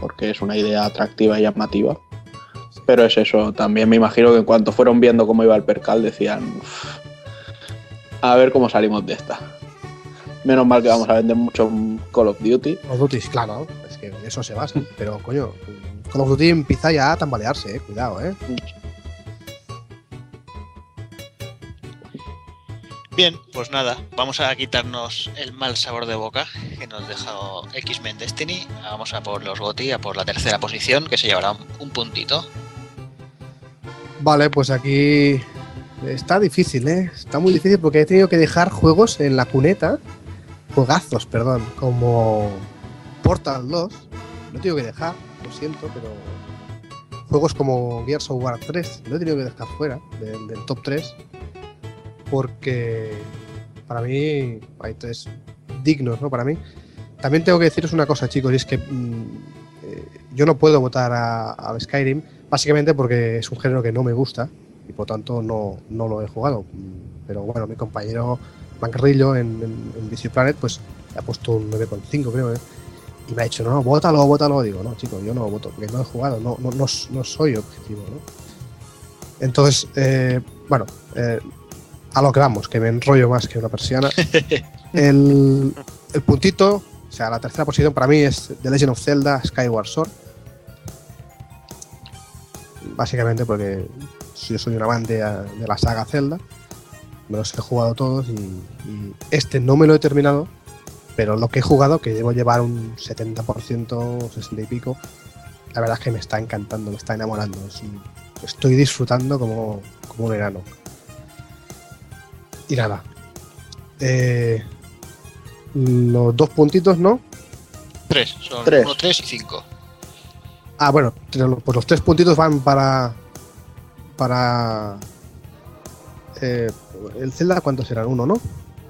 porque es una idea atractiva y llamativa. Pero es eso, también me imagino que en cuanto fueron viendo cómo iba el percal, decían, "Uf, a ver cómo salimos de esta. Menos mal que vamos a vender mucho Call of Duty. Call of Duty, claro, es que eso se basa. Pero coño, Call of Duty empieza ya a tambalearse, eh, cuidado, eh. Bien, pues nada, vamos a quitarnos el mal sabor de boca que nos dejó X-Men Destiny. Vamos a por los GOTY, a por la tercera posición, que se llevará un puntito. Vale, pues aquí está difícil, ¿eh? Está muy difícil porque he tenido que dejar juegos en la cuneta, juegazos, perdón, como Portal 2. Lo he tenido que dejar, lo siento, pero juegos como Gears of War 3 lo he tenido que dejar fuera del, top 3 porque para mí hay tres dignos, ¿no? Para mí. También tengo que deciros una cosa, chicos, y es que mm, eh, yo no puedo votar a- al Skyrim Básicamente porque es un género que no me gusta y por tanto no, no lo he jugado. Pero bueno, mi compañero Mancarrillo en, en, Planet pues ha puesto un 9,5 creo. ¿eh? Y me ha dicho, no, no, bótalo, bótalo. Digo, no, chicos, yo no lo voto porque no he jugado, no, no, no, no soy objetivo. ¿no? Entonces, eh, bueno, eh, a lo que vamos, que me enrollo más que una persiana. el, el puntito, o sea, la tercera posición para mí es The Legend of Zelda Skyward Sword básicamente porque yo soy un amante de la saga Zelda, me los he jugado todos y, y este no me lo he terminado, pero lo que he jugado, que debo llevar un 70%, 60 y pico, la verdad es que me está encantando, me está enamorando, es un- estoy disfrutando como, como un enano. Y nada, eh, los dos puntitos, ¿no? Tres, son Tres. uno, tres y cinco. Ah, bueno, pues los tres puntitos van para. Para. eh, el Zelda, ¿cuántos serán? Uno, ¿no?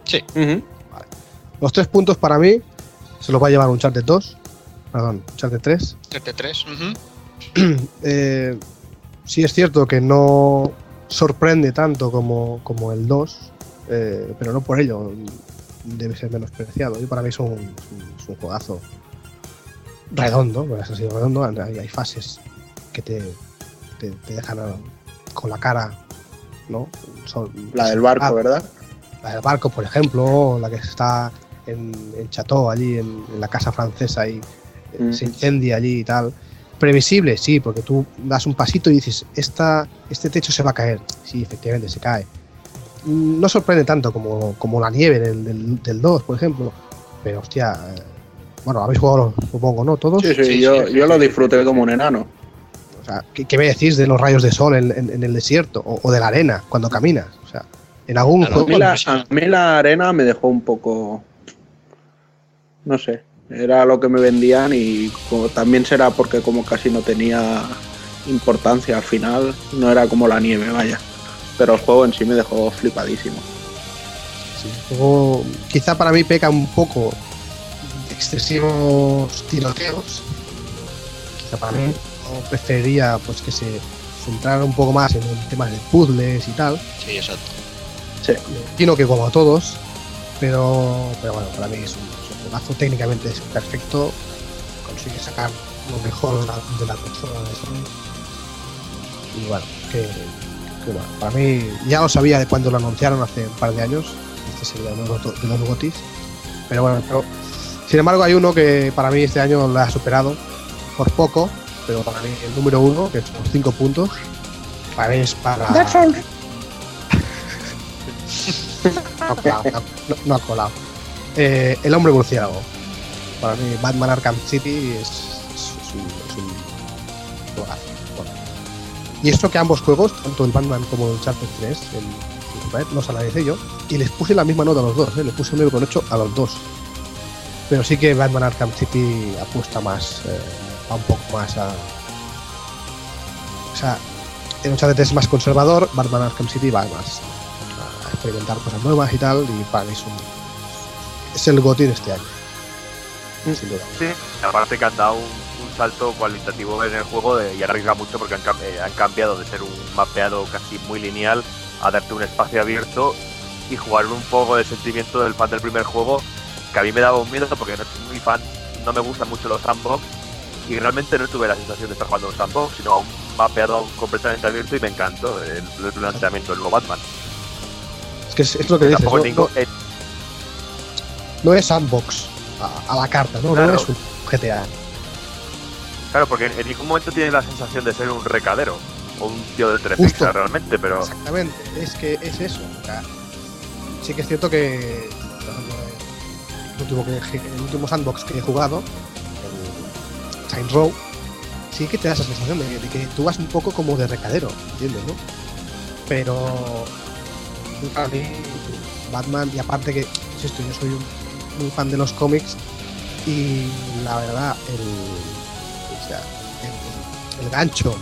Sí. Los tres puntos para mí se los va a llevar un Charter 2. Perdón, Charter 3. Trete tres. ujú. Eh, sí es cierto que no sorprende tanto como, como el 2, eh, pero no por ello debe ser menospreciado. Y para mí es un, es un- juegazo redondo, pues ha sido redondo. Hay, hay fases que te, te, te dejan a- con la cara, ¿no? Son- La del barco, Ah, ¿verdad? La del barco, por ejemplo, la que está en, en Chateau, allí en, en la casa francesa y eh, se incendia allí y tal. Previsible, sí, porque tú das un pasito y dices, Esta, este techo se va a caer. Sí, efectivamente, se cae. Mm, No sorprende tanto como, como la nieve del, del, del 2, por ejemplo. Pero, hostia, eh, bueno, habéis jugado, supongo, ¿no? Todos. Sí, sí, yo, yo lo disfruté como un enano. O sea, ¿qué, qué me decís de los rayos de sol en, en- en el desierto? O, o de la arena cuando caminas. O sea, en algún A juego. mí, la, a mí la arena me dejó un poco. No sé. Era lo que me vendían y como- también será porque como casi no tenía importancia al final, no era como la nieve, vaya. Pero el juego en sí me dejó flipadísimo. Sí, el juego quizá para mí peca un poco de excesivos tiroteos. Quizá para mí yo preferiría pues que se centrara un poco más en el tema de puzzles y tal. Sí, exacto. Sí. Imagino que como a todos, pero, pero bueno, para mí es un, juegazo, técnicamente es perfecto, consigue sacar lo mejor de la, de la consola de Sony. Y bueno, que, que bueno, para mí ya lo sabía de cuando lo anunciaron hace un par de años, este sería uno de los, de los gotis, pero bueno, pero, sin embargo hay uno que para mí este año lo ha superado por poco, pero para mí el número uno, que son cinco puntos, para mí es para... No ha colado. No, no ha colado. Eh, el hombre murciélago. Para mí, Batman Arkham City es, es- un, un. Y esto que ambos juegos, tanto el Batman como el Uncharted 3, el, Superman, los analicé yo y les puse la misma nota a los dos. ¿eh? Les puse un 9,8 a los dos. Pero sí que Batman Arkham City apuesta más, eh, va un poco más a. O sea, el Uncharted es más conservador, Batman Arkham City va más a experimentar cosas nuevas y tal, y para es un. Es el GOTY de este año. Sin duda. Sí, aparte que han dado un, un salto cualitativo en el juego de- y arriesga mucho porque han, eh, han cambiado de ser un mapeado casi muy lineal a darte un espacio abierto y jugar un poco de sentimiento del fan del primer juego que a mí me daba un miedo porque no soy muy fan, no me gustan mucho los sandbox y realmente no tuve la sensación de estar jugando un sandbox, sino a un mapeado completamente abierto y me encantó el, el planteamiento del nuevo Batman. Es que es, es lo que dices. Tampoco No, eh, no es sandbox a, a la carta, ¿no? Claro. No es un GTA. Claro, porque en ningún momento tienes la sensación de ser un recadero o un tío de pixels realmente, pero Exactamente, es que es eso. o sea, sí que es cierto que, el último, que- el último sandbox que he jugado, el Saints Row, sí que te da esa sensación de, de que tú vas un poco como de recadero, ¿entiendes? ¿no? Pero para mí, Batman, y aparte que, insisto, yo soy un, muy fan de los cómics y la verdad, el, el- gancho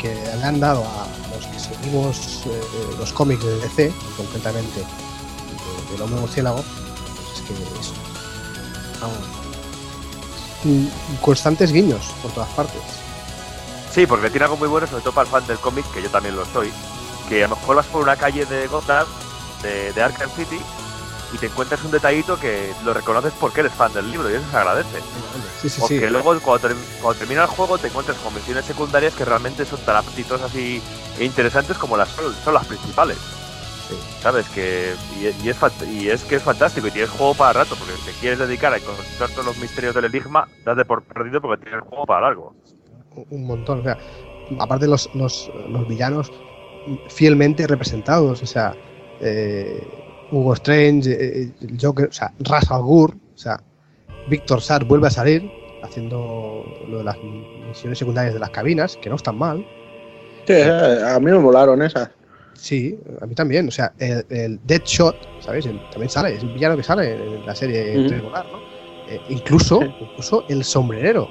que le han dado a los que seguimos eh, los cómics de DC, concretamente de- hombre murciélago, pues es que es constantes guiños por todas partes. Sí, porque tiene algo muy bueno, sobre todo para el fan del cómic, que yo también lo soy, que a lo mejor vas por una calle de Gotham, de Arkham City, y te encuentras un detallito que lo reconoces porque eres fan del libro y eso se agradece. Sí, sí, porque sí. luego cuando, ter- cuando termina el juego te encuentras con misiones secundarias que realmente son tan apetitosas y, e interesantes como las son, las principales. ¿Sabes? que y, y es, y es que es fantástico y tienes juego para rato porque te quieres dedicar a encontrar todos los misterios del enigma, das de por perdido porque tienes juego para largo. un montón. O sea, aparte los, los, los villanos fielmente representados. O sea, eh, Hugo Strange, eh, el Joker, o sea, Ra's al Ghul, o sea, Víctor Sar vuelve a salir haciendo lo de las misiones secundarias de las cabinas, que no están mal. Sí, eh, a mí me molaron esas. Sí, a mí también. O sea, el, el Deadshot, ¿sabéis? El- también sale, es un villano que sale en la serie Ujú. regular, ¿no? Eh, incluso, incluso el sombrerero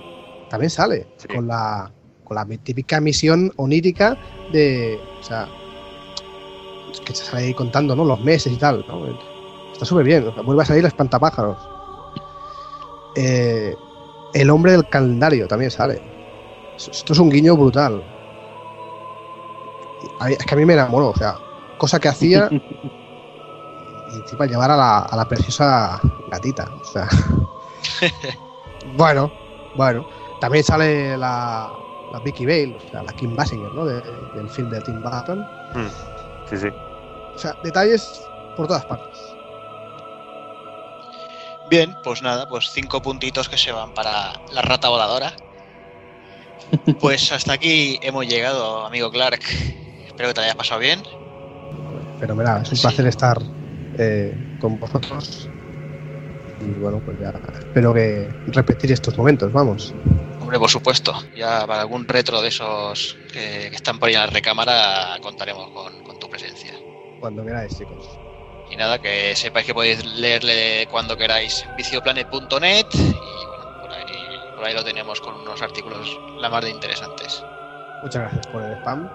también sale con la con la típica misión onírica de. O sea, que se sale ahí contando, ¿no? Los meses y tal, ¿no? Está súper bien. o sea, vuelve a salir el espantapájaros. Eh, el hombre del calendario también sale. Esto es un guiño brutal. Es que a mí me enamoró, o sea, cosa que hacía y encima llevar a la, a la preciosa gatita, o sea. bueno, bueno. También sale la, la Vicky Bale, o sea, la Kim Basinger, ¿no? De- del film de Tim Burton. Sí, sí. O sea, detalles por todas partes. Bien, pues nada, pues cinco puntitos que se van para la rata voladora. Pues hasta aquí hemos llegado, amigo Clark. Espero que te hayas pasado bien. Fenomenal, es un placer estar eh, con vosotros. Y bueno, pues ya espero que repetir estos momentos, vamos. Hombre, por supuesto. Ya para algún retro de esos que, que están por ahí en la recámara contaremos con, con tu presencia. Cuando queráis, chicos. Y nada, que sepáis que podéis leerle cuando queráis vicioplanet.net y bueno, por ahí, por ahí lo tenemos con unos artículos la más de interesantes. Muchas gracias por el spam.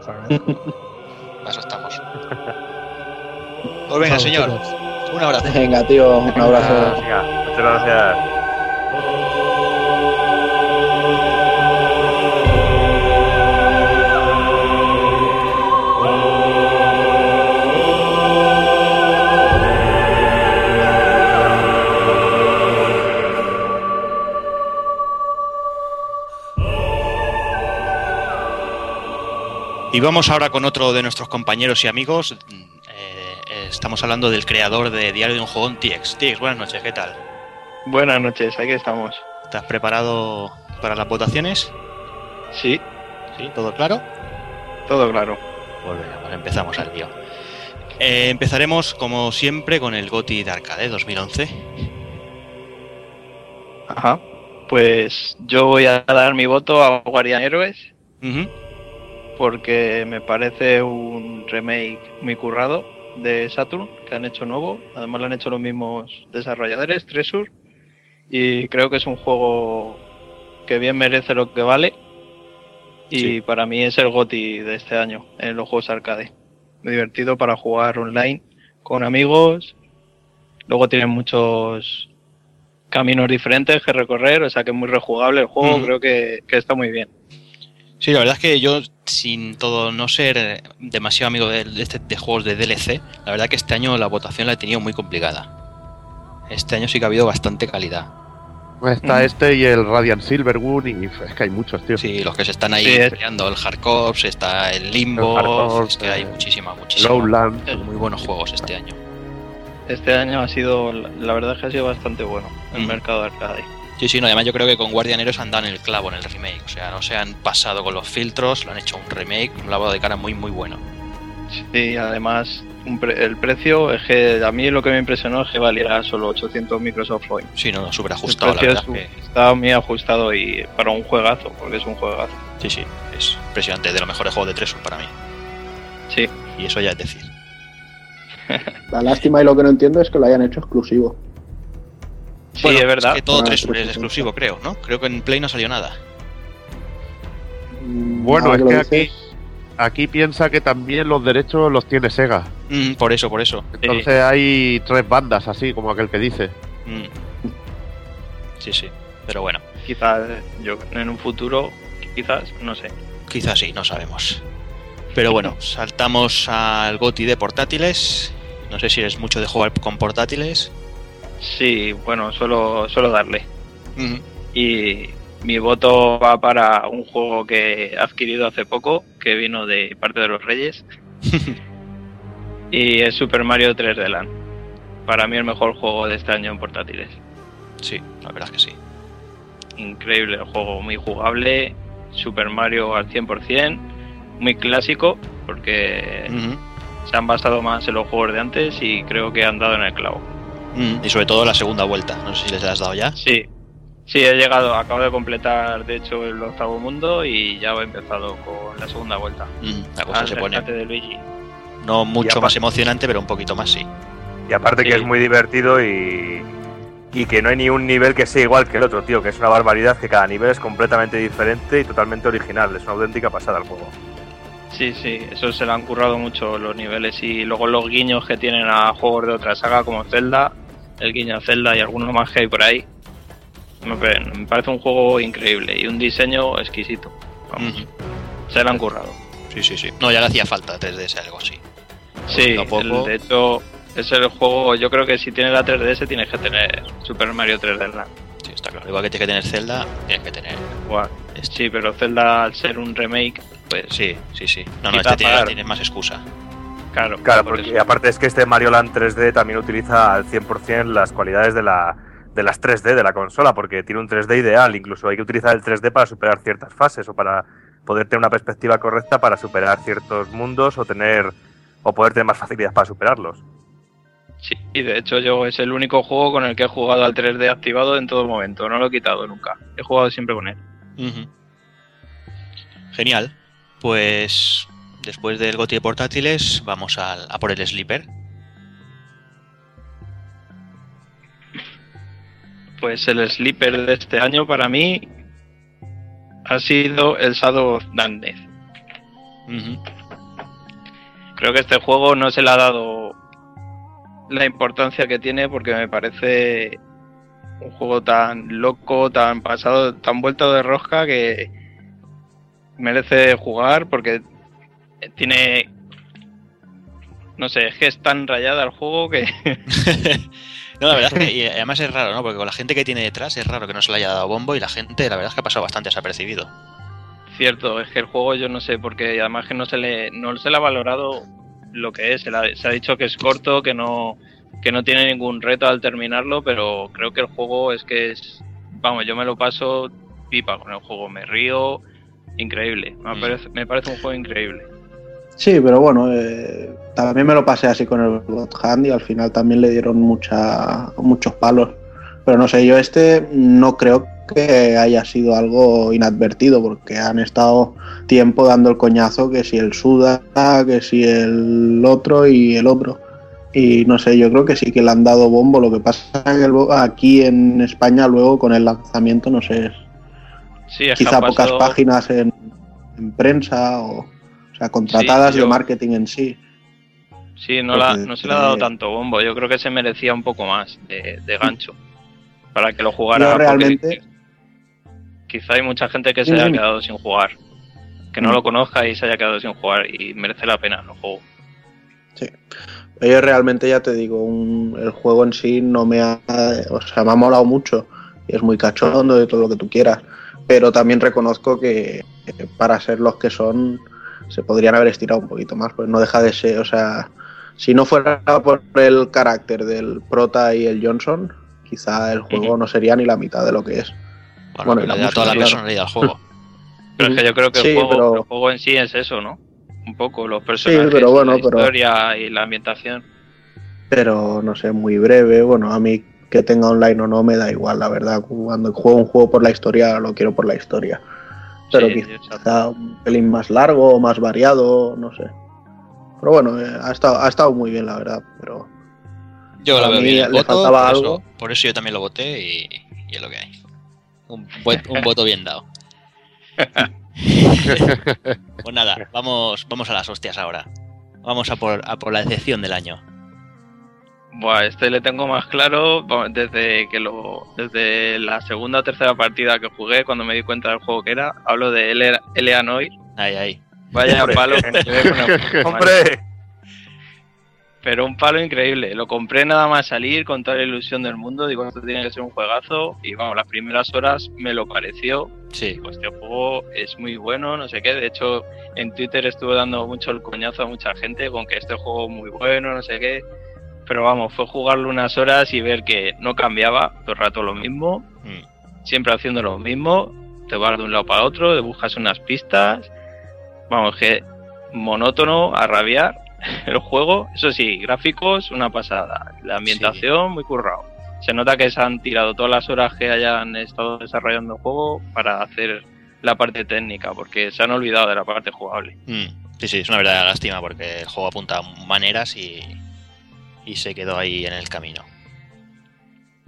Os agradezco. Para eso estamos. Pues venga, Chao, señor. chicos. Un abrazo. Venga, tío, un abrazo. Venga, muchas gracias. Y vamos ahora con otro de nuestros compañeros y amigos. Eh, eh, estamos hablando del creador de Diario de un Jugón, TX. TX, buenas noches, ¿qué tal? Buenas noches, aquí estamos. ¿Estás preparado para las votaciones? Sí. ¿Sí? ¿Todo claro? Todo claro. Pues venga, pues empezamos al lío. Eh, empezaremos, como siempre, con el GOTI de Arcade 2011. Ajá. Pues yo voy a dar mi voto a Guardian Heroes. Porque me parece un remake muy currado de Saturn que han hecho nuevo. Además lo han hecho los mismos desarrolladores, Tresur. Y creo que es un juego que bien merece lo que vale. Y para mí es el GOTI de este año en los juegos arcade. Muy divertido para jugar online con amigos. Luego tienen muchos caminos diferentes que recorrer, o sea que es muy rejugable el juego, creo que, que está muy bien. Sí, la verdad es que yo, sin todo no ser eh, demasiado amigo de, de este- de juegos de DLC, la verdad que este año la votación la he tenido muy complicada. Este año sí que ha habido bastante calidad. Está este y el Radiant Silverwood y es que hay muchos, tío. Sí, los que se están ahí Sí, es- peleando, el Hardcore, está el Limbo, El Hardcore, es que hay eh, muchísima, muchísima. Lowlands. Muy buenos juegos este año. Este año ha sido, la verdad es que ha sido bastante bueno el Ujú. mercado de arcade. Sí, sí, no, además yo creo que con Guardian Heroes han dado en el clavo en el remake. O sea, no se han pasado con los filtros, lo han hecho un remake, un lavado de cara muy, muy bueno. Sí, además un pre- el precio es que a mí lo que me impresionó es que valiera solo 800 Microsoft Point. Sí, no, súper El ajustado, la precio es- que- está muy ajustado y para un juegazo, porque es un juegazo. Sí, sí, es impresionante, de los mejores juegos de Tresur para mí. Sí. Y eso ya es decir. La lástima y lo que no entiendo es que lo hayan hecho exclusivo. Sí, es verdad. que todo Ah, Tresur es 360. exclusivo, creo, ¿no? Creo que en Play no salió nada. Bueno, Ahora es que aquí, piensa que también los derechos los tiene Sega. Mm, por eso, por eso. Entonces hay tres bandas así, como aquel que dice. Mm. Sí, sí, pero bueno. Quizás yo en un futuro, quizás, no sé. Quizás sí, no sabemos. Pero bueno, saltamos al GOTI de portátiles. No sé si eres mucho de jugar con portátiles. Sí, bueno, suelo, suelo darle. Y mi voto va para un juego que he adquirido hace poco, que vino de parte de los Reyes. y es Super Mario 3D Land. Para mí el mejor juego de este año en portátiles. Sí, la verdad es que sí. Increíble el juego, muy jugable. Super Mario al 100%, muy clásico, porque se han basado más en los juegos de antes y creo que han dado en el clavo. Mm, Y sobre todo la segunda vuelta. No sé si les has dado ya. Sí, sí, he llegado, acabo de completar de hecho el octavo mundo y ya he empezado con la segunda vuelta. Mm, la cosa Al se pone rescate de Luigi. no mucho aparte- más emocionante, pero un poquito más sí. Y aparte que es muy divertido y, y que no hay ni un nivel que sea igual que el otro, tío, que es una barbaridad que cada nivel es completamente diferente y totalmente original. Es una auténtica pasada el juego. Sí, sí, eso se le han currado mucho los niveles y luego los guiños que tienen a juegos de otra saga como Zelda, el guiño a Zelda y algunos más que hay por ahí. Me, pa- me parece un juego increíble y un diseño exquisito. Vamos, se le han currado. Sí, sí, sí. No, ya le hacía falta 3DS algo así. Sí, poco. el- de hecho es el juego, yo creo que si tienes la 3DS tienes que tener Super Mario 3D Land. Sí, está claro. Igual que tienes que tener Zelda, tienes que tener. Igual. Sí, pero Zelda al ser un remake, pues Sí, sí, sí. No, no, este tiene, tienes más excusa. Claro. Claro, por porque eso. aparte es que este Mario Land 3D también utiliza al 100% las cualidades de, la, de las 3D de la consola, porque tiene un 3D ideal. Incluso hay que utilizar el 3D para superar ciertas fases o para poder tener una perspectiva correcta para superar ciertos mundos o tener o poder tener más facilidad para superarlos. Sí, y de hecho yo es el único juego con el que he jugado al 3D activado en todo momento, no lo he quitado nunca. He jugado siempre con él. Genial. Pues después del GOTI de portátiles, vamos al- a por el Sleeper. Pues el sleeper de este año para mí ha sido el Shadow of Darkness. Creo que este juego no se le ha dado la importancia que tiene porque me parece un juego tan loco, tan pasado, tan vuelto de rosca que merece jugar porque tiene no sé, es que es tan rayada el juego que No, la verdad es que y además es raro, ¿no? Porque con la gente que tiene detrás es raro que no se le haya dado bombo y la gente, la verdad es que ha pasado bastante desapercibido. Cierto, es que el juego yo no sé, porque además que no se le, no se le ha valorado lo que es. Se, le ha- se ha dicho que es corto, que no, que no tiene ningún reto al terminarlo, pero creo que el juego es que es, vamos, yo me lo paso pipa con el juego, me río, increíble. Me, Mm. parece, me parece un juego increíble. Sí, pero bueno, eh, también me lo pasé así con el God Hand y al final también le dieron mucha, muchos palos. Pero no sé, yo este no creo que haya sido algo inadvertido porque han estado tiempo dando el coñazo que si el Suda, que si el otro y el otro. Y no sé, yo creo que sí que le han dado bombo. Lo que pasa que aquí en España luego con el lanzamiento, no sé, Sí, quizá pocas páginas en, en prensa o, o sea, contratadas Sí, yo- de marketing en sí. Sí, no, la- no se le ha dado eh, tanto bombo. Yo creo que se merecía un poco más de, de gancho para que lo jugara. Yo realmente, Quizá hay mucha gente que se haya quedado sin jugar. Que no Mm. lo conozca y se haya quedado sin jugar y merece la pena el juego. yo realmente ya te digo, un- el juego en sí no me ha, o sea, me ha molado mucho y es muy cachondo y todo lo que tú quieras. Pero también reconozco que para ser los que son se podrían haber estirado un poquito más, pues no deja de ser, o sea, si no fuera por el carácter del Prota y el Johnson, quizá el juego no sería ni la mitad de lo que es. Bueno, Bueno, y la le da toda la música, claro. personalidad al juego. Pero es que yo creo que Sí, el, juego, pero- el juego en sí es eso, ¿no? Un poco los personajes, pero bueno, la pero- historia y la ambientación. pero no sé, muy breve. Bueno, a mí que tenga online o no me da igual, la verdad. Cuando juego un juego por la historia, lo quiero por la historia. Pero Sí, quizá un pelín más largo, más variado, no sé. Pero bueno, eh, ha, estado, ha estado muy bien, la verdad. Pero Yo lo veo bien. le voto, faltaba por, algo. Eso, por eso yo también lo voté y, y es lo que hay. Un voto bien dado. pues nada, vamos, vamos a las hostias ahora. Vamos a por, a por la decepción del año. Buah, este le tengo más claro desde que lo desde la segunda o tercera partida que jugué cuando me di cuenta del juego que era. Hablo de Ele- Eleanor. Ahí, ahí. Vaya Hombre. palo que me llevé con el juego, ¡Hombre! Pero un palo increíble. Lo compré nada más salir con toda la ilusión del mundo. Digo, esto tiene que ser un juegazo. Y vamos, las primeras horas me lo pareció. Sí. Pues este juego es muy bueno, no sé qué. De hecho, en Twitter estuve dando mucho el coñazo a mucha gente con que este juego es muy bueno, no sé qué. Pero vamos, fue jugarlo unas horas y ver que no cambiaba todo el rato lo mismo. Mm. Siempre haciendo lo mismo. Te vas de un lado para otro, te buscas unas pistas. Vamos, que monótono a rabiar el juego. Eso sí, gráficos, una pasada. La ambientación, muy currado. Se nota que se han tirado todas las horas que hayan estado desarrollando el juego para hacer la parte técnica, porque se han olvidado de la parte jugable. Mm, Sí, sí, es una verdadera lástima porque el juego apunta a maneras y, y se quedó ahí en el camino.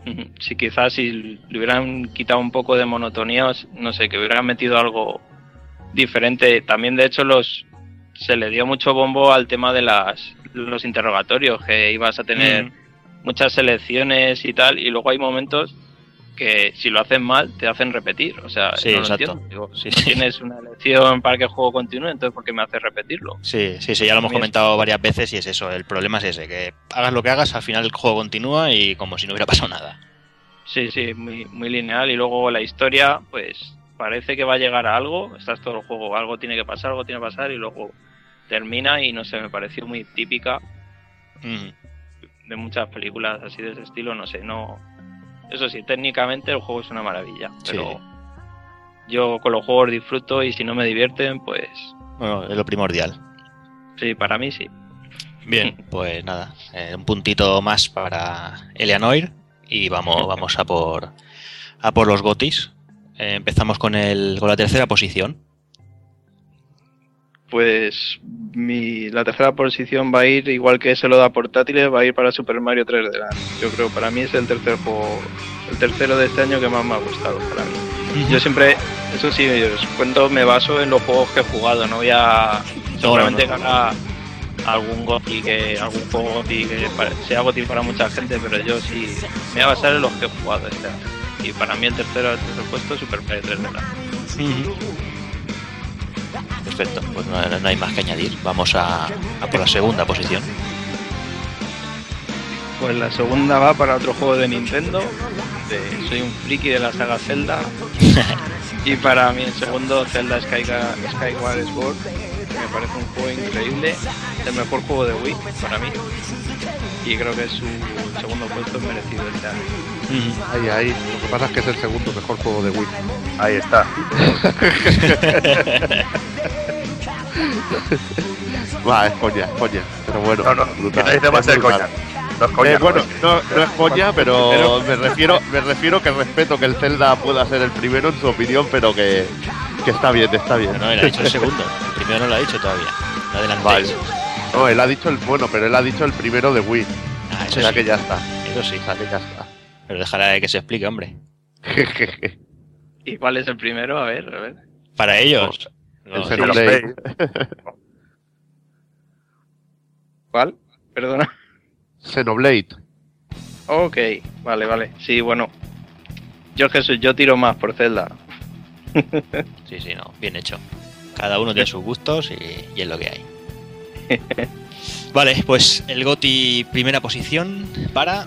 Sí, quizás si le hubieran quitado un poco de monotonía, os- no sé, que hubieran metido algo diferente. También, de hecho, los se le dio mucho bombo al tema de las los interrogatorios, que ibas a tener Mm. muchas selecciones y tal, y luego hay momentos que si lo hacen mal te hacen repetir. O sea, Sí, no lo exacto. entiendo. Digo, Sí, no sí. tienes una elección para que el juego continúe, entonces ¿por qué me hace repetirlo? Sí, sí, sí, ya lo hemos comentado varias veces y es eso. El problema es ese, que hagas lo que hagas, al final el juego continúa y como si no hubiera pasado nada. Sí, sí, muy, muy lineal. Y luego la historia, pues parece que va a llegar a algo. Estás todo el juego, algo tiene que pasar, algo tiene que pasar, y luego termina. Y no sé, me pareció muy típica Mm, de muchas películas así de ese estilo. No sé, no. Eso sí, técnicamente el juego es una maravilla. Pero yo con los juegos disfruto y si no me divierten, pues Bueno, es lo primordial. sí, para mí sí. Bien, pues nada, eh, un puntito más para Eleanor y vamos, vamos a por a por los gotis. Eh, empezamos con el con la tercera posición. Pues mi, la tercera posición va a ir, igual que se lo da portátiles, va a ir para Super Mario 3D Land. Yo creo, para mí es el tercer juego, el tercero de este año que más me ha gustado para mí. Yo siempre, eso sí, os cuento, me baso en los juegos que he jugado, no voy a... Seguramente no, no. gana algún GOTY, que, algún juego que para- sea GOTY para mucha gente, pero yo sí me voy a basar en los que he jugado este año. Y para mí el tercero, el tercer puesto es Super Mario 3D Land. Perfecto, pues no, no hay más que añadir. Vamos a, a por la segunda posición. Pues la segunda va para otro juego de Nintendo. de- soy un friki de la saga Zelda. y para mí el segundo Zelda Skyward Sword. que Me parece un juego increíble. El mejor juego de Wii para mí. Y creo que es su segundo puesto merecido este Ahí, ahí. Lo que pasa es que es el segundo mejor juego de Wii. Ahí está. Va, es coña, es coña. Pero bueno, No, no, brutal, que no a es coña. No es coña. Eh, no, bueno, no, no es coña, pero me refiero, me refiero que respeto que el Zelda pueda ser el primero en su opinión, pero que, que está bien, está bien. No, él ha dicho el segundo. El primero no lo ha dicho todavía. No adelantéis. Vale. No, él ha dicho el bueno, pero él ha dicho el primero de Wii. Ah, O sea sí. que ya está. Eso sí. O sea que ya está. Pero dejará de que se explique, hombre. ¿Y cuál es el primero? A ver, a ver. Para ellos. el No. ¿Cuál? Perdona. Xenoblade. Ok, vale, vale. Sí, bueno. Yo Jesús, yo tiro más por Zelda. Sí, sí, no. Bien hecho. Cada uno tiene sus gustos y, y es lo que hay. Vale, pues el GOTI primera posición para.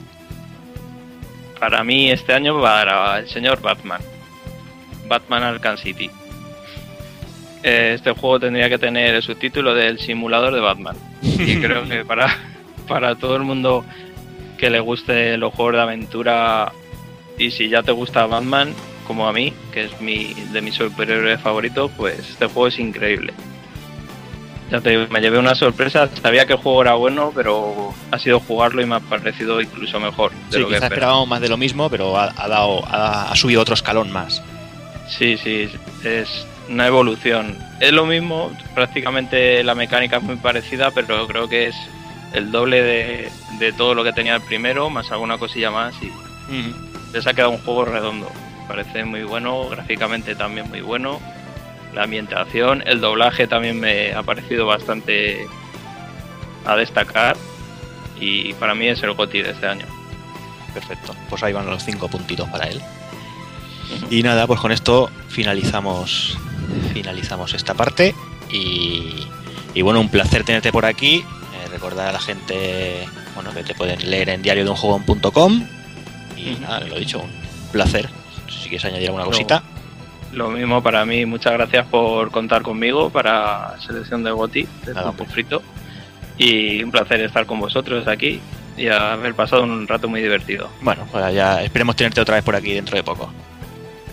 Para mí este año para el señor Batman. Batman Arkham City. Eh, Este juego tendría que tener el subtítulo del simulador de Batman. Y creo que para, para todo el mundo que le guste los juegos de aventura y si ya te gusta Batman, como a mí, que es mi de mis superhéroes favoritos, pues este juego es increíble. Ya te digo, me llevé una sorpresa, sabía que el juego era bueno, pero ha sido jugarlo y me ha parecido incluso mejor de Sí, lo que esperábamos más de lo mismo, pero ha, ha dado, ha, ha subido otro escalón más. Sí, sí, es una evolución. Es lo mismo, prácticamente la mecánica es muy parecida, pero creo que es el doble de, de todo lo que tenía el primero, más alguna cosilla más y les ha quedado un juego redondo. Parece muy bueno, gráficamente también muy bueno. La ambientación, el doblaje también me ha parecido bastante a destacar y para mí es el GOTY de este año. Perfecto. Pues ahí van los cinco puntitos para él. Y nada, pues con esto finalizamos finalizamos esta parte y, y bueno, un placer tenerte por aquí. Eh, recordar a la gente bueno que te pueden leer en diario de un juego.com y nada, lo dicho, un placer. Si quieres añadir alguna No. cosita. Lo mismo para mí, muchas gracias por contar conmigo para selección de GOTI de Nada, Frito. Y un placer estar con vosotros aquí y haber pasado un rato muy divertido. Bueno, pues ya esperemos tenerte otra vez por aquí dentro de poco.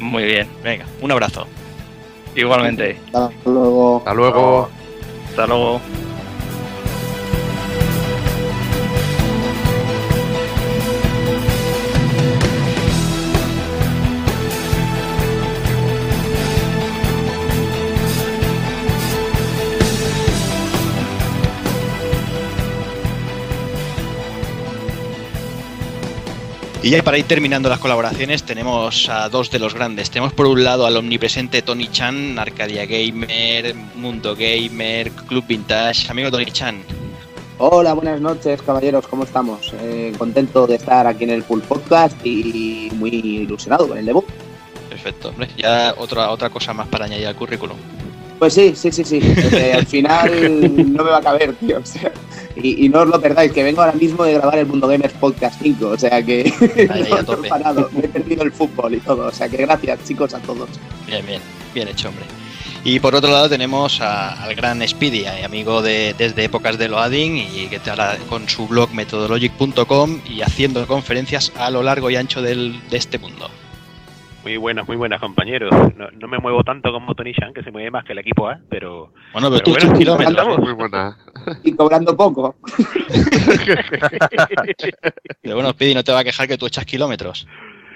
Muy bien. Venga, un abrazo. Igualmente. Hasta luego. Hasta luego. Hasta luego. Y ya para ir terminando las colaboraciones tenemos a dos de los grandes. Tenemos por un lado al omnipresente Tony Chan, Arcadia Gamer, Mundo Gamer, Club Vintage. Amigo Tony Chan, Hola, buenas noches, caballeros, ¿cómo estamos? Eh, contento de estar aquí en el Pool Podcast y muy ilusionado con el debut. perfecto. Hombre, ya otra, otra cosa más para añadir al currículum. Pues sí, sí, sí, sí. al final no me va a caber, tío. o sea, y, y no os lo perdáis, que vengo ahora mismo de grabar el Mundo Gamers Podcast 5, o sea que Ahí, no he parado, me he perdido el fútbol y todo. O sea que gracias, chicos, a todos. Bien, bien, bien hecho, hombre. Y por otro lado tenemos a- al gran Speedy, eh, amigo de desde épocas de Loading y que hará con su blog methodologic.com y haciendo conferencias a lo largo y ancho del- de este mundo. Muy buenas, muy buenas, compañeros. No, no me muevo tanto como Tony Shan, que se mueve más que el equipo A, pero. Bueno, pero pero tú bueno, echas kilómetros. estamos. Muy buena. Y cobrando poco. Pero bueno, Speedy, no te va a quejar que tú echas kilómetros.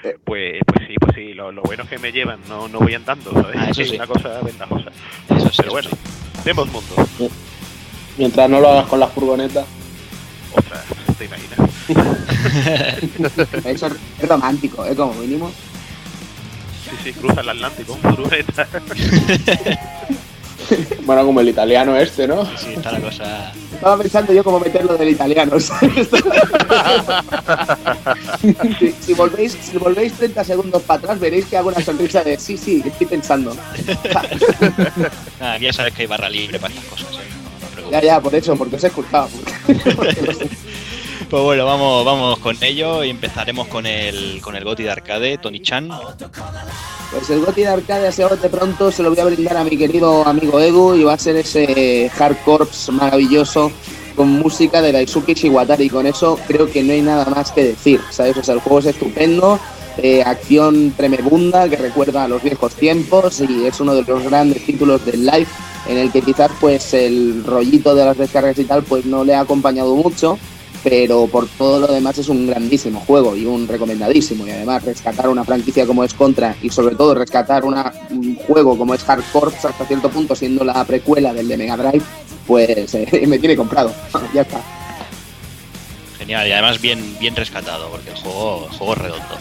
Pues, pues sí, pues sí. Lo, lo bueno es que me llevan, no, no voy andando, ¿sabes? Ah, eso es sí. una cosa ventajosa. Eso sí, Pero bueno, vemos mundo. Mientras no lo hagas con la furgoneta. Ostras, te imaginas. Eso es romántico, ¿eh? Como mínimo. Sí, sí, cruza el Atlántico, furgoneta. Bueno, como el italiano este, ¿no? Sí, está la cosa. Estaba pensando yo cómo meterlo del italiano. ¿sabes? si, si volvéis, si volvéis 30 segundos para atrás, veréis que hago una sonrisa de sí, sí, estoy pensando. Nada, ya sabes que hay barra libre para estas cosas. ¿eh? No, no. Ya, ya, por eso, porque os he escuchado. Pues bueno, vamos, vamos con ello y empezaremos con el, con el Goti de arcade, Tony Chan. Pues el Goti de Arcade de pronto se lo voy a brindar a mi querido amigo Edu y va a ser ese hardcore maravilloso con música de Daisuke Shiwatari. Con eso creo que no hay nada más que decir, ¿sabes? O sea, el juego es estupendo, eh, acción tremebunda que recuerda a los viejos tiempos y es uno de los grandes títulos del live en el que quizás pues el rollito de las descargas y tal pues no le ha acompañado mucho, pero por todo lo demás es un grandísimo juego y un recomendadísimo. Y además rescatar una franquicia como es Contra y sobre todo rescatar una- un juego como es Hard Corps hasta cierto punto siendo la precuela del de Mega Drive, pues eh, me tiene comprado. ya está. Genial, y además bien, bien rescatado, porque el juego, el juego es redondo.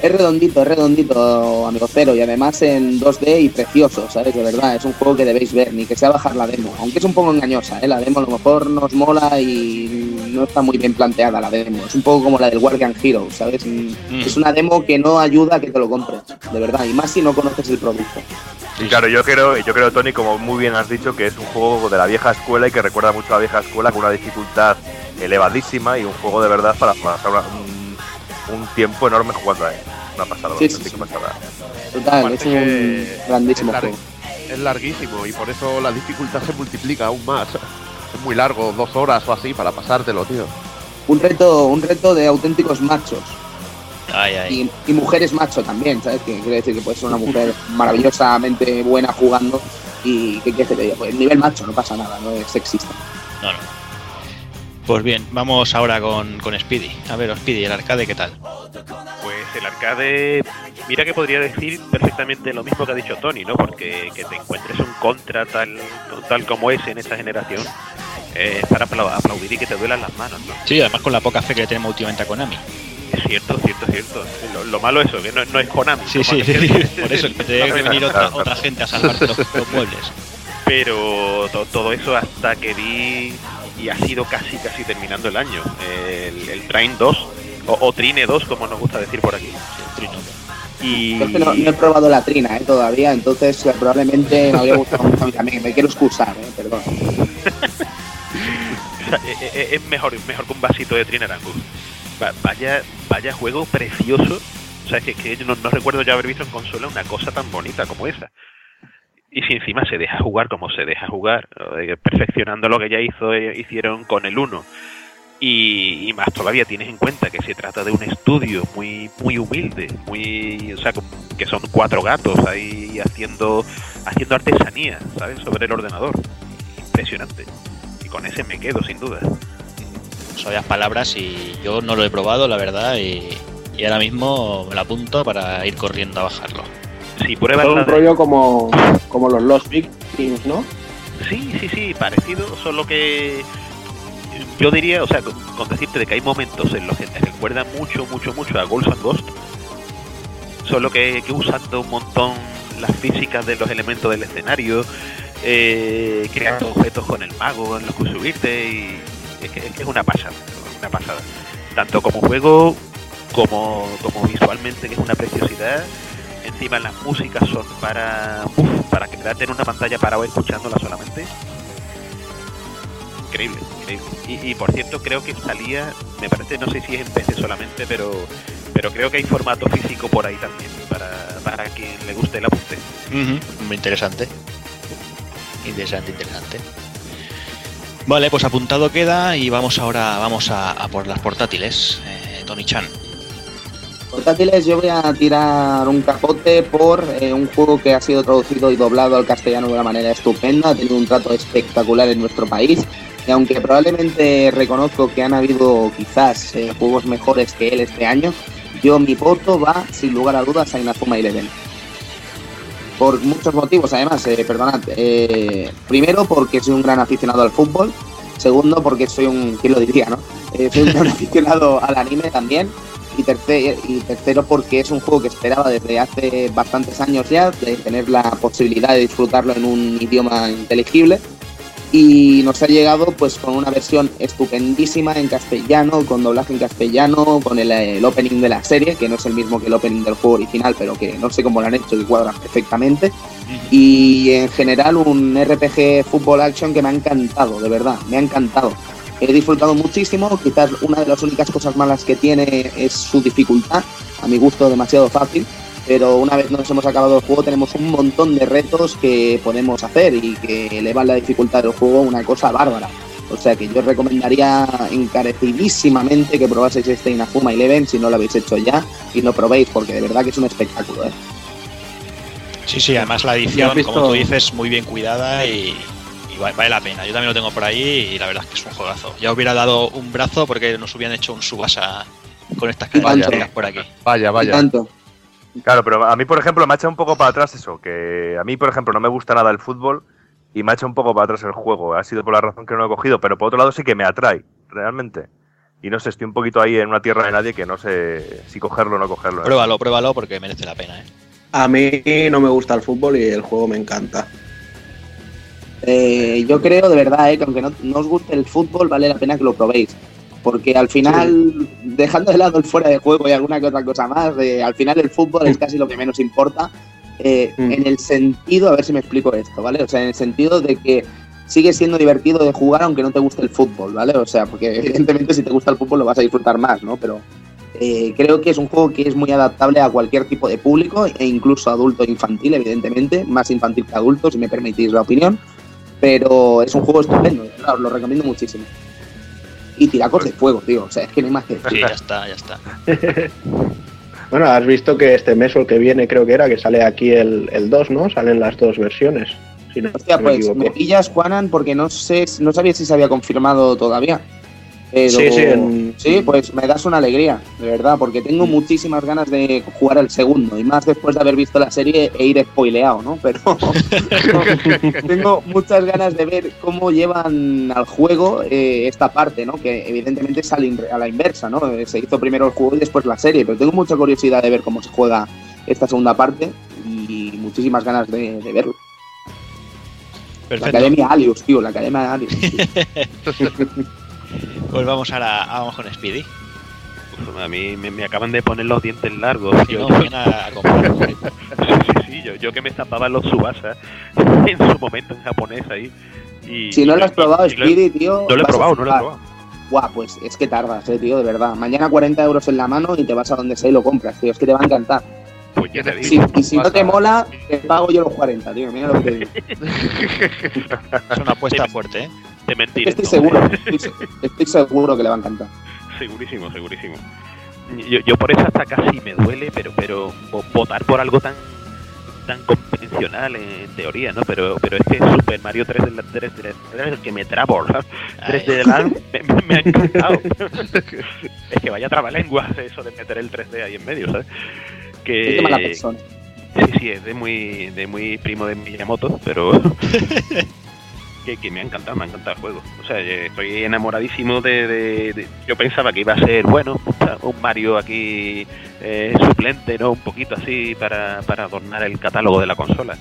Es redondito, es redondito, amigo Cero, y además en 2D y precioso, ¿sabes? De verdad, es un juego que debéis ver, ni que sea bajar la demo, aunque es un poco engañosa, ¿eh? La demo a lo mejor nos mola y no está muy bien planteada la demo, es un poco como la del Guardian Hero, ¿sabes? Es una demo que no ayuda a que te lo compres, de verdad, y más si no conoces el producto. Y claro, yo creo, yo creo, Tony, como muy bien has dicho, que es un juego de la vieja escuela y que recuerda mucho a la vieja escuela con una dificultad elevadísima y un juego de verdad para pasar una- un, un tiempo enorme jugando a él. Una pasada, Sí, pasada. Total, Aparte es un grandísimo es lar- juego. Es larguísimo y por eso la dificultad se multiplica aún más. Es muy largo, dos horas o así para pasártelo, tío. Un reto, un reto de auténticos machos. Ay, ay. Y, y mujeres macho también, ¿sabes? Que quiere decir que puedes ser una mujer maravillosamente buena jugando y ¿qué que te diga? Pues nivel macho, no pasa nada, no es sexista. No, no. Pues bien, vamos ahora con, con Speedy. A ver, Speedy, el arcade, ¿qué tal? Pues el arcade, mira que podría decir perfectamente lo mismo que ha dicho Tony, ¿no? Porque que te encuentres un contra tal, tal como es en esta generación, eh, es para apla- aplaudir y que te duelan las manos, ¿no? Sí, además con la poca fe que le tenemos últimamente a Konami. Es cierto, cierto, cierto. Lo, lo malo es eso, que no, no es Konami. Sí, sí, sí, por eso, que te que venir otra, otra gente a salvarte los, los muebles. Pero to- todo eso hasta que vi y ha sido casi casi terminando el año. El, el Train 2 o, o Trine 2 como nos gusta decir por aquí. Y Yo es que no, no he probado la trina ¿eh? todavía, entonces probablemente me habría gustado mucho a mí también. Me quiero excusar, ¿eh? perdón. Sea, e- e- es mejor, mejor que un vasito de Trinarangus. Va- Vaya, vaya juego precioso. O sea, es que, que yo no, no recuerdo ya haber visto en consola una cosa tan bonita como esa. Y si encima se deja jugar como se deja jugar, eh, perfeccionando lo que ya hizo, eh, hicieron con el 1. Y, más todavía tienes en cuenta que se trata de un estudio muy muy humilde, muy, o sea, que son cuatro gatos ahí haciendo haciendo artesanía, ¿sabes? Sobre el ordenador. Impresionante. Y con ese me quedo sin duda. Sabias palabras y yo no lo he probado, la verdad, y, y ahora mismo me lo apunto para ir corriendo a bajarlo. Es un rollo como, como los Lost Vikings, ¿no? Sí, sí, sí, parecido, solo que yo diría, o sea, con, con decirte de que hay momentos en los que te recuerda mucho, mucho, mucho a Ghosts and Ghost, solo que, que usando un montón las físicas de los elementos del escenario, eh, creando objetos con el mago en los que subirte y es que, es que es una pasada, una pasada. Tanto como juego como, como visualmente, que es una preciosidad. Encima las músicas son para para quedarte en una pantalla parado escuchándola solamente. Increíble, increíble. Y, y, por cierto, creo que salía, me parece, no sé si es en PC solamente, pero pero creo que hay formato físico por ahí también, para, para quien le guste el apunte. Muy interesante. Interesante, interesante. Vale, pues apuntado queda y vamos ahora vamos a, a por las portátiles. Eh, Tony Chan. Portátiles, yo voy a tirar un capote por eh, un juego que ha sido traducido y doblado al castellano de una manera estupenda, ha tenido un trato espectacular en nuestro país. Y aunque probablemente reconozco que han habido quizás eh, juegos mejores que él este año, yo mi voto va sin lugar a dudas a Inazuma Eleven. Por muchos motivos, además, eh, perdonad. Eh, primero, porque soy un gran aficionado al fútbol. Segundo, porque soy un. ¿Quién lo diría, no? Soy un gran aficionado al anime también. Y tercero, y tercero, porque es un juego que esperaba desde hace bastantes años ya, de tener la posibilidad de disfrutarlo en un idioma inteligible. Y nos ha llegado pues con una versión estupendísima en castellano, con doblaje en castellano, con el, el opening de la serie, que no es el mismo que el opening del juego original, pero que no sé cómo lo han hecho, que cuadra perfectamente. Y en general un RPG fútbol action que me ha encantado, de verdad, me ha encantado. He disfrutado muchísimo, quizás una de las únicas cosas malas que tiene es su dificultad, a mi gusto demasiado fácil, pero una vez nos hemos acabado el juego tenemos un montón de retos que podemos hacer y que elevan la dificultad del juego a una cosa bárbara. O sea que yo recomendaría encarecidísimamente que probaseis este Inazuma Eleven si no lo habéis hecho ya y lo probéis porque de verdad que es un espectáculo. ¿eh? Sí, sí, además la ¿Ya edición, como tú dices, muy bien cuidada y, vale la pena. Yo también lo tengo por ahí y la verdad es que es un juegazo. Ya hubiera dado un brazo porque nos hubieran hecho un subasa con estas características por aquí. Vaya, vaya. tanto. Claro, pero a mí, por ejemplo, me ha echado un poco para atrás eso, que a mí, por ejemplo, no me gusta nada el fútbol y me ha echado un poco para atrás el juego. Ha sido por la razón que no lo he cogido, pero por otro lado sí que me atrae, realmente. Y no sé, estoy un poquito ahí en una tierra de nadie que no sé si cogerlo o no cogerlo. Pruébalo, pruébalo porque merece la pena, ¿eh? A mí no me gusta el fútbol y el juego me encanta. Eh, yo creo de verdad eh, que aunque no, no os guste el fútbol, vale la pena que lo probéis. Porque al final, dejando de lado el fuera de juego y alguna que otra cosa más, eh, al final el fútbol es casi lo que menos importa. eh, En el sentido, a ver si me explico esto, ¿vale? O sea, en el sentido de que sigue siendo divertido de jugar aunque no te guste el fútbol, ¿vale? O sea, porque evidentemente si te gusta el fútbol lo vas a disfrutar más, ¿no? Pero creo que es un juego que es muy adaptable a cualquier tipo de público e incluso adulto e infantil, evidentemente, más infantil que adulto, si me permitís la opinión. Pero es un juego estupendo, os lo recomiendo muchísimo. Y tiracos de fuego, tío, o sea, es que no hay más que decir. Sí, ya está, ya está. Bueno, has visto que este mes o el que viene creo que era, que sale aquí el, el 2, ¿no? Salen las dos versiones. Si no, Hostia, me pues equivoco. me pillas, Juanan, porque no sé, no sabía si se había confirmado todavía. Pero- Sí, sí, Sí, pues me das una alegría, de verdad, porque tengo Mm. muchísimas ganas de jugar al segundo, y más después de haber visto la serie e ir spoileado, ¿no? Pero tengo muchas ganas de ver cómo llevan al juego eh, esta parte, ¿no? Que evidentemente es a la, inversa, ¿no? Eh, Se hizo primero el juego y después la serie, pero tengo mucha curiosidad de ver cómo se juega esta segunda parte y muchísimas ganas de, de verlo. La. Academia Alius, tío, la Academia Alius. Pues vamos ahora vamos con Speedy. Uf, a mí me, me acaban de poner los dientes largos. Si Yo- no, yo- a, comprar. sí, sí, sí, yo, yo que me zapaba los subasa en su momento en japonés ahí. Y, Si no lo has probado, y lo- Speedy, tío. No lo he probado, no lo he probado. Guau, pues es que tardas, eh, tío, de verdad. Mañana 40 euros en la mano y te vas a donde sea y lo compras, tío. Es que te va a encantar. Pues ya te digo. Y si no te mola, te pago yo los 40, tío. Mira lo que te digo. Es una apuesta fuerte, ¿eh? Te Es mentiré. que estoy no. seguro, estoy, se- estoy seguro que le va a encantar. Segurísimo, segurísimo. Yo, yo por eso hasta casi me duele, pero pero vo- votar por algo tan tan convencional en teoría, ¿no? Pero pero es que Super Mario 3 de la 3 de la- que me trabo, ¿verdad? 3 de la me, me- me ha encantado. es que vaya trabalenguas eso de meter el 3D ahí en medio, ¿sabes? Que Es de mala persona. Sí, sí, es de muy, de muy primo de Miyamoto, pero que, que me ha encantado, me ha encantado el juego. O sea, eh, estoy enamoradísimo de, de- de- Yo pensaba que iba a ser, bueno, un Mario aquí eh, suplente, ¿no? Un poquito así para, para adornar el catálogo de la consola.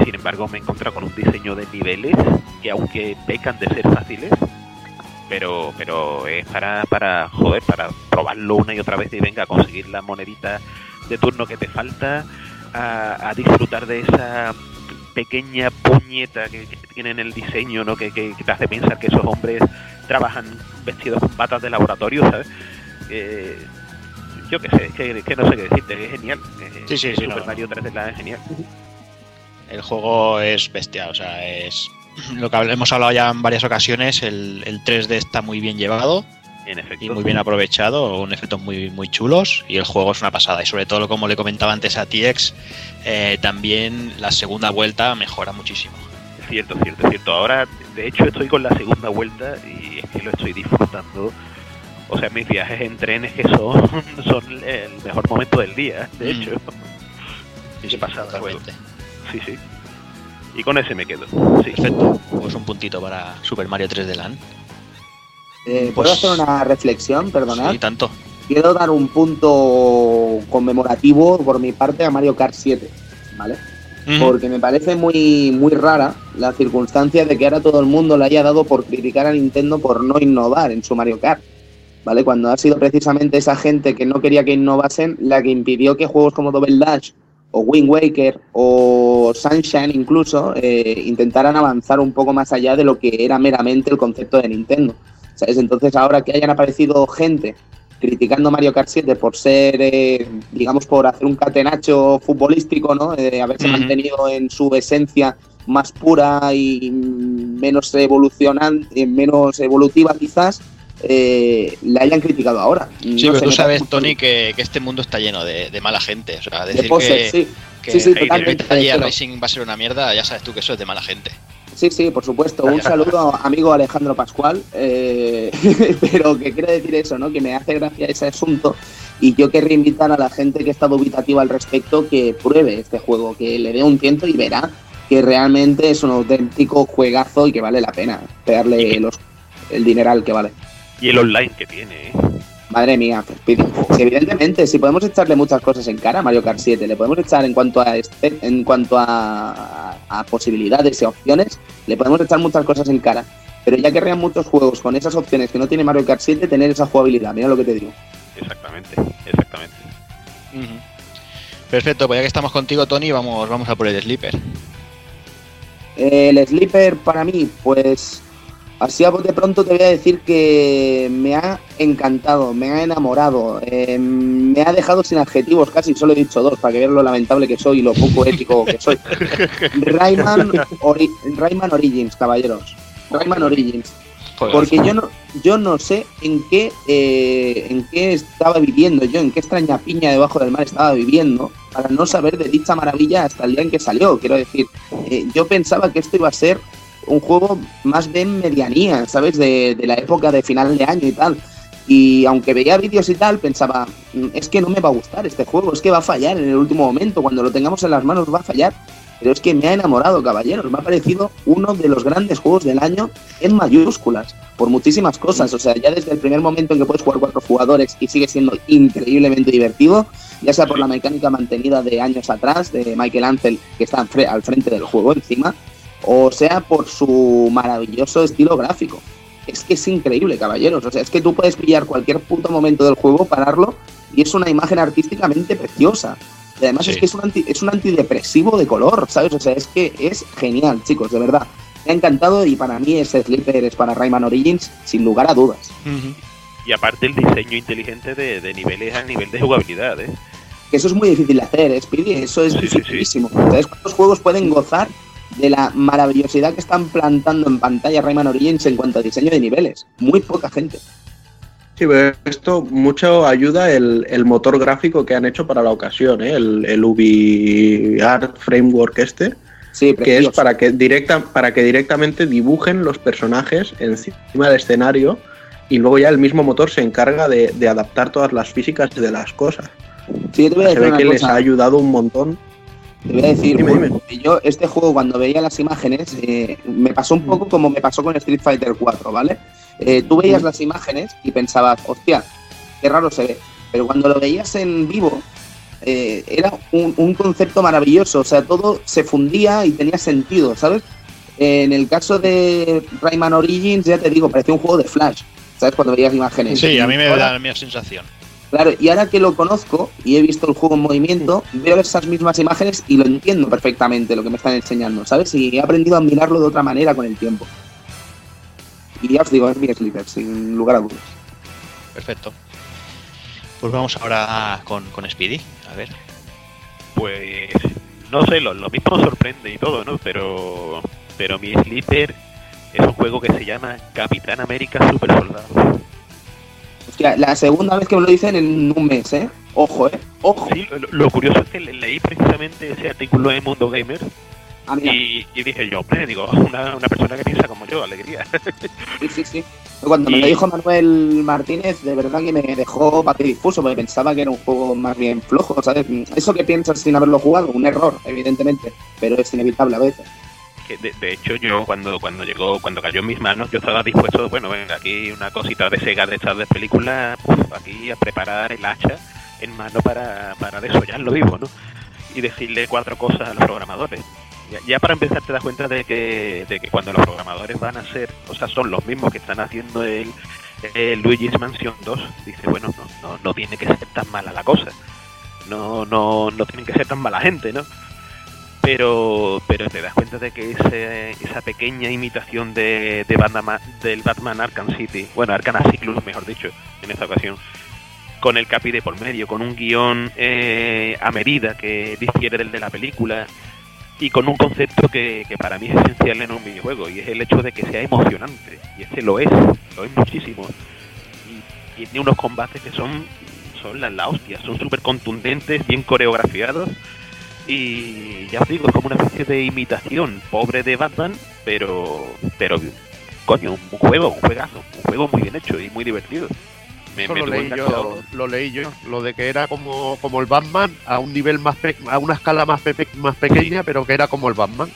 Y sin embargo me he encontrado con un diseño de niveles que aunque pecan de ser fáciles, pero pero es para, para joder, para probarlo una y otra vez y venga a conseguir la monedita de turno que te falta, a, a disfrutar de esa pequeña puñeta que, que tiene en el diseño, ¿no? Que, que- que te hace pensar que esos hombres trabajan vestidos con batas de laboratorio, ¿sabes? Eh, yo qué sé, que, que no sé qué decirte, es genial. Eh, Sí, sí, sí, Super no. Mario 3 es la es genial. El juego es bestial, o sea, es lo que hemos hablado ya en varias ocasiones, el, el 3D está muy bien llevado En efecto. y muy bien aprovechado, un efectos muy, muy chulos y el juego es una pasada y sobre todo como le comentaba antes a TX, eh, también la segunda vuelta mejora muchísimo. Cierto, cierto, cierto. Ahora, de hecho, estoy con la segunda vuelta y es que lo estoy disfrutando. O sea, mis viajes en trenes que son, son el mejor momento del día, de Mm. hecho. Qué pasada, totalmente. Sí, sí. Y con ese me quedo. Sí. Perfecto. Pues un puntito para Super Mario 3D Land. Eh, Pues- ¿Puedo hacer una reflexión? Perdonad. Sí, tanto. Quiero dar un punto conmemorativo por mi parte a Mario Kart 7, ¿vale? Porque me parece muy, muy rara la circunstancia de que ahora todo el mundo le haya dado por criticar a Nintendo por no innovar en su Mario Kart. ¿Vale? Cuando ha sido precisamente esa gente que no quería que innovasen la que impidió que juegos como Double Dash o Wind Waker o Sunshine incluso eh, intentaran avanzar un poco más allá de lo que era meramente el concepto de Nintendo. ¿Sabes? Entonces ahora que hayan aparecido gente criticando Mario Kart 7 por ser, eh, digamos, por hacer un catenacho futbolístico, ¿no? Eh, haberse Ujú. mantenido en su esencia más pura y menos evolucionante, menos evolutiva quizás, eh, la hayan criticado ahora. Sí, No pero sé, tú sabes, Tony, que, que este mundo está lleno de, de mala gente. O sea, de decir posers, que, sí. Que, Sí, sí, el totalmente, pero- Rising va a ser una mierda, ya sabes tú que eso es de mala gente. Sí, sí, por supuesto. Un saludo, amigo Alejandro Pascual. eh, pero que quiero decir eso, ¿no? Que me hace gracia ese asunto. Y yo querría invitar a la gente que está dubitativa al respecto que pruebe este juego, que le dé un tiento y verá que realmente es un auténtico juegazo y que vale la pena pegarle los, el dineral que vale. Y el online que tiene, ¿eh? Madre mía. Sí, evidentemente, si podemos echarle muchas cosas en cara a Mario Kart 7, le podemos echar en cuanto a este- en cuanto a, a posibilidades y opciones, le podemos echar muchas cosas en cara. Pero ya querrían muchos juegos con esas opciones que no tiene Mario Kart 7 tener esa jugabilidad. Mira lo que te digo. Exactamente, exactamente. Perfecto, pues ya que estamos contigo, Tony, vamos, vamos a por el Sleeper. El Sleeper para mí, pues así a bote pronto te voy a decir que me ha encantado, me ha enamorado, eh, me ha dejado sin adjetivos casi, solo he dicho dos para que vean lo lamentable que soy y lo poco ético que soy. Rayman, Ori- Rayman Origins, caballeros. Rayman Origins. Porque yo no, yo no sé en qué, eh, en qué estaba viviendo yo, en qué extraña piña debajo del mar estaba viviendo, para no saber de dicha maravilla hasta el día en que salió. Quiero decir, eh, yo pensaba que esto iba a ser un juego más de medianía, ¿sabes? De, la época de final de año y tal. Y aunque veía vídeos y tal, pensaba, "Mm, es que no me va a gustar este juego, es que va a fallar en el último momento, cuando lo tengamos en las manos va a fallar. Pero es que me ha enamorado, caballeros. Me ha parecido uno de los grandes juegos del año en mayúsculas, por muchísimas cosas. O sea, ya desde el primer momento en que puedes jugar cuatro jugadores y sigue siendo increíblemente divertido, ya sea por la mecánica mantenida de años atrás, de Michael Ansel, que está al frente del juego encima, o sea por su maravilloso estilo gráfico. Es que es increíble, caballeros. O sea, es que tú puedes pillar cualquier puto momento del juego, pararlo, y es una imagen artísticamente preciosa. Y además Sí. es que es un, anti- es un antidepresivo de color, ¿sabes? O sea, es que es genial, chicos, de verdad. Me ha encantado y para mí ese Sleeper es para Rayman Origins, sin lugar a dudas. Y aparte el diseño inteligente de, de niveles a nivel de jugabilidad, ¿eh? Eso es muy difícil de hacer, ¿eh, Speedy? Eso es dificilísimo. ¿Sabes cuántos juegos pueden gozar de la maravillosidad que están plantando en pantalla Rayman Origins en cuanto a diseño de niveles? Muy poca gente. Sí, pero esto mucho ayuda el, el motor gráfico que han hecho para la ocasión, ¿eh? el, el UbiArt Framework este, Sí, que es para que, directa, para que directamente dibujen los personajes encima del escenario y luego ya el mismo motor se encarga de, de adaptar todas las físicas de las cosas. Sí, yo te voy a se ve una que les ha ayudado un montón. Te voy a decir, Dime, yo este juego cuando veía las imágenes eh, me pasó un poco como me pasó con Street Fighter 4, ¿vale? Eh, tú veías las imágenes y pensabas, hostia, qué raro se ve. Pero cuando lo veías en vivo, eh, era un, un concepto maravilloso. O sea, todo se fundía y tenía sentido, ¿sabes? En el caso de Rayman Origins, ya te digo, parecía un juego de Flash, ¿sabes? Cuando veías imágenes. Sí, a mí me da la misma sensación. Claro, y ahora que lo conozco y he visto el juego en movimiento, veo esas mismas imágenes y lo entiendo perfectamente lo que me están enseñando, ¿sabes? Y he aprendido a mirarlo de otra manera con el tiempo. Y ya os digo, es mi sleeper, sin lugar a dudas. Perfecto. Pues vamos ahora con, con Speedy. A ver. Pues no sé, lo, lo mismo sorprende y todo, ¿no? Pero pero mi sleeper es un juego que se llama Capitán América Super Soldado. Hostia, la segunda vez que me lo dicen en un mes, ¿eh? Ojo, ¿eh? Ojo. Sí, lo, lo curioso es que le- leí precisamente ese artículo en Mundo Gamer Ah, y, y dije yo, hombre, digo, una, una persona que piensa como yo, alegría. Sí, sí, sí. Cuando me lo dijo Manuel Martínez, de verdad que me dejó patidifuso, porque pensaba que era un juego más bien flojo, ¿sabes? Eso que piensas sin haberlo jugado, un error, evidentemente, pero es inevitable a veces. De, de hecho yo cuando cuando llegó cuando cayó en mis manos yo estaba dispuesto bueno venga aquí una cosita de Sega de estas de película uf, aquí a preparar el hacha en mano para, para desollarlo vivo no y decirle cuatro cosas a los programadores. Ya, para empezar te das cuenta de que, de que cuando los programadores van a ser o sea son los mismos que están haciendo el, el Luigi's Mansion 2 dice bueno no, no, no tiene que ser tan mala la cosa. No no no tienen que ser tan mala gente no pero pero te das cuenta de que ese- esa pequeña imitación de, de del Batman Arkham City, bueno, Arkham Asylum, mejor dicho, en esta ocasión, con el capi de por medio, con un guion eh, a medida que difiere del de la película y con un concepto que, que para mí es esencial en un videojuego y es el hecho de que sea emocionante y este lo es, lo es muchísimo. Y tiene unos combates que son son la, la hostia, son súper contundentes, bien coreografiados Y ya os digo, es como una especie de imitación pobre de Batman, pero, pero coño, un juego, un juegazo, un juego muy bien hecho y muy divertido. Me, Eso me lo leí, yo, lo leí yo, lo de que era como, como el Batman a un nivel más pe- a una escala más, pepe- más pequeña, pero que era como el Batman.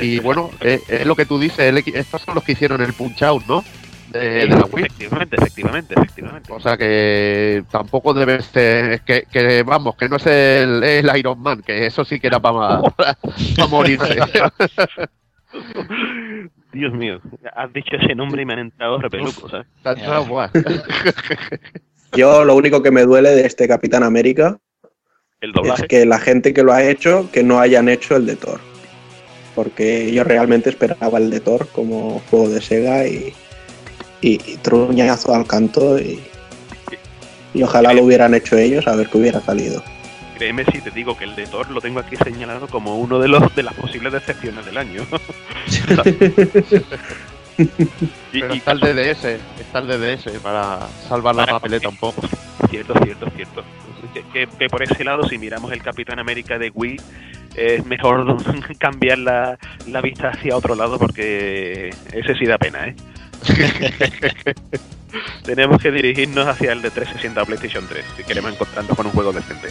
Y bueno, es, es lo que tú dices, el estos son los que hicieron el Punch Out, ¿no? De, de la Wii. Efectivamente, efectivamente, efectivamente. O sea que tampoco debe ser, que, que vamos, que no es el, el Iron Man, que eso sí que era para, para morirse. Dios mío, has dicho ese nombre y me han entrado repelucos, ¿sabes? Yo lo único que me duele de este Capitán América El es que la gente que lo ha hecho, que no hayan hecho el de Thor. Porque yo realmente esperaba el de Thor como juego de Sega y, y, y truñazo al canto y, y ojalá lo hubieran hecho ellos a ver qué hubiera salido. Créeme si te digo que el de Thor lo tengo aquí señalado como uno de los de las posibles decepciones del año. Y- Pero y está el DDS, está el DDS para salvar la papeleta un poco. Cierto, cierto, cierto. Que, que- que por ese lado, si miramos el Capitán América de Wii, es mejor cambiar la, la vista hacia otro lado porque ese sí da pena, ¿eh? Tenemos que dirigirnos hacia el de 360 o PlayStation 3 si queremos encontrarnos con un juego decente.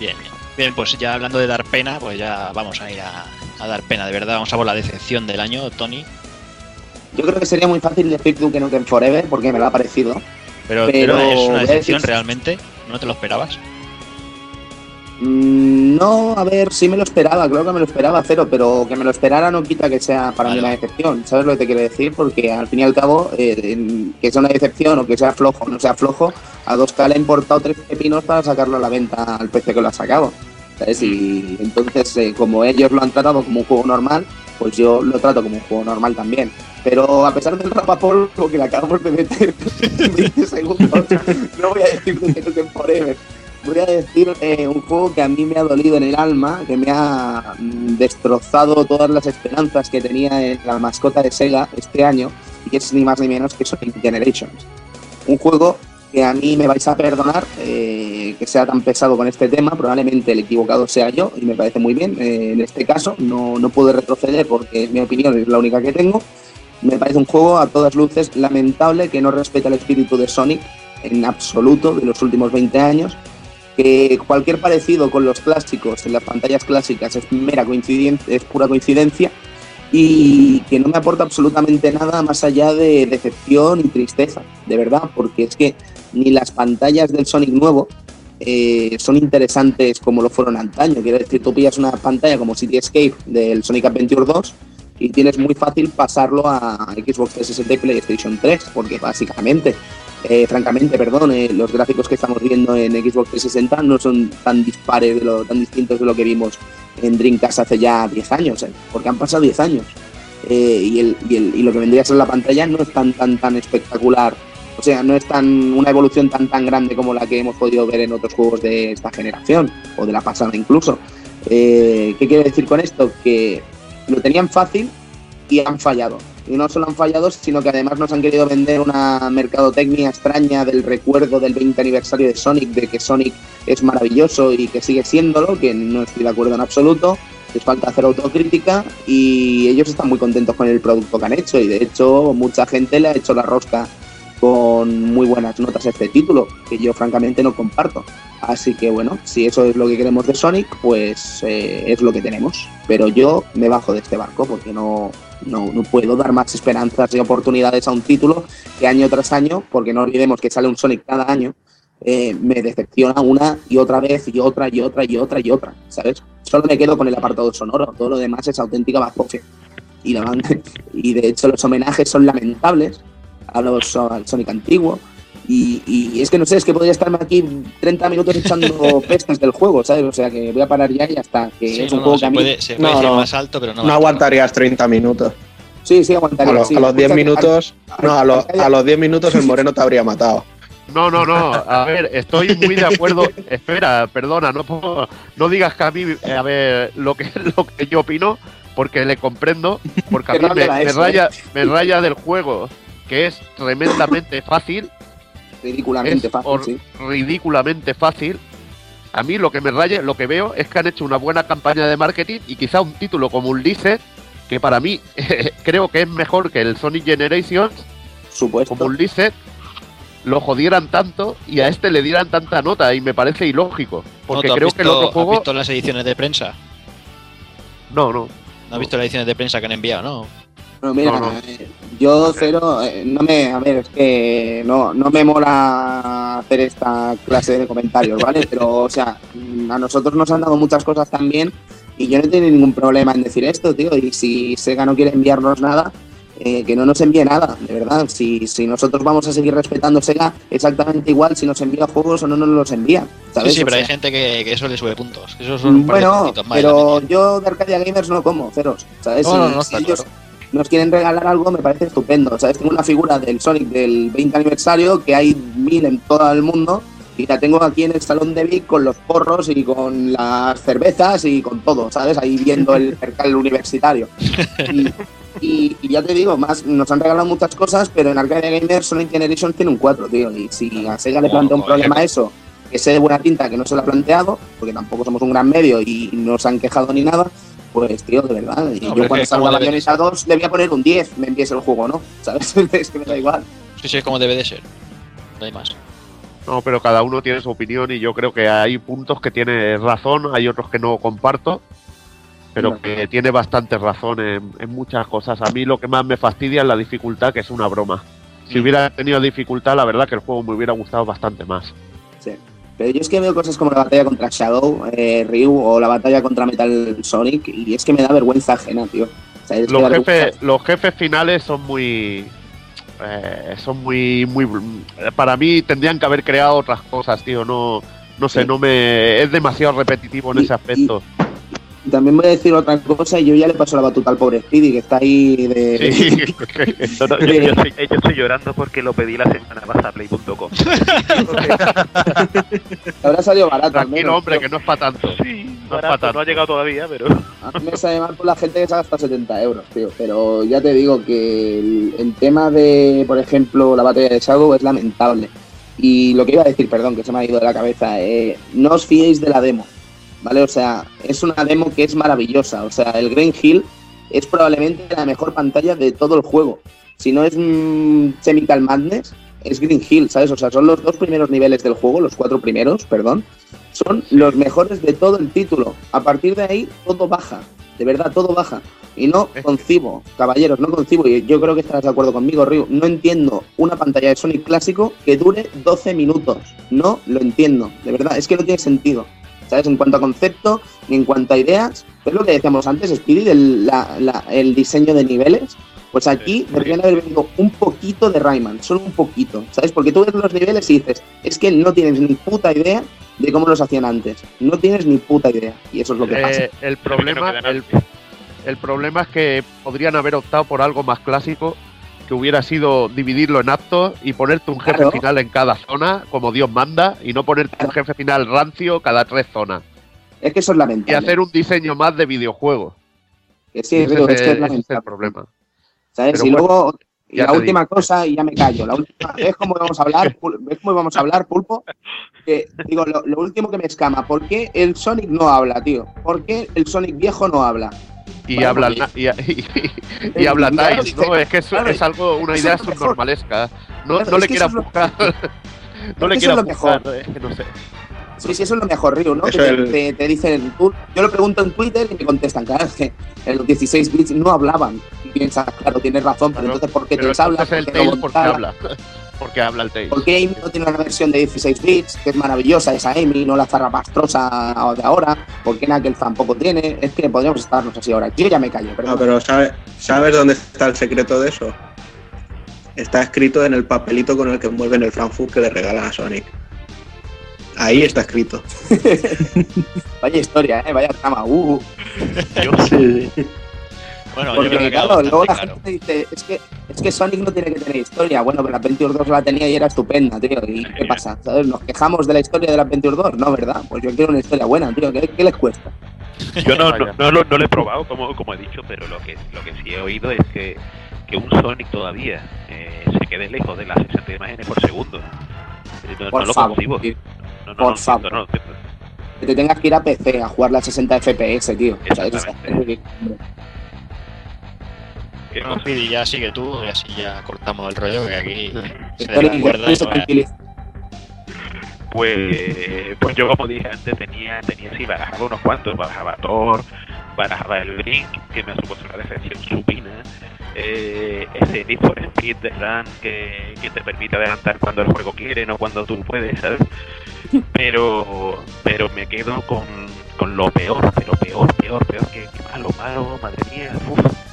Bien, bien. Bien, pues ya hablando de dar pena, pues ya vamos a ir a, a dar pena, de verdad. Vamos a por la decepción del año, Tony. Yo creo que sería muy fácil decir Duke Nukem Forever porque me lo ha parecido. Pero, Pero pero es una decepción decir- realmente. ¿No te lo esperabas? Mm, No, a ver, sí me lo esperaba, creo que me lo esperaba cero, pero que me lo esperara no quita que sea para mí una decepción. ¿Sabes lo que te quiero decir? Porque al fin y al cabo, eh, que sea una decepción o que sea flojo o no sea flojo, a 2K le ha importado tres pepinos para sacarlo a la venta al precio que lo ha sacado. ¿sabes? Y entonces, eh, como ellos lo han tratado como un juego normal, pues yo lo trato como un juego normal también. Pero a pesar del rapapolvo que le acabamos de meter en 20 segundos, no voy a decir Nukem Forever voy a decir eh, un juego que a mí me ha dolido en el alma, que me ha mm, destrozado todas las esperanzas que tenía en la mascota de Sega este año, y que es ni más ni menos que Sonic Generations. Un juego que a mí me vais a perdonar eh, que sea tan pesado con este tema, probablemente el equivocado sea yo, y me parece muy bien. Eh, en este caso no, no puedo retroceder porque mi opinión es la única que tengo. Me parece un juego a todas luces lamentable que no respeta el espíritu de Sonic en absoluto de los últimos 20 años que cualquier parecido con los clásicos en las pantallas clásicas es mera coincidencia, es pura coincidencia y que no me aporta absolutamente nada más allá de decepción y tristeza, de verdad, porque es que ni las pantallas del Sonic nuevo eh, son interesantes como lo fueron antaño. Quiero decir, tú pillas una pantalla como City Escape del Sonic Adventure 2 y tienes muy fácil pasarlo a Xbox 360 y PlayStation 3, porque básicamente eh, francamente, perdón, eh, los gráficos que estamos viendo en Xbox 360 no son tan dispares, de lo, tan distintos de lo que vimos en Dreamcast hace ya 10 años, eh, porque han pasado 10 años. Eh, y, el, lo que vendría a ser la pantalla no es tan, tan, tan espectacular. O sea, no es tan una evolución tan, tan grande como la que hemos podido ver en otros juegos de esta generación, o de la pasada incluso. Eh, ¿Qué quiero decir con esto? Que lo tenían fácil y han fallado y no solo han fallado, sino que además nos han querido vender una mercadotecnia extraña del recuerdo del 20 aniversario de Sonic, de que Sonic es maravilloso y que sigue siéndolo, que no estoy de acuerdo en absoluto. Les falta hacer autocrítica y ellos están muy contentos con el producto que han hecho y de hecho mucha gente le ha hecho la rosca con muy buenas notas a este título, que yo francamente no comparto. Así que bueno, si eso es lo que queremos de Sonic, pues eh, es lo que tenemos. Pero yo me bajo de este barco porque no, no, no, puedo dar más esperanzas y oportunidades a un título que año tras año, porque no olvidemos que sale un Sonic cada año, eh, me decepciona una y otra vez y otra y otra y otra y otra, ¿sabes? Solo me quedo con el apartado sonoro, todo lo demás es auténtica bazofia. Y, y de hecho los homenajes son lamentables a los, al Sonic antiguo. Y, y, es que no sé, es que podría estarme aquí 30 minutos echando pestes del juego, ¿sabes? O sea que voy a parar ya y hasta que sí, es un no, juego no, que a mí. Puede, se puede no, más alto, pero no. No aguantarías 30 minutos. Sí, sí, aguantaría. A, lo, sí. a los 10 Escucha, minutos. No, a, lo, a los 10 minutos el moreno te habría matado. No, no, no. A ver, estoy muy de acuerdo. Espera, perdona, no, puedo- no digas que a mí, a ver, lo que, lo que yo opino, porque le comprendo, porque a mí me, raya, ¿eh? me raya del juego, que es tremendamente fácil, Ridículamente es fácil, sí. ridículamente fácil. a mí lo que me raya, lo que veo es que han hecho una buena campaña de marketing y quizá un título como Ulises, que para mí creo que es mejor que el Sonic Generations, Supuesto. como Ulises, lo jodieran tanto y a este le dieran tanta nota y me parece ilógico. Porque ¿No, ¿tú has creo visto, que el otro has juego... visto las ediciones de prensa? No, no. ¿No has visto las ediciones de prensa que han enviado, no? Bueno, mira, No, no. eh, yo cero, eh, no me, a ver, es que no, no me mola hacer esta clase de comentarios, ¿vale? Pero, o sea, mm, a nosotros nos han dado muchas cosas también y yo no tengo ningún problema en decir esto, tío. Y si Sega no quiere enviarnos nada, eh, que no nos envíe nada, de verdad. Si, si nosotros vamos a seguir respetando Sega, exactamente igual si nos envía juegos o no nos los envía, Sí, ¿sabes? sí, O pero hay sea, gente que, que eso le sube puntos. Eso son bueno, pero yo de Arcadia Gamers no como, ceros. ¿sabes? No, no, no, si ellos nos quieren regalar algo, me parece estupendo. ¿Sabes? Tengo una figura del Sonic del 20 aniversario que hay mil en todo el mundo y la tengo aquí en el salón de Vic con los porros y con las cervezas y con todo, ¿sabes? Ahí viendo el cercal universitario. Y, y- y ya te digo, más nos han regalado muchas cosas, pero en Arcadia Gamers Sonic Generation tiene un 4, tío. Y si a Sega le plantea un problema a eso, que sea de buena tinta, que no se lo ha planteado, porque tampoco somos un gran medio y no se han quejado ni nada, pues tío, de verdad. Y yo cuando salga como debe Bayonetta 2 le voy a poner un 10, me envíes el juego, ¿no? ¿Sabes? es que me da igual. Sí, sí, es como debe de ser. No hay más. No, pero cada uno tiene su opinión y yo creo que hay puntos que tiene razón, hay otros que no comparto, pero que tiene bastante razón en, en muchas cosas. A mí lo que más me fastidia es la dificultad, que es una broma. Si hubiera tenido dificultad, la verdad que el juego me hubiera gustado bastante más. Pero yo es que veo cosas como la batalla contra Shadow, eh, Ryu o la batalla contra Metal Sonic y es que me da vergüenza ajena, tío. O sea, Los jefes, los jefes finales son muy... eh, son muy, muy... Para mí tendrían que haber creado otras cosas, tío. No, no sé, Sí. no me... Es demasiado repetitivo en ese aspecto. Y también voy a decir otra cosa, y yo ya le paso la batuta al pobre Speedy, que está ahí de... Sí. No, no, yo, yo estoy, yo estoy llorando porque lo pedí la semana pasada a play.com. Habrá salido barato. al Tranquilo, menos, hombre, que no es para tanto. Sí, No es no ha llegado todavía, pero... A mí me sale mal por la gente que se gasta 70 euros, tío. Pero ya te digo que el, el tema de, por ejemplo, la batalla de Shadow es lamentable. Y lo que iba a decir, perdón, que se me ha ido de la cabeza, eh, no os fiéis de la demo, ¿vale? O sea, es una demo que es maravillosa. O sea, el Green Hill es probablemente la mejor pantalla de todo el juego. Si no es mm, Chemical Madness, es Green Hill, ¿sabes? O sea, son los dos primeros niveles del juego, los cuatro primeros, perdón. Son los mejores de todo el título. A partir de ahí, todo baja. De verdad, todo baja. Y no concibo, caballeros, no concibo, y yo creo que estarás de acuerdo conmigo, Ryu, no entiendo una pantalla de Sonic clásico que dure 12 minutos. No lo entiendo, de verdad, es que no tiene sentido. ¿Sabes? En cuanto a concepto, ni en cuanto a ideas, es lo que decíamos antes, Spirit, el, la- la- el diseño de niveles. Pues aquí deberían haber venido un poquito de Rayman, solo un poquito, ¿sabes? Porque tú ves los niveles y dices, es que no tienes ni puta idea de cómo los hacían antes. No tienes ni puta idea. Y eso es lo que pasa. Eh, el problema el, el problema es que podrían haber optado por algo más clásico que hubiera sido dividirlo en actos y ponerte un jefe Claro. final en cada zona como Dios manda y no ponerte un jefe final rancio cada tres zonas Es que eso es y lamentable. hacer un diseño más de videojuego Que sí, Ese es que es el- ese es lamentable. el problema ¿Sabes? Y bueno, luego, y la última digo. cosa, y ya me callo. La última, ¿Ves cómo vamos a hablar? ¿Ves cómo vamos a hablar, Pulpo? Que, digo, lo, lo último que me escama, ¿por qué el Sonic no habla, tío? ¿Por qué el Sonic viejo no habla? Y Bueno, habla porque- y, y- y- y habla Tiles, ¿no? Es que eso claro, es algo, una idea es subnormalesca. No, Claro, no es le quieras eso es lo- buscar. no le es quieras buscar, mejor. es que no sé. Sí, sí, eso es lo mejor, Ryu, ¿no? Eso Que te, el- te- te dicen, tú- yo lo pregunto en Twitter y me contestan, claro, es que en los 16 bits no hablaban. Y piensas, claro, tienes razón, pero, entonces, ¿por qué Pero te habla? entonces el ¿Por qué Tails no porque habla? Porque habla el Tails. ¿Por qué Amy no tiene una versión de 16 bits, que es maravillosa esa Amy, no la zarrapastrosa de ahora? ¿Por qué Knuckles tampoco tiene? Es que podríamos estarnos así ahora. Yo ya me callo, No, perdón. pero ¿sabe- ¿sabes dónde está el secreto de eso? Está escrito en el papelito con el que envuelven el Frankfurt que le regalan a Sonic. Ahí está escrito. Vaya historia, ¿eh? Vaya trama. Uh. Sí, sí. Bueno, yo Porque, creo que claro, luego la claro. gente dice, es que, es que Sonic no tiene que tener historia. Bueno, pero la Adventure 2 la tenía y era estupenda, tío. ¿Y qué pasa? ¿Sabes? ¿Nos quejamos de la historia de la Adventure 2? No, ¿verdad? Pues yo quiero una historia buena, tío. ¿Qué, qué les cuesta? Yo no, no, no lo, no lo he probado, como, como he dicho, pero lo que, lo que sí he oído es que, que un Sonic todavía eh, se quede lejos de las 60 imágenes por segundo. Eh, No, Por no lo favor, concibo. tío. No, no, Por no, favor. no entiendo. que te tengas que ir a PC a jugarla a 60 FPS, tío. O sea, eso es- es Bueno, Pidi, ya sigue tú y así ya cortamos el rollo, que aquí se tranquiliza. Pues, pues yo como dije antes tenía, tenía sí, barajaba unos cuantos, barajaba Thor, barajaba el Brink, que me ha supuesto una decepción supina, eh, ese Need for Speed de Run que, que te permite adelantar cuando el juego quiere, no cuando tú puedes, ¿sabes? Pero, pero me quedo con, con lo peor, pero peor, peor, peor, que, que malo, malo, madre mía, uf.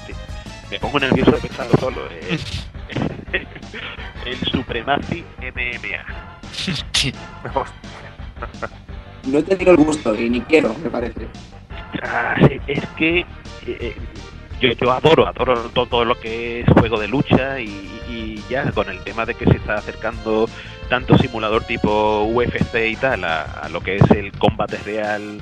Me pongo nervioso de pensarlo solo, eh, el Supremacy MMA. No he tenido el gusto y ni quiero, me parece. Ah, sí, es que eh, eh, yo, yo adoro, adoro todo, todo lo que es juego de lucha y, y ya con el tema de que se está acercando tanto simulador tipo UFC y tal a, a lo que es el combate real,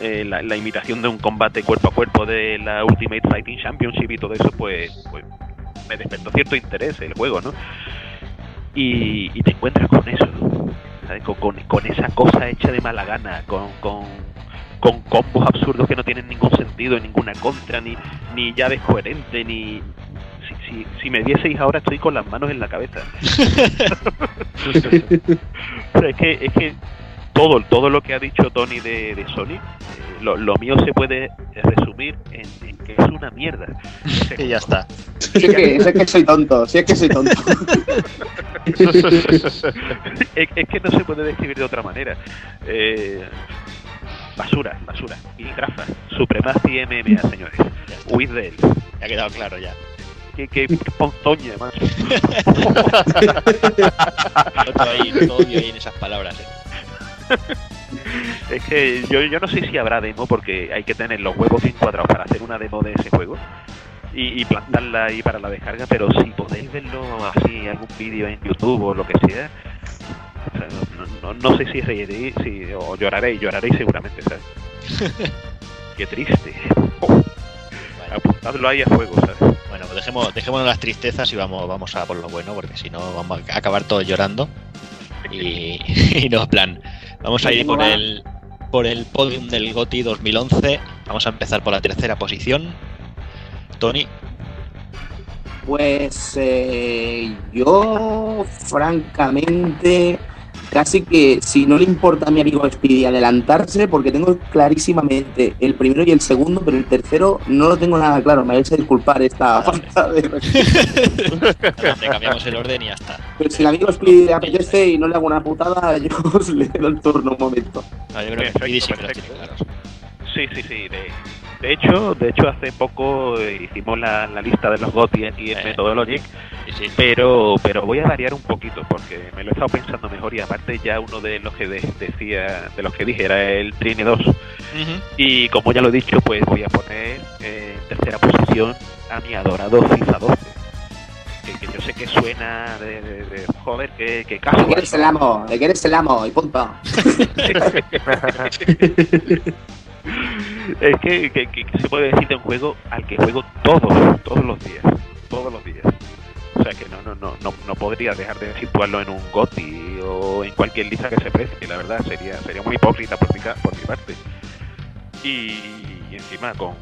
eh, la, la imitación de un combate cuerpo a cuerpo de la Ultimate Fighting Championship y todo eso, pues, pues me despertó cierto interés el juego, ¿no? Y, y te encuentras con eso, ¿sabes? Con, con, con esa cosa hecha de mala gana, con, con, con combos absurdos que no tienen ningún sentido, ninguna contra, ni, ni llaves coherentes, ni... Si, si, si me vieseis ahora estoy con las manos en la cabeza. Pero es que, es que todo, todo lo que ha dicho Tony de, de Sony, eh, lo, lo mío se puede resumir en, en que es una mierda. Y ya está. Si es que, si es que soy tonto, si es que soy tonto. es, es que no se puede describir de otra manera. Eh, basura, basura. Y trafa. Supremacy MMA, señores. Huid de él. Ya ha quedado claro ya. Qué, qué ponzoña, macho. Noto ahí, noto odio ahí en esas palabras. ¿eh? Es que yo, yo no sé si habrá demo porque hay que tener los huevos bien cuadrados para hacer una demo de ese juego y, y plantarla ahí para la descarga, pero si podéis verlo así, algún vídeo en YouTube o lo que sea, o sea, no, no- no sé si reiréis si, o lloraréis, lloraréis seguramente, ¿sabes? Qué triste. Oh. Apuntadlo ahí a fuego, ¿sabes? Bueno, pues dejemos, dejémonos las tristezas y vamos, vamos a por lo bueno, porque si no vamos a acabar todos llorando. Y, y no, en plan, vamos a ir por el, por el podium del GOTI 2011. Vamos a empezar por la tercera posición. Tony, Pues eh, yo, francamente, casi que si no le importa a mi amigo Speedy adelantarse, porque tengo clarísimamente el primero y el segundo, pero el tercero no lo tengo nada claro. Me vais a disculpar esta falta de te cambiamos el orden y ya está. Pero si el amigo Speedy le apetece y no le hago una putada, yo os le doy el turno un momento. No, yo creo que Speedy sí que los tiene claros. Sí, sí, sí. De, de hecho, de hecho hace poco eh, hicimos la, la lista de los GOTY aquí en Methodologic, pero pero voy a variar un poquito porque me lo he estado pensando mejor y aparte ya uno de los que de- decía, de los que dije era el Trini 2 y como ya lo he dicho, pues voy a poner eh, en tercera posición a mi adorado FIFA 12. Que, que yo sé que suena de, de- de- joder, que, que ¿De casual, qué eres el amo? ¿De qué eres el amo? Y punto. es que, se puede decir de un juego al que juego todos, todos los días, todos los días. O sea que no, no, no, no, no podría dejar de situarlo en un GOTI o en cualquier lista que se precie, la verdad, sería, sería muy hipócrita por mi, por mi parte. Y, encima con,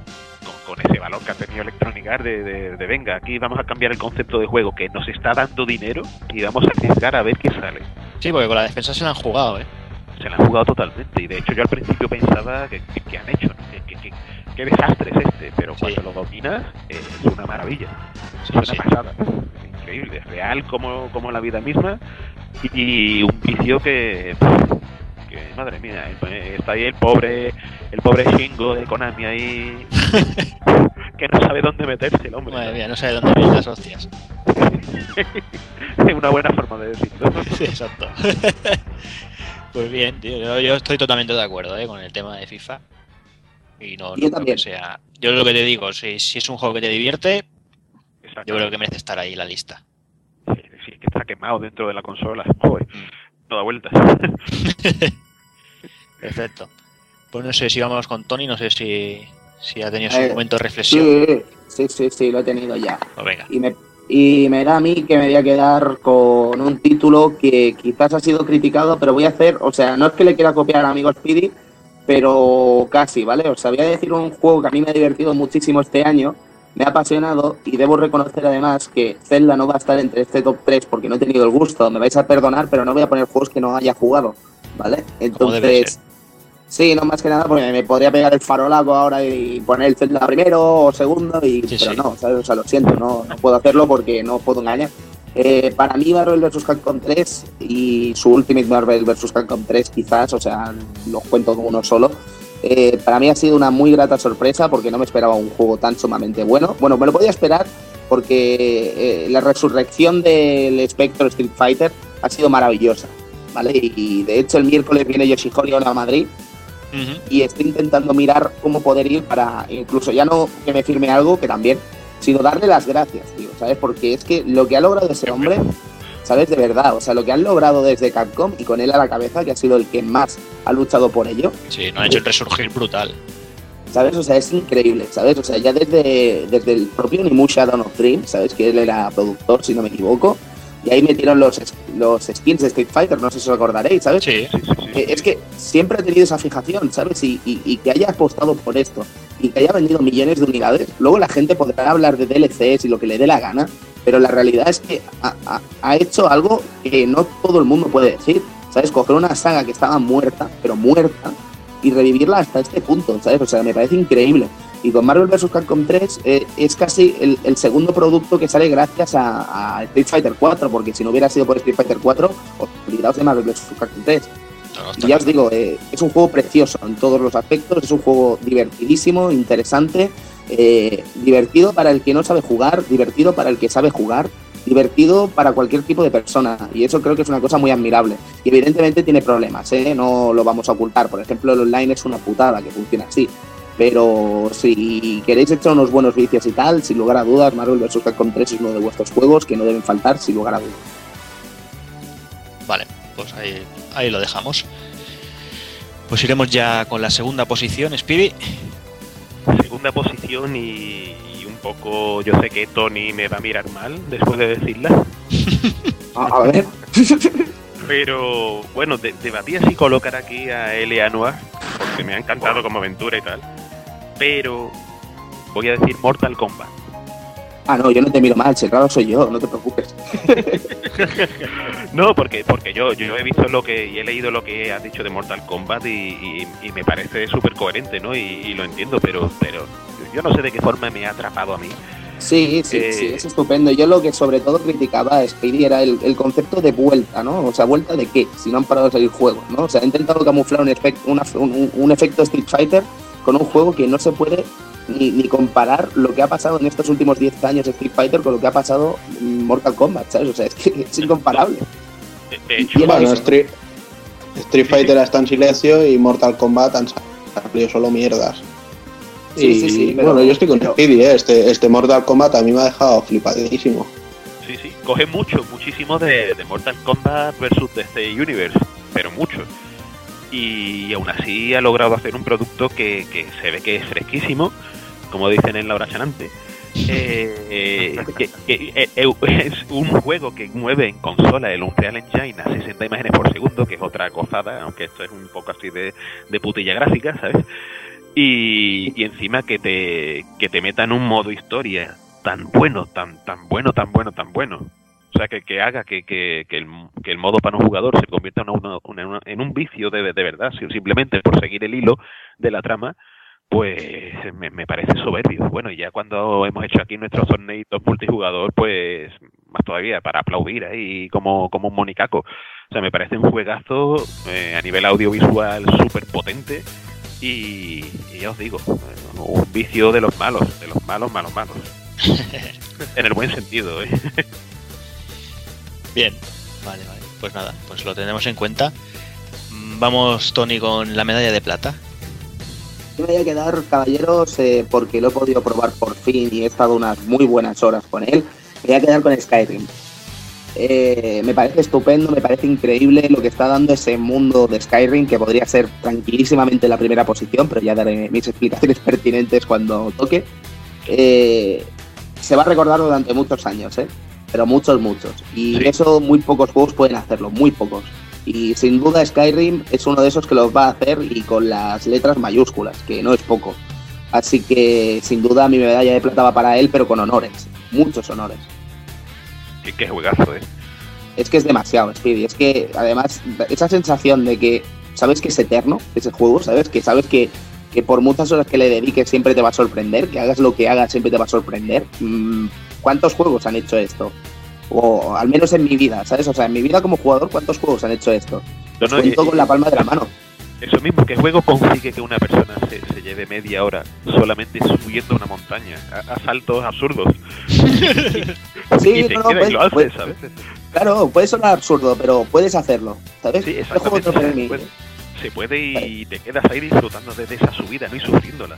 con, ese valor que ha tenido Electronic Arts de, venga, aquí vamos a cambiar el concepto de juego que nos está dando dinero y vamos a arriesgar a ver qué sale. Sí, porque con la defensa se la han jugado, ¿eh? Se la han jugado totalmente y de hecho yo al principio pensaba que, que- que han hecho, ¿no? que, qué desastre es este, pero cuando lo dominas eh, es una maravilla, es una pasada, es increíble, es real como, como la vida misma y un vicio que, que madre mía, eh, está ahí el pobre, el pobre Shingo de Konami ahí que no sabe dónde meterse el hombre. Madre mía, no sabe dónde vienen las hostias. es una buena forma de decirlo. Sí, exacto. Pues bien, tío, yo, yo estoy totalmente de acuerdo ¿eh? con el tema de FIFA. Y no, no Yo creo también. que sea. Yo lo que te digo, si, si es un juego que te divierte, yo creo que merece estar ahí en la lista. Sí, es que está quemado dentro de la consola, joder, no da vueltas. Perfecto. Pues no sé si vamos con Tony, no sé si, si ha tenido su Eh, momento de reflexión. Sí, sí, sí, sí, lo he tenido ya. Pues venga. Y me, y me da a mí que me voy a quedar con un título que quizás ha sido criticado, pero voy a hacer, o sea, no es que le quiera copiar a amigo Speedy, pero casi, ¿vale? Os voy a decir un juego que a mí me ha divertido muchísimo este año, me ha apasionado y debo reconocer además que Zelda no va a estar entre este top 3 porque no he tenido el gusto, me vais a perdonar, pero no voy a poner juegos que no haya jugado, ¿vale? Entonces, sí, no más que nada porque me podría pegar el farolaco ahora y poner el Zelda primero o segundo, y, pero no, ¿sabes? O sea, lo siento, no, no puedo hacerlo porque no puedo engañar. Eh, para mí Marvel vs. Capcom 3 y su Ultimate Marvel vs. Capcom 3 quizás, o sea, los cuento como uno solo, eh, para mí ha sido una muy grata sorpresa porque no me esperaba un juego tan sumamente bueno. Bueno, me lo podía esperar porque eh, la resurrección del Spectre Street Fighter ha sido maravillosa, ¿vale? Y, de hecho el miércoles viene Yoshihori a Madrid y estoy intentando mirar cómo poder ir para incluso ya no que me firme algo, que también, sino darle las gracias, tío, ¿sabes? Porque es que lo que ha logrado ese hombre, ¿sabes? De verdad, o sea, lo que han logrado desde Capcom y con él a la cabeza, que ha sido el que más ha luchado por ello, Sí, no ha hecho el resurgir brutal. ¿sabes? O sea, es increíble, ¿sabes? O sea, ya desde, desde el propio Nimusha Dawn of Dream, ¿sabes? Que él era productor, si no me equivoco, y ahí metieron los, los skins de Street Fighter, no sé si os acordaréis, ¿sabes? Sí, Eh, Es que siempre ha tenido esa fijación, ¿sabes? Y, y- y que haya apostado por esto y que haya vendido millones de unidades. Luego la gente podrá hablar de DLCs y lo que le dé la gana, pero la realidad es que ha, ha- ha hecho algo que no todo el mundo puede decir, ¿sabes? Coger una saga que estaba muerta, pero muerta, y revivirla hasta este punto, ¿sabes? O sea, me parece increíble. Y con Marvel vs. Capcom 3 eh, es casi el, el segundo producto que sale gracias a, a Street Fighter 4, porque si no hubiera sido por Street Fighter 4, olvidaos de Marvel vs. Capcom 3. Y ya os digo, eh, es un juego precioso en todos los aspectos, es un juego divertidísimo, interesante, eh, divertido para el que no sabe jugar, divertido para el que sabe jugar, divertido para cualquier tipo de persona. Y eso creo que es una cosa muy admirable. Y evidentemente tiene problemas, ¿eh? no lo vamos a ocultar. Por ejemplo, el online es una putada que funciona así. Pero si queréis echar unos buenos vicios y tal, sin lugar a dudas, Marvel vs. Capcom 3 es uno de vuestros juegos que no deben faltar, sin lugar a dudas. Vale, pues ahí, ahí lo dejamos. Pues iremos ya con la segunda posición, Speedy. Segunda posición y, y un poco, yo sé que Tony me va a mirar mal después de decirla. A, ver. Pero bueno, de- debatía si colocar aquí a Eleanor, porque me ha encantado como aventura y tal. Pero voy a decir Mortal Kombat. Ah, no, yo no te miro mal, si raro soy yo, no te preocupes. No, porque porque yo yo he visto lo que y he leído lo que has dicho de Mortal Kombat y, y- y me parece súper coherente, ¿no? Y, y lo entiendo, pero pero yo no sé de qué forma me ha atrapado a mí. Sí, sí, Eh, sí, es estupendo. Yo lo que sobre todo criticaba a Speedy era el, el concepto de vuelta, ¿no? O sea, ¿vuelta de qué? Si no han parado de salir juegos, ¿no? O sea, ha intentado camuflar un, efect- una- un, un efecto Street Fighter con un juego que no se puede ni, ni comparar lo que ha pasado en estos últimos 10 años de Street Fighter con lo que ha pasado en Mortal Kombat, ¿sabes? O sea, es que es incomparable. De hecho, Bueno, Street, Street Fighter está en silencio y Mortal Kombat han salido solo mierdas. Sí, y sí, sí, pero- bueno, yo estoy con Speedy, ¿eh? este, este Mortal Kombat a mí me ha dejado flipadísimo. Sí, sí, coge mucho, muchísimo de, de Mortal Kombat versus DC Universe, pero mucho. Y aún así ha logrado hacer un producto que, que se ve que es fresquísimo, como dicen en la hora chanante. Eh, que, que, eh, eh, es un juego que mueve en consola el Unreal Engine a 60 imágenes por segundo, que es otra gozada, aunque esto es un poco así de, de putilla gráfica, ¿sabes? Y, y encima que te, que te metan un modo historia tan bueno, tan, tan bueno, tan bueno, tan bueno. O sea, que, que haga que, que, que el, que el modo para un jugador se convierta en, una- una- en un vicio de, de verdad, si- simplemente por seguir el hilo de la trama, pues me, me parece soberbio. Bueno, y ya cuando hemos hecho aquí nuestros torneitos multijugador, pues más todavía, para aplaudir ahí como, como un monicaco. O sea, me parece un juegazo eh, a nivel audiovisual súper potente y, y ya os digo, un vicio de los malos, de los malos, malos, malos. en el buen sentido, ¿eh? Bien, vale, vale. Pues nada, pues lo tenemos en cuenta. Mm, Vamos, Tony, con la medalla de plata. Yo me voy a quedar, caballeros, eh, porque lo he podido probar por fin y he estado unas muy buenas horas con él. Me voy a quedar con Skyrim. Eh, me parece estupendo, me parece increíble lo que está dando ese mundo de Skyrim, que podría ser tranquilísimamente la primera posición, pero ya daré mis explicaciones pertinentes cuando toque. Eh, se va a recordar durante muchos años, ¿eh? Pero muchos, muchos. Y eso muy pocos juegos pueden hacerlo, muy pocos. Y sin duda Skyrim es uno de esos que los va a hacer y con las letras mayúsculas, que no es poco. Así que sin duda mi medalla de plata va para él, pero con honores, muchos honores. Qué, qué juegazo, ¿eh? Es que es demasiado, Speedy. Es que además esa sensación de que sabes que es eterno ese juego, sabes que sabes que, que por muchas horas que le dediques siempre te va a sorprender, que hagas lo que hagas siempre te va a sorprender. Mm, ¿Cuántos juegos han hecho esto? O al menos en mi vida, ¿sabes? O sea, en mi vida como jugador, ¿cuántos juegos han hecho esto? No, no, Cuento y- con la palma de la mano. Eso mismo, ¿qué juego consigue que una persona se, se lleve media hora solamente subiendo una montaña a, a saltos absurdos? Sí, y te no, y pues- lo haces, pues- ¿sabes? Claro, puede sonar absurdo, pero puedes hacerlo, ¿sabes? Sí, juego. Se puede, se puede y te quedas ahí disfrutando de, de esa subida, ¿no? Y sufriéndola.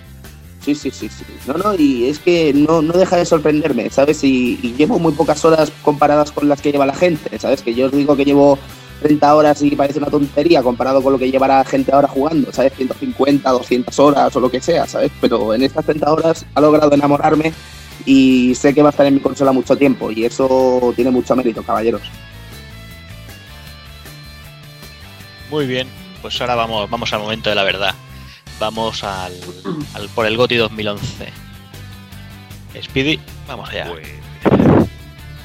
Sí, sí, sí, sí. No, no, y es que no, no deja de sorprenderme, ¿sabes? Y, llevo muy pocas horas comparadas con las que lleva la gente, ¿sabes? Que yo os digo que llevo 30 horas y parece una tontería comparado con lo que llevará gente ahora jugando, ¿sabes? 150, 200 horas o lo que sea, ¿sabes? Pero en estas 30 horas ha logrado enamorarme y sé que va a estar en mi consola mucho tiempo y eso tiene mucho mérito, caballeros. Muy bien, pues ahora vamos, vamos al momento de la verdad. Vamos al, al por el GOTI 2011. Speedy, vamos allá. Pues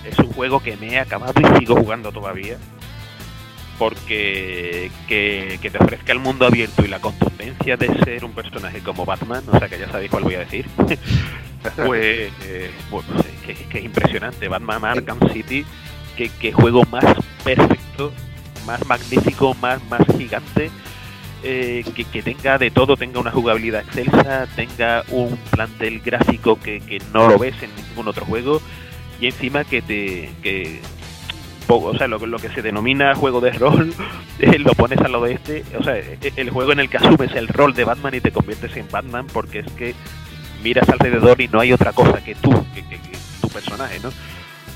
es un juego que me he acabado y sigo jugando todavía. Porque que, te ofrezca el mundo abierto y la contundencia de ser un personaje como Batman, o sea que ya sabéis cuál voy a decir, pues, eh, pues, que, que es impresionante. Batman Arkham City, que, que juego más perfecto, más magnífico, más, más gigante, eh, que, tenga de todo, tenga una jugabilidad excelsa, tenga un plantel gráfico que, que no lo ves en ningún otro juego y encima que te que o sea lo, lo que se denomina juego de rol eh, lo pones al lado de este o sea e- el juego en el que asumes el rol de Batman y te conviertes en Batman porque es que miras alrededor y no hay otra cosa que tú que tu personaje no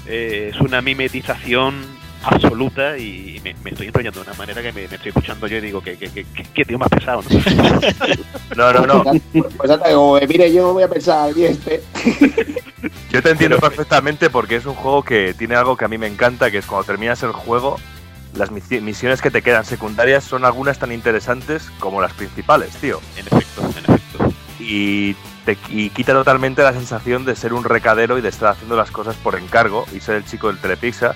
Eh, es una mimetización absoluta y me, me estoy enrollando de una manera que me, me estoy escuchando yo y digo que, que, que, que- que tío más pesado ¿no? No, no, no. Pues hasta como, eh, mire, yo voy a pensar, y este. Yo te entiendo perfectamente porque es un juego que tiene algo que a mí me encanta, que es cuando terminas el juego, las misi- misiones que te quedan secundarias son algunas tan interesantes como las principales, tío. En efecto, en efecto. Y, te, y quita totalmente la sensación de ser un recadero y de estar haciendo las cosas por encargo y ser el chico del telepizza.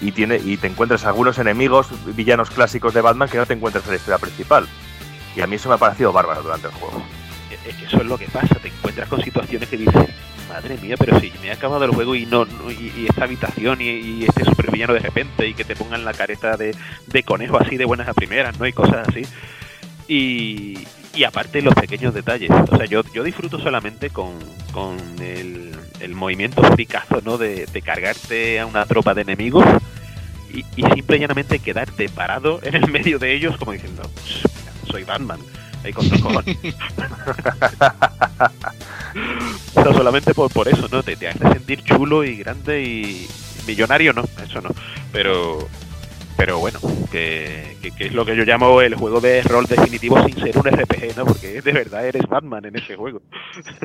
Y, tiene, y te encuentras algunos enemigos, villanos clásicos de Batman que no te encuentras en la historia principal. Y a mí eso me ha parecido bárbaro durante el juego. es que eso es lo que pasa, te encuentras con situaciones que dices, madre mía, pero si me he acabado el juego y no, no- y, y esta habitación y, y este supervillano de repente y que te pongan la careta de, de conejo así de buenas a primeras, ¿no? Y cosas así. Y, y aparte los pequeños detalles. O sea, yo, yo disfruto solamente con, con el, el movimiento fricazo, ¿no? De, de cargarte a una tropa de enemigos y, y simple y llanamente quedarte parado en el medio de ellos como diciendo, soy Batman. Ahí con dos cojones. o sea, solamente por, por eso, ¿no? Te, te hace sentir chulo y grande y millonario, no, eso no. Pero pero bueno, que, que- es lo que yo llamo el juego de rol definitivo sin ser un RPG, ¿no? Porque de verdad eres Batman en ese juego.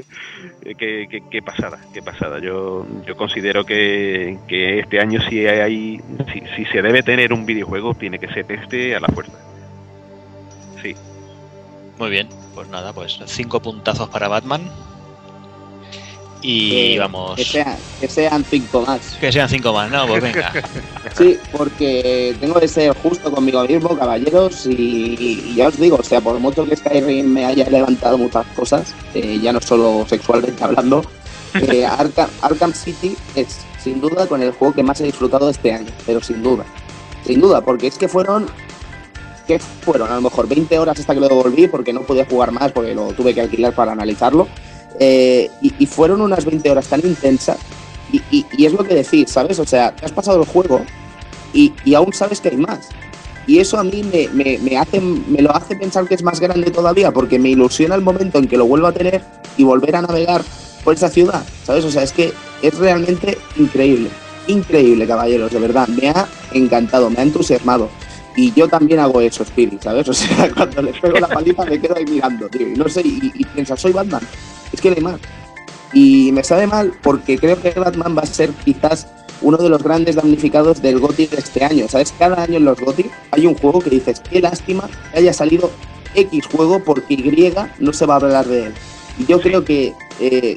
qué, qué- qué pasada, qué pasada. Yo, yo considero que, que este año si hay, si, si se debe tener un videojuego, tiene que ser este a la fuerza. Sí. Muy bien, pues nada, pues cinco puntazos para Batman. Y Que- vamos. Que, sea- que sean cinco más. Que sean cinco más, ¿no? Pues venga. Sí, porque tengo que ser justo conmigo mismo, caballeros, y, y ya os digo, o sea, por mucho que Skyrim me haya levantado muchas cosas, eh, ya no solo sexualmente hablando, eh, Arkham, Arkham City es sin duda con el juego que más he disfrutado este año, pero sin duda, sin duda, porque es que fueron, ¿qué fueron? A lo mejor 20 horas hasta que lo devolví, porque no podía jugar más, porque lo tuve que alquilar para analizarlo, eh, y, fueron unas 20 horas tan intensas, y, y- es lo que decís, ¿sabes? O sea, te has pasado el juego y, y aún sabes que hay más. Y eso a mí me, me- me hace, me lo hace pensar que es más grande todavía, porque me ilusiona el momento en que lo vuelva a tener y volver a navegar por esa ciudad, ¿sabes? O sea, es que es realmente increíble, increíble, caballeros, de verdad. Me ha encantado, me ha entusiasmado. Y yo también hago eso, Spirit, ¿sabes? O sea, cuando le pego la paliza me quedo ahí mirando, tío. Y no sé, y, y piensas, soy Batman. Es que hay más. Y me sabe mal porque creo que Batman va a ser quizás uno de los grandes damnificados del GOTY de este año. ¿Sabes? Cada año en los GOTY hay un juego que dices, qué lástima que haya salido X juego porque Y no se va a hablar de él. Y yo creo que eh,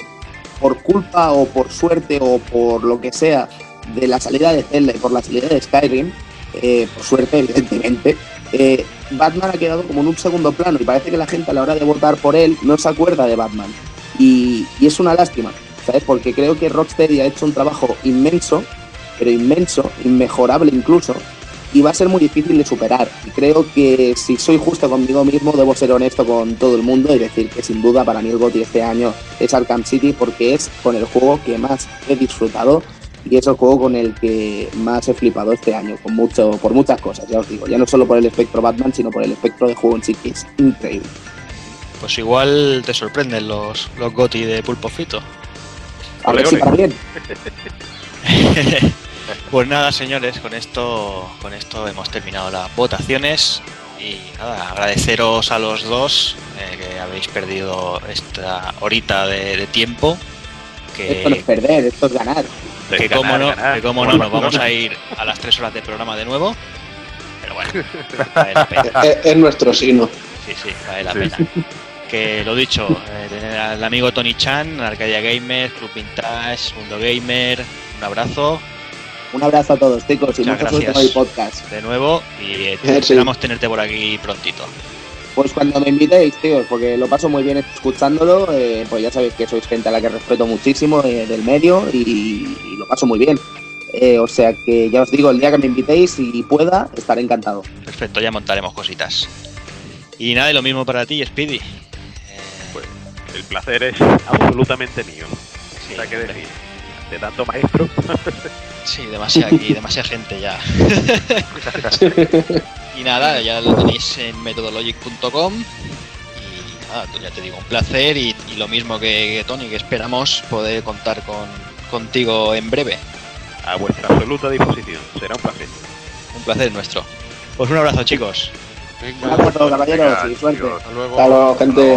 por culpa o por suerte o por lo que sea de la salida de Zelda y por la salida de Skyrim, eh, por suerte evidentemente, eh, Batman ha quedado como en un segundo plano y parece que la gente a la hora de votar por él no se acuerda de Batman. Y, es una lástima, ¿sabes? Porque creo que Rocksteady ha hecho un trabajo inmenso, pero inmenso, inmejorable incluso, y va a ser muy difícil de superar. Creo que si soy justo conmigo mismo, debo ser honesto con todo el mundo y decir que sin duda para mí el GOTY este año es Arkham City porque es con el juego que más he disfrutado y es el juego con el que más he flipado este año, con mucho, por muchas cosas, ya os digo, ya no solo por el espectro Batman, sino por el espectro de juego en sí, que es increíble. Pues igual te sorprenden los, los GOTI de Pulpo Frito. A ver si para bien. Pues nada, señores, con esto, con esto hemos terminado las votaciones y nada, agradeceros a los dos eh, que habéis perdido esta horita de, de tiempo. Esto no es perder, esto es ganar. que como no, que como no, nos vamos a ir a las tres horas de programa de nuevo. Pero bueno, vale la pena. Es, es nuestro signo. Sí, sí, vale la pena. Que lo dicho, eh, tener al amigo Tony Chan, Arcadia Gamer, Club Vintage, Mundo Gamer, un abrazo. Un abrazo a todos, chicos, y Muchas gracias. el podcast. De nuevo, y eh, Sí. esperamos tenerte por aquí prontito. Pues cuando me invitéis, tíos, porque lo paso muy bien escuchándolo, eh, pues ya sabéis que sois gente a la que respeto muchísimo eh, del medio y, y lo paso muy bien. Eh, o sea que ya os digo, el día que me invitéis y pueda, estaré encantado. Perfecto, ya montaremos cositas. Y nada, y lo mismo para ti, Speedy. Pues el placer es absolutamente mío. O sea, que decir, de tanto maestro. Sí, demasiada aquí, demasiada gente ya. y nada, ya lo tenéis en methodologic.com. Y nada, tú ya te digo, un placer. Y, y lo mismo que, que Tony, que esperamos poder contar con, contigo en breve. A vuestra absoluta disposición. Será un placer. Un placer nuestro. Pues un abrazo, chicos. Un abrazo, caballeros, y suerte. Hasta luego, gente. Y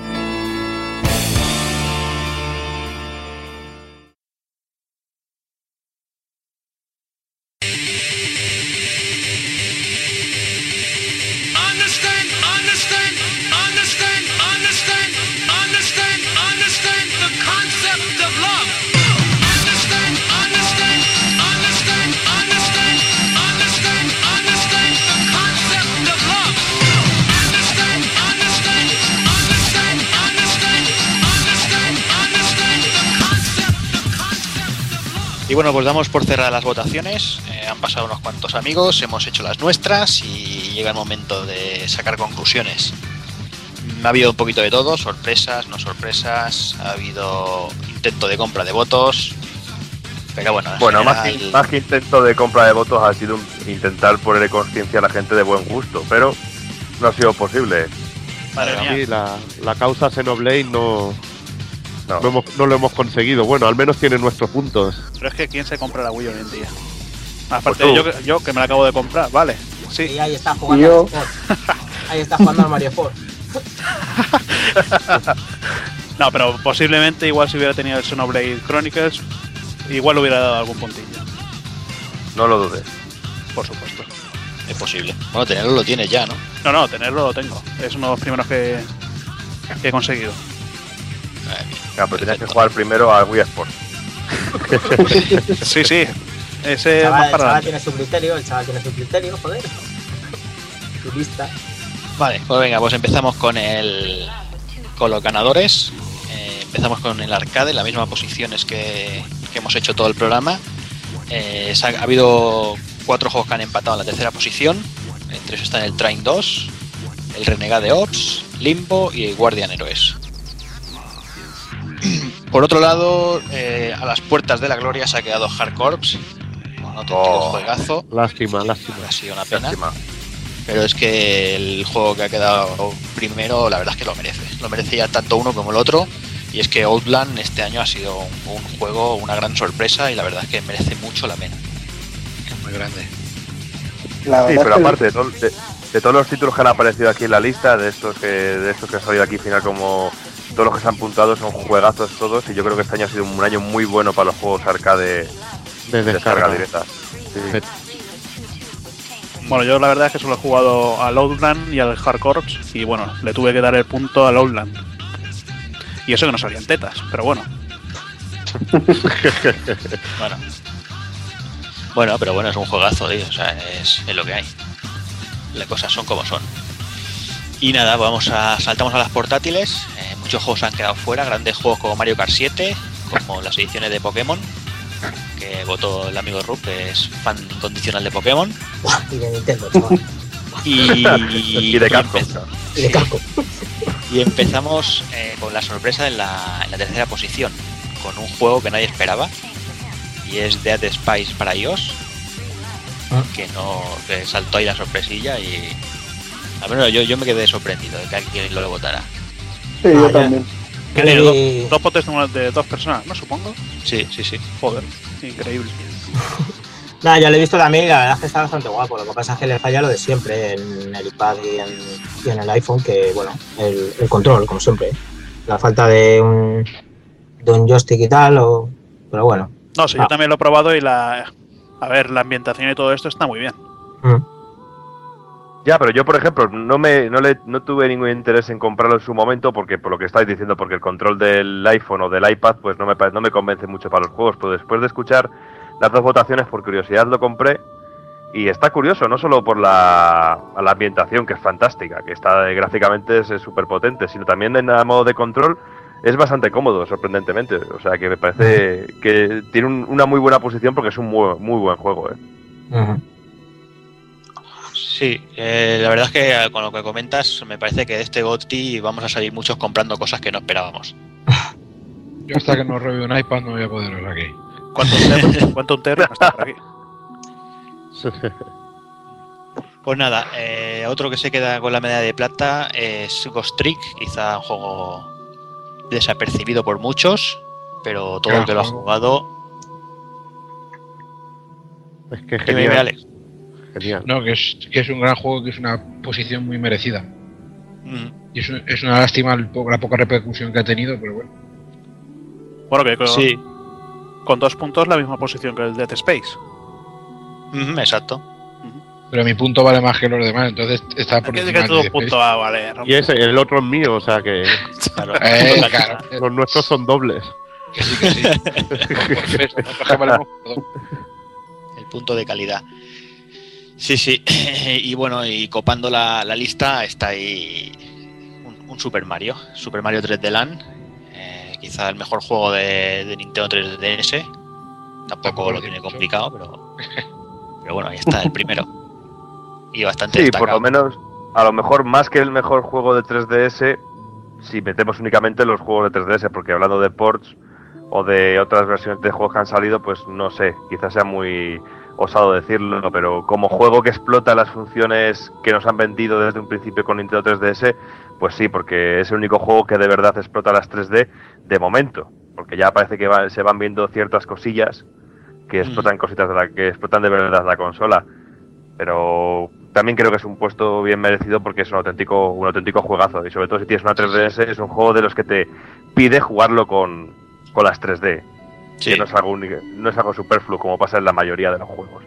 Bueno, pues damos por cerradas las votaciones. Eh, han pasado unos cuantos amigos, hemos hecho las nuestras y llega el momento de sacar conclusiones. Mm, Ha habido un poquito de todo, sorpresas, no sorpresas, ha habido intento de compra de votos, pero bueno, en Bueno, más que, general- más que intento de compra de votos ha sido un- intentar ponerle conciencia a la gente de buen gusto, pero no ha sido posible. Para mí la, la causa Xenoblade no, no. hemos- no lo hemos conseguido. Bueno, al menos tiene nuestros puntos. Pero es que ¿quién se compra la Wii hoy en día? Aparte Pues tú. yo, que- yo que me la acabo de comprar, vale. Sí. Y ahí está jugando Yo. al. Ahí está jugando al Mario Sport. No, pero posiblemente igual si hubiera tenido el Xenoblade Chronicles, igual le hubiera dado algún puntillo. no lo dudes. Por supuesto. Es posible. Bueno, tenerlo lo tienes ya, ¿no? No, no, tenerlo lo tengo. Es uno de los primeros que, que he conseguido. Claro, pero tienes que jugar primero a Wii Sports. sí, sí. Ese El es más chaval, el para chaval tiene su criterio, el chaval tiene su criterio, joder. Su lista. Vale, pues venga, pues empezamos con el con los ganadores. Eh, empezamos con el arcade, las mismas posiciones que, que hemos hecho todo el programa. Eh, ha habido cuatro juegos que han empatado en la tercera posición. Entre ellos están el Train 2, el Renegade Ops, Limbo y Guardian Heroes. Por otro lado, eh, a las puertas de la gloria se ha quedado Hard Corps, un auténtico juegazo. Lástima, lástima. Ha sido una pena. Pero es que el juego que ha quedado primero, la verdad es que lo merece. Lo merece ya tanto uno como el otro. Y es que Outland este año ha sido un, un juego, una gran sorpresa y la verdad es que merece mucho la pena. Es muy grande. La Sí, pero aparte de, to- de- de todos los títulos que han aparecido aquí en la lista, de estos que de estos que han salido aquí al final como todos los que se han puntado son juegazos todos y yo creo que este año ha sido un año muy bueno para los juegos arcade de descarga descarga. directa. Sí. Bueno, yo la verdad es que solo he jugado al Outland y al Hard Corps y bueno, le tuve que dar el punto al Outland. Y eso que no salían tetas, pero bueno. Bueno. Bueno, pero bueno, es un juegazo, tío. O sea, es, es lo que hay. Las cosas son como son. Y nada, vamos a saltamos a las portátiles. Eh, muchos juegos han quedado fuera, grandes juegos como Mario Kart 7, como las ediciones de Pokémon, que votó el amigo Rup, que es fan incondicional de Pokémon. Y de Nintendo, chaval. Y, Y de Capcom. empe- Y de Capcom. y empezamos eh, con la sorpresa en la, en la tercera posición, con un juego que nadie esperaba, y es Dead Spice para iOS, Ah. que no que saltó ahí la sorpresilla y al menos yo, yo me quedé sorprendido de que alguien lo votara. Sí, yo también. Que tiene dos, dos potes de, una- de dos personas, ¿no? Supongo. Sí, sí, sí. Joder, increíble. Nada, ya lo he visto también y la verdad es que está bastante guapo. Lo que pasa es que le falla lo de siempre en el iPad y en, y en el iPhone, que bueno, el, el control, como siempre. La falta de un, de un joystick y tal, o, pero bueno. No, sí, Ah. yo también lo he probado y la. A ver, la ambientación y todo esto está muy bien. Ya, pero yo, por ejemplo, no me no le no tuve ningún interés en comprarlo en su momento porque por lo que estáis diciendo, porque el control del iPhone o del iPad pues no me no me convence mucho para los juegos, pero después de escuchar las dos votaciones por curiosidad lo compré y está curioso, no solo por la, la ambientación que es fantástica, que está eh, gráficamente es súper potente, sino también en a modo de control es bastante cómodo, sorprendentemente. O sea que me parece que tiene un- una muy buena posición porque es un muy, muy buen juego. ¿eh? Sí, eh, la verdad es que eh, con lo que comentas me parece que de este GOTY vamos a salir muchos comprando cosas que no esperábamos. Yo hasta que no review un iPad no voy a poder ver aquí. ¿Cuánto un ¿Cuánto un está por aquí? Pues nada, eh, otro que se queda con la medalla de plata es Ghost Trick, quizá un juego desapercibido por muchos, pero todo el que lo ha jugado. Es que Dime, genial. Alex. Genial. No, que es, que es un gran juego, que es una posición muy merecida. Mm. Y es, un- es una lástima el po- la poca repercusión que ha tenido, pero bueno. Bueno, que con, Sí. con dos puntos la misma posición que el Dead Space. Ujú, exacto. Pero mi punto vale más que los demás, entonces está por encima que punto va a valer. Y ese, el otro es mío, o sea que Claro. Eh, claro. los nuestros son dobles. Que sí, que sí. Dos. El punto de calidad. Sí, sí. Y bueno, y copando la, la lista está ahí un, un Super Mario. Super Mario 3D Land. eh, quizá el mejor juego de, de Nintendo 3DS. Tampoco lo tiene complicado, pero, pero bueno, ahí está, el primero. Y bastante Sí, por lo menos, a lo mejor más que el mejor juego de 3DS, si metemos únicamente los juegos de 3DS, porque hablando de ports o de otras versiones de juegos que han salido, pues no sé, quizás sea muy osado decirlo, pero como juego que explota las funciones que nos han vendido desde un principio con Nintendo 3DS, pues sí, porque es el único juego que de verdad explota las 3D de momento, porque ya parece que va- se van viendo ciertas cosillas que explotan cositas de la que explotan de verdad la consola. Pero también creo que es un puesto bien merecido porque es un auténtico un auténtico juegazo. Y sobre todo si tienes una 3DS es un juego de los que te pide jugarlo con, con las 3D Sí. que no es algo único- no es algo superfluo como pasa en la mayoría de los juegos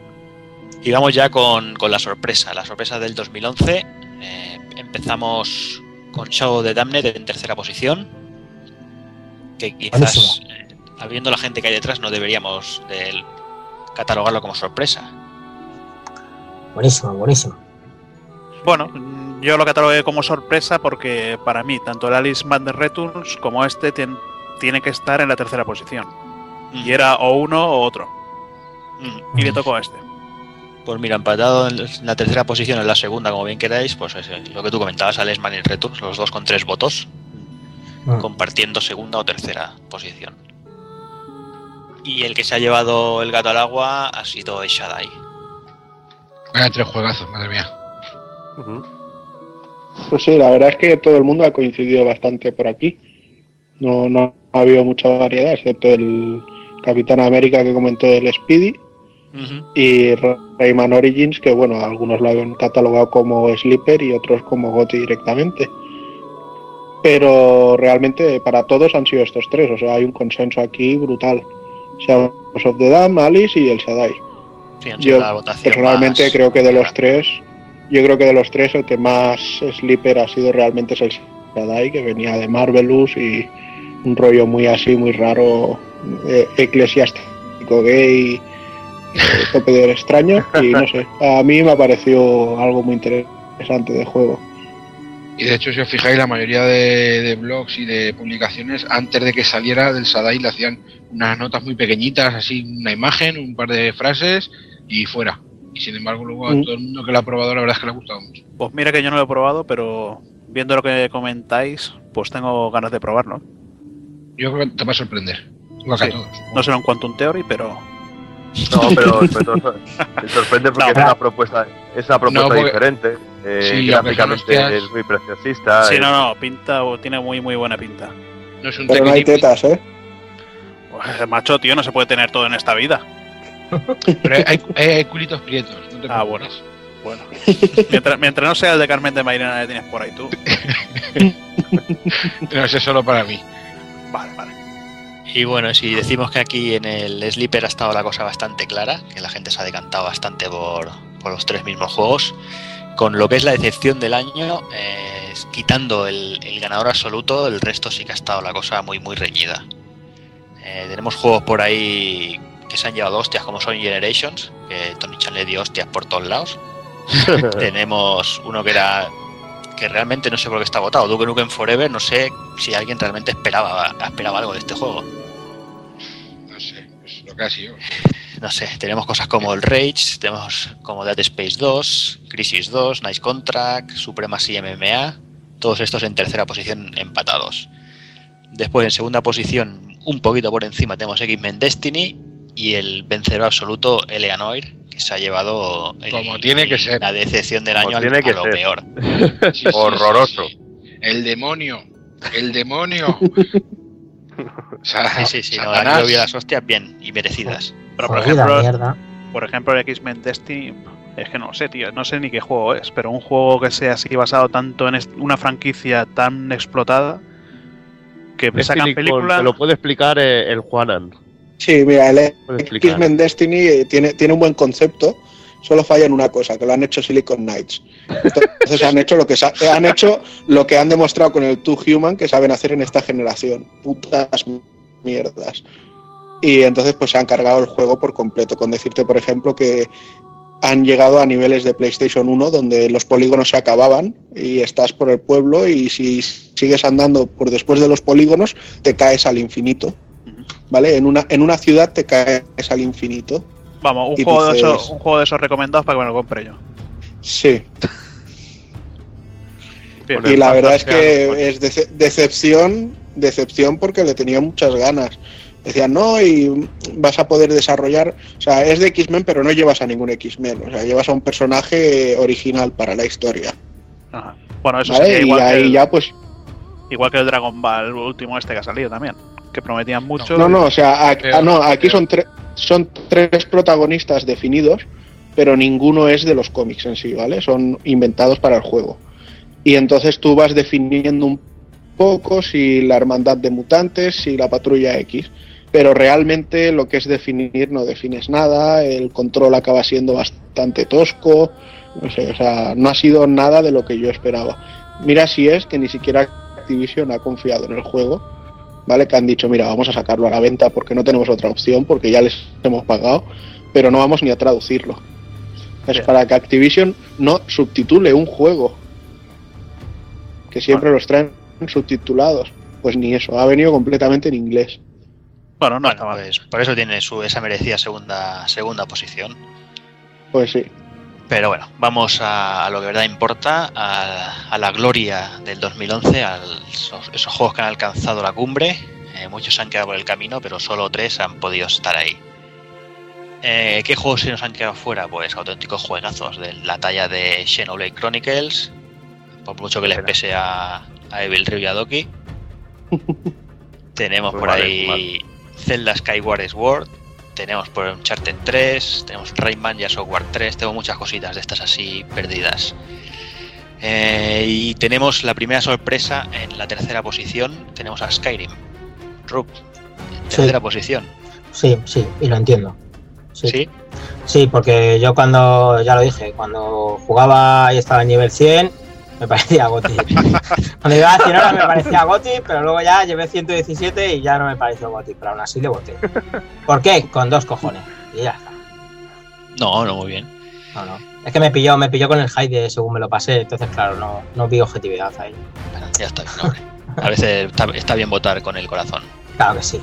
Y vamos ya con, con la sorpresa, la sorpresa del 2011. Eh, empezamos con Shadow de Damned en tercera posición. Que quizás, eh, habiendo la gente que hay detrás, no deberíamos de catalogarlo como sorpresa. Buenísimo, buenísimo. Bueno, yo lo catalogué como sorpresa porque para mí tanto el Alice Madness Returns como este tien- tiene que estar en la tercera posición. Y era o uno o otro. Y le tocó a este. Pues mira, empatado en la tercera posición, en la segunda, como bien queráis, pues es lo que tú comentabas, Alex Man y Returns, los dos con tres votos, Mm. compartiendo segunda o tercera posición. Y el que se ha llevado el gato al agua ha sido Shaddai. Vaya tres juegazos, madre mía. Pues sí, la verdad es que todo el mundo ha coincidido bastante por aquí. No, no ha habido mucha variedad, excepto el Capitán América que comentó el Speedy y Rayman Origins, que bueno, algunos lo han catalogado como Sleeper y otros como GOTY directamente. Pero realmente para todos han sido estos tres, o sea, hay un consenso aquí brutal. Shadows of the Dam, Alice y el Shaddai. Sí, Yo personalmente creo que de los tres, yo creo que de los tres el que más sleeper ha sido realmente es el Shaddai, que venía de Marvelous y un rollo muy así, muy raro, eh, eclesiástico gay, eh, tope de extraño y no sé, a mí me ha parecido algo muy interesante de juego. Y de hecho, si os fijáis, la mayoría de, de blogs y de publicaciones, antes de que saliera del Sadai, le hacían unas notas muy pequeñitas, así una imagen, un par de frases y fuera. Y sin embargo, luego a Mm. todo el mundo que lo ha probado, la verdad es que le ha gustado mucho. Pues mira que yo no lo he probado, pero viendo lo que comentáis, pues tengo ganas de probarlo. Yo creo que te va a sorprender. Igual que a Sí. todos. No será un Quantum Theory, pero. No, pero sobre todo me sorprende porque es una propuesta, es una propuesta No, porque- diferente. eh, Sí, gráficamente hostias- es muy preciosista. Sí, es- no, no, pinta, tiene muy, muy buena pinta. No es un Pero no hay tetas, ¿eh? Pues, macho, tío, no se puede tener todo en esta vida. Pero hay, hay- hay culitos prietos. No te Ah, bueno. Bueno. mientras, mientras no sea el de Carmen de Mairena que tienes por ahí tú. Pero ese es solo para mí. Y bueno, si decimos que aquí en el Sleeper ha estado la cosa bastante clara, que la gente se ha decantado bastante por, por los tres mismos juegos, con lo que es la decepción del año, eh, quitando el, el ganador absoluto, el resto sí que ha estado la cosa muy, muy reñida. Eh, tenemos juegos por ahí que se han llevado hostias, como son Generations, que Tony Chan le dio hostias por todos lados. tenemos uno que era que realmente no sé por qué está votado, Duke Nukem Forever, no sé si alguien realmente esperaba, esperaba algo de este juego. No sé, es lo que ha sido. No sé, tenemos cosas como el Rage, tenemos como Dead Space 2, Crisis 2, Nice Contract, Supremacy MMA, todos estos en tercera posición empatados. Después en segunda posición, un poquito por encima, tenemos X-Men Destiny y el vencedor absoluto, Eleanor, que se ha llevado el- Como tiene que ser. la decepción del Como año al- tiene que a lo ser. peor. Sí, sí, Horroroso. sí, sí. El demonio. El demonio. Sí, sí, sí, no, Satanás. lo vio las hostias bien y merecidas. Pero por ejemplo, mierda. por ejemplo, el X-Men Destiny, es que no sé, tío, no sé ni qué juego es, pero un juego que sea así basado tanto en una franquicia tan explotada que sacan silicón, películas. Te lo puede explicar eh, el Juanan. Sí, mira, el. X-Men Destiny eh, tiene, tiene un buen concepto, solo falla en una cosa, que lo han hecho Silicon Knights. Entonces han hecho lo que sa- han hecho lo que han demostrado con el Two Human que saben hacer en esta generación. Putas mierdas. Y entonces pues se han cargado el juego por completo, con decirte, por ejemplo, que han llegado a niveles de PlayStation 1 donde los polígonos se acababan y estás por el pueblo y si sigues andando por después de los polígonos te caes al infinito. ¿Vale? En una, en una ciudad te caes al infinito. Vamos, un juego, de esos, un juego de esos recomendados para que me lo compre yo. Sí. Bien. Y la verdad es que es dece- decepción, decepción porque le tenía muchas ganas. Decían, no, y vas a poder desarrollar, o sea, es de X-Men, pero no llevas a ningún X-Men, o sea, llevas a un personaje original para la historia. Ajá. Bueno, eso ¿vale? sería Y igual, que ahí el, ya pues igual que el Dragon Ball último este que ha salido también. Que prometían mucho. No, no, o sea, aquí, Peor, ah, no, aquí son, tre- son tres protagonistas definidos, pero ninguno es de los cómics en sí, ¿vale? Son inventados para el juego. Y entonces tú vas definiendo un poco si la hermandad de mutantes, si la patrulla X, pero realmente lo que es definir no defines nada, el control acaba siendo bastante bastante tosco, no sé, o sea, no ha sido nada de lo que yo esperaba. Mira si es que ni siquiera Activision ha confiado en el juego, ¿vale? Que han dicho, mira, vamos a sacarlo a la venta porque no tenemos otra opción, porque ya les hemos pagado, pero no vamos ni a traducirlo. Es para que Activision no subtitule un juego, que siempre los traen subtitulados. Pues ni eso, ha venido completamente en inglés. Bueno, no Bueno, pues por eso tiene su, esa merecida segunda, segunda posición. Pues sí. Pero bueno, vamos a, a lo que de verdad importa, a, a la gloria del 2011, a esos, esos juegos que han alcanzado la cumbre. Eh, muchos se han quedado por el camino, pero solo tres han podido estar ahí. Eh, ¿Qué juegos se nos han quedado fuera? Pues auténticos juegazos de la talla de Xenoblade Chronicles, por mucho que les pese a, a Evil Rio y a Doki. Tenemos Muy por ahí Zelda Skyward Sword, tenemos por Uncharted 3, tenemos Rayman y Software 3, tengo muchas cositas de estas así perdidas. Eh, y tenemos la primera sorpresa en la tercera posición, tenemos a Skyrim. Rup, tercera posición. Sí, sí, y lo entiendo. Sí. ¿Sí? Sí, porque yo cuando, ya lo dije, cuando jugaba y estaba en nivel 100, me parecía Goti. cuando iba a 100 horas me parecía Goti, pero luego ya llevé 117 y ya no me pareció Goti, pero aún así le voté. ¿Por qué? Con dos cojones. Y ya está. No, no, muy bien. No, no. Es que me pilló, me pilló con el hype de según me lo pasé, entonces claro, no, no vi objetividad ahí. Ya está bien, hombre. A veces está, está bien votar con el corazón. Claro que sí.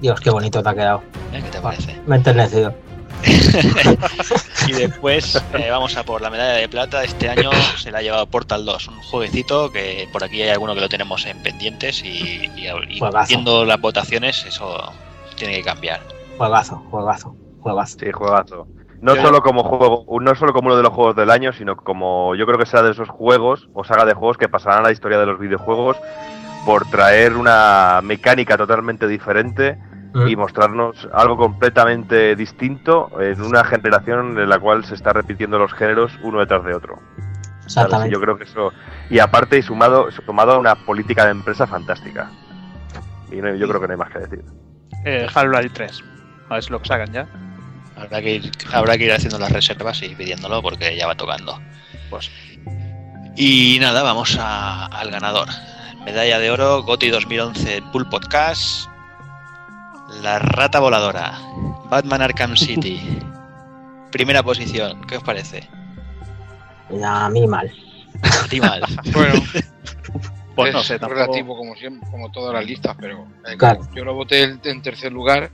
Dios, qué bonito te ha quedado. ¿eh? ¿Qué te parece? Me he enternecido. y después eh, vamos a por la medalla de plata. Este año se la ha llevado Portal 2, un jueguecito que por aquí hay alguno que lo tenemos en pendientes y, y, y Juegazo. viendo las votaciones eso tiene que cambiar. Juegazo, juegazo, juegazo. Sí, juegazo. No Yo- solo como juego, no solo como uno de los juegos del año, sino como yo creo que será de esos juegos o saga de juegos que pasarán a la historia de los videojuegos por traer una mecánica totalmente diferente y mostrarnos algo completamente distinto en una generación en la cual se está repitiendo los géneros uno detrás de otro. Exactamente. Yo creo que eso y aparte y sumado sumado a una política de empresa fantástica. Y no- yo creo que no hay más que decir. Eh, Half-Life 3. A ver si lo sacan ya. Habrá que ir, habrá que ir haciendo las reservas y pidiéndolo porque ya va tocando. Pues. Y nada, vamos a- al ganador. Medalla de oro, GOTY 2011 Pool Podcast. La rata voladora. Batman Arkham City. Primera posición. ¿Qué os parece? A mí mal. A ti mal. Bueno, Pues es no sé, tampoco- relativo como siempre, como todas las listas, pero eh, Claro. yo lo voté en, tercer lugar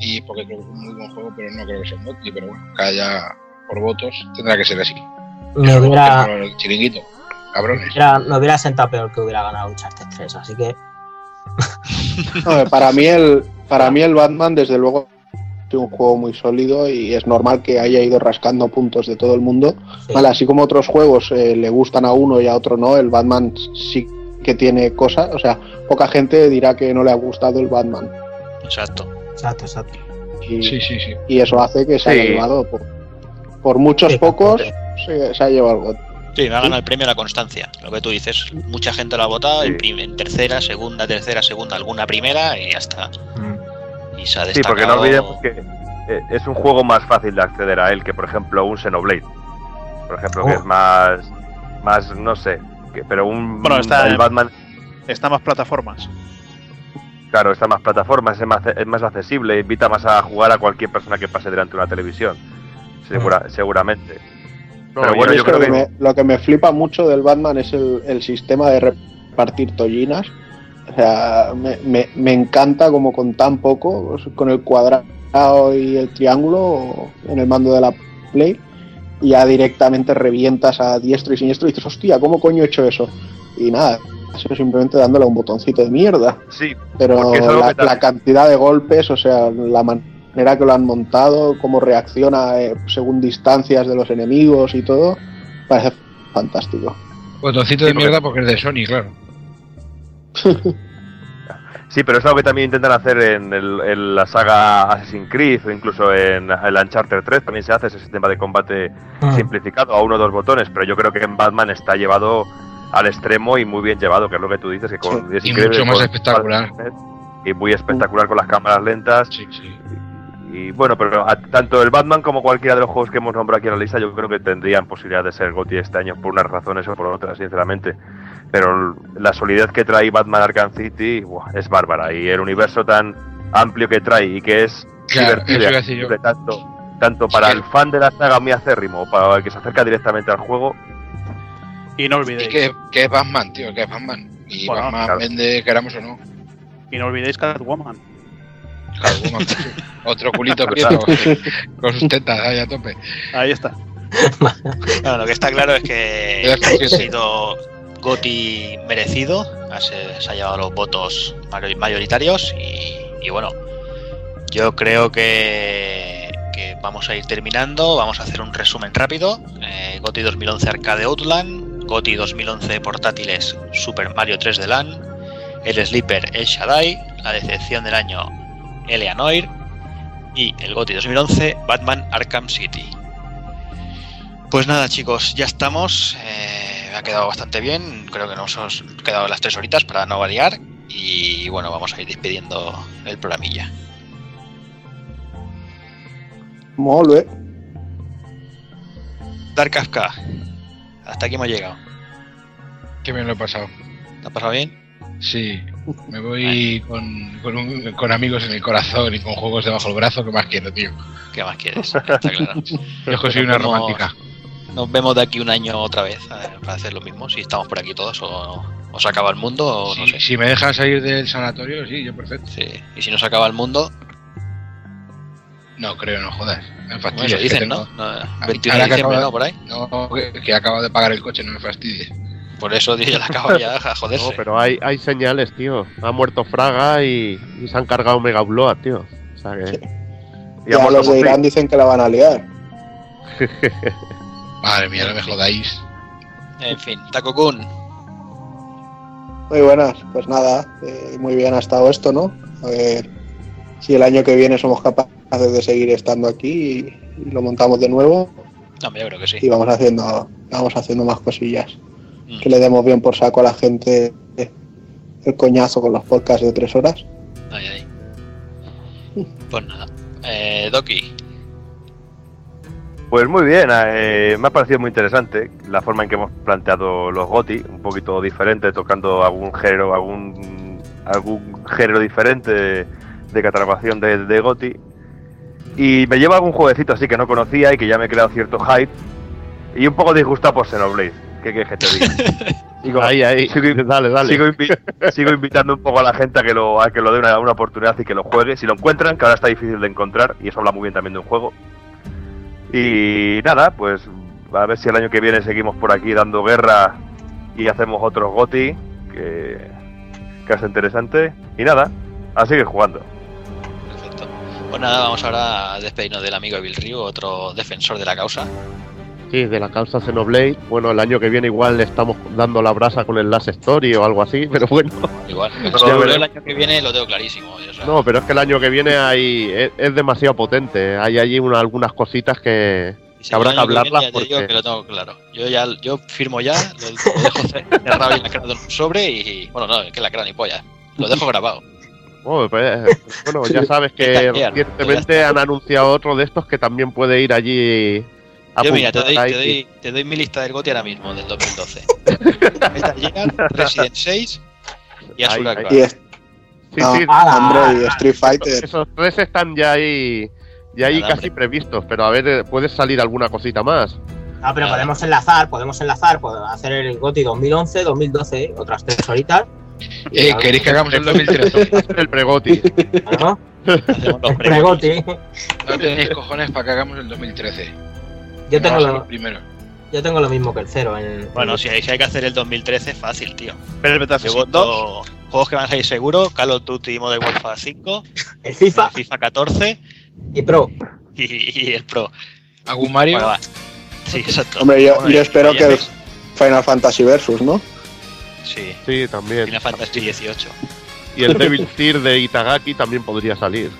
y porque creo que es un muy buen juego, pero no creo que sea un GOTY, pero bueno, cada ya por votos tendrá que ser así. Me hubiera, el chiringuito, cabrones. hubiera- me hubiera sentado peor que hubiera ganado un Charter 3, así que No, para mí el para mí el Batman desde luego es un juego muy sólido y es normal que haya ido rascando puntos de todo el mundo. Vale, así como otros juegos eh, le gustan a uno y a otro no, el Batman sí que tiene cosas, o sea, poca gente dirá que no le ha gustado el Batman. Exacto. Exacto, exacto. Y, Sí, sí, sí. y eso hace que se haya Sí. llevado por, por muchos pocos se, se ha llevado. Sí, me ha ganado el premio a la constancia. Lo que tú dices, mucha gente lo ha votado en, tercera, segunda, tercera, segunda, alguna primera y ya está. Y se ha Sí, porque no olvidemos que eh, es un juego más fácil de acceder a él que, por ejemplo, un Xenoblade. Por ejemplo, que Oh. es más, más, no sé, que- pero un Bueno, está el Batman, Está más plataformas. claro, está más plataformas, es más, es más accesible, invita más a jugar a cualquier persona que pase delante de una televisión, segura- seguramente. pero bueno, yo creo lo, que que me, lo que me flipa mucho del Batman es el, el sistema de repartir tollinas. O sea, me, me- me encanta como con tan poco, pues, con el cuadrado y el triángulo en el mando de la Play, y ya directamente revientas a diestro y siniestro y dices, hostia, ¿cómo coño he hecho eso? Y nada, eso simplemente dándole a un botoncito de mierda. Sí, Pero la, cantidad de golpes, o sea, la manera que lo han montado, cómo reacciona eh, según distancias de los enemigos y todo, parece fantástico. Botoncito de mierda porque es de Sony, claro. Sí, pero es algo que también intentan hacer en, el- en la saga Assassin's Creed o incluso en el Uncharted 3 también se hace ese sistema de combate Ah. simplificado a uno o dos botones, pero yo creo que en Batman está llevado al extremo y muy bien llevado, que es lo que tú dices, que con, es Y mucho más con- espectacular. Y muy espectacular con las cámaras lentas. Sí, sí. Y Y bueno, pero a- tanto el Batman como cualquiera de los juegos que hemos nombrado aquí en la lista, yo creo que tendrían posibilidad de ser GOTY este año por unas razones o por otras, sinceramente. Pero la solidez que trae Batman Arkham City buah, es bárbara. Y el universo tan amplio que trae y que es Claro, divertido y tanto, tanto para el fan de la saga muy acérrimo o para el que se acerca directamente al juego, Y no ¿Y olvidéis. qué, qué es Batman, tío? ¿Qué es Batman? Y Bueno, Batman claro. vende, queramos o no. Y no olvidéis Catwoman. Catwoman, otro culito prieto con sus tetas ahí a tope. Ahí está. Bueno, lo que está claro es que ha sido Goti merecido, se, ha llevado los votos mayor- mayoritarios y, bueno, yo creo que, vamos a ir terminando, vamos a hacer un resumen rápido. Eh, Goti 2011 Arcade Outland, Goti 2011 portátiles Super Mario 3D LAN, el Sleeper El Shaddai, la decepción del año Eleanor y el Goti 2011 Batman Arkham City. Pues nada, chicos, ya estamos. eh, ha quedado bastante bien. Creo que nos hemos quedado las tres horitas para no variar. Y bueno, vamos a ir despidiendo el programilla. Molt bé. Dark Kafka, hasta aquí hemos llegado. Qué bien lo he pasado. ¿Te ha pasado bien? Sí, me voy con, con, un- con amigos en el corazón y con juegos debajo del brazo. ¿Qué más quiero, tío? ¿Qué más quieres? Está claro. Yo soy una romántica. Nos vemos de aquí un año otra vez ver, para hacer lo mismo. Si estamos por aquí todos o, o se acaba el mundo o no Si, sé. si me dejan salir del sanatorio, sí, yo perfecto. Sí. Y si no se acaba el mundo, No, creo, no jodas. Me bueno, fastidies. que dicen, tengo- ¿no? No, Ahora 21 de que diciembre, acaba- ¿no? Por ahí. No, que, que acabo de pagar el coche, no me fastidies. Por eso tío, ya la acabo ya, a joderse. No, pero hay, hay señales, tío. Ha muerto Fraga y, y se han cargado Mega Upload, tío. O sea que. y ha Ya muerto los de. Irán dicen que la van a liar. Madre mía, no me jodáis. En fin, Taco Kun. Muy buenas, pues nada, eh, muy bien ha estado esto, ¿no? A ver si el año que viene somos capaces de seguir estando aquí y, y lo montamos de nuevo No, yo creo que sí. y vamos haciendo, vamos haciendo más cosillas. Mm. Que le demos bien por saco a la gente el coñazo con los podcasts de tres horas. Ahí, ahí. Pues nada. Eh, Doki. Pues muy bien, eh, me ha parecido muy interesante la forma en que hemos planteado los GOTI, un poquito diferente, tocando algún género, algún, algún género diferente de, catalogación de, de GOTI. Y me lleva algún jueguecito así que no conocía y que ya me he creado cierto hype. Y un poco disgustado por Xenoblade. ¿Qué quieres que te diga? Sigo- Ahí, ahí. sigo- dale, dale. Sigo, invi- sigo invitando un poco a la gente a que lo, a que lo dé una, una oportunidad y que lo juegue. Si lo encuentran, que ahora está difícil de encontrar, y eso habla muy bien también de un juego. Y nada, pues a ver si el año que viene seguimos por aquí dando guerra y hacemos otros GOTI, que, que es interesante. Y nada, a seguir jugando. Perfecto. Pues nada, vamos ahora a despedirnos del amigo Evil Ryu, otro defensor de la causa. Sí, de la causa Xenoblade. Bueno, el año que viene igual le estamos dando la brasa con el Last Story o algo así, pero bueno. Igual. Yo veremos. el año que viene lo tengo clarísimo. yo, o sea, No, pero es que el año que viene hay, es, es demasiado potente. Hay allí una- algunas cositas que, si que habrá que hablarlas ya te digo porque... que lo tengo claro. Yo ya yo firmo ya, lo, lo dejo cerrado y lacrado en un sobre y. Bueno, no, es que lacrado ni polla. Lo dejo grabado. Oh, pues, bueno, ya sabes que recientemente han anunciado otro de estos que también puede ir allí Yo mira, te doy, te, doy, te doy mi lista del GOTY ahora mismo, del 2012. Metal Gear, Resident 6 y Asura Ahí, ahí. Cross. Y es- Sí, no, sí, hombre, y Street Fighter. Esos tres están ya ahí, ya ahí casi previstos, pero a ver, eh, puede salir alguna cosita más. Ah, pero podemos enlazar, podemos enlazar, podemos hacer el GOTI 2011, 2012, otras tres horitas. Eh, ¿Queréis que hagamos el 2013? el pregoti. ¿No? Hacemos los Pregoti. No tenéis cojones para que hagamos el 2013. Yo tengo, lo, primero. yo tengo lo mismo que el cero. En, Bueno, si hay, si hay que hacer el 2013, fácil, tío. Pero el Battlefield 2, voto juegos que van a salir seguro: Call of Duty Modern Warfare 5, el FIFA el FIFA 14 y Pro. y, y el Pro. ¿Algún Mario? Bueno, va. Sí, exacto. Hombre, yo, Bueno, yo y- espero que el Final Fantasy Versus, ¿no? Sí, Sí, también. Final Fantasy 18. Y el Devil Tear de Itagaki también podría salir.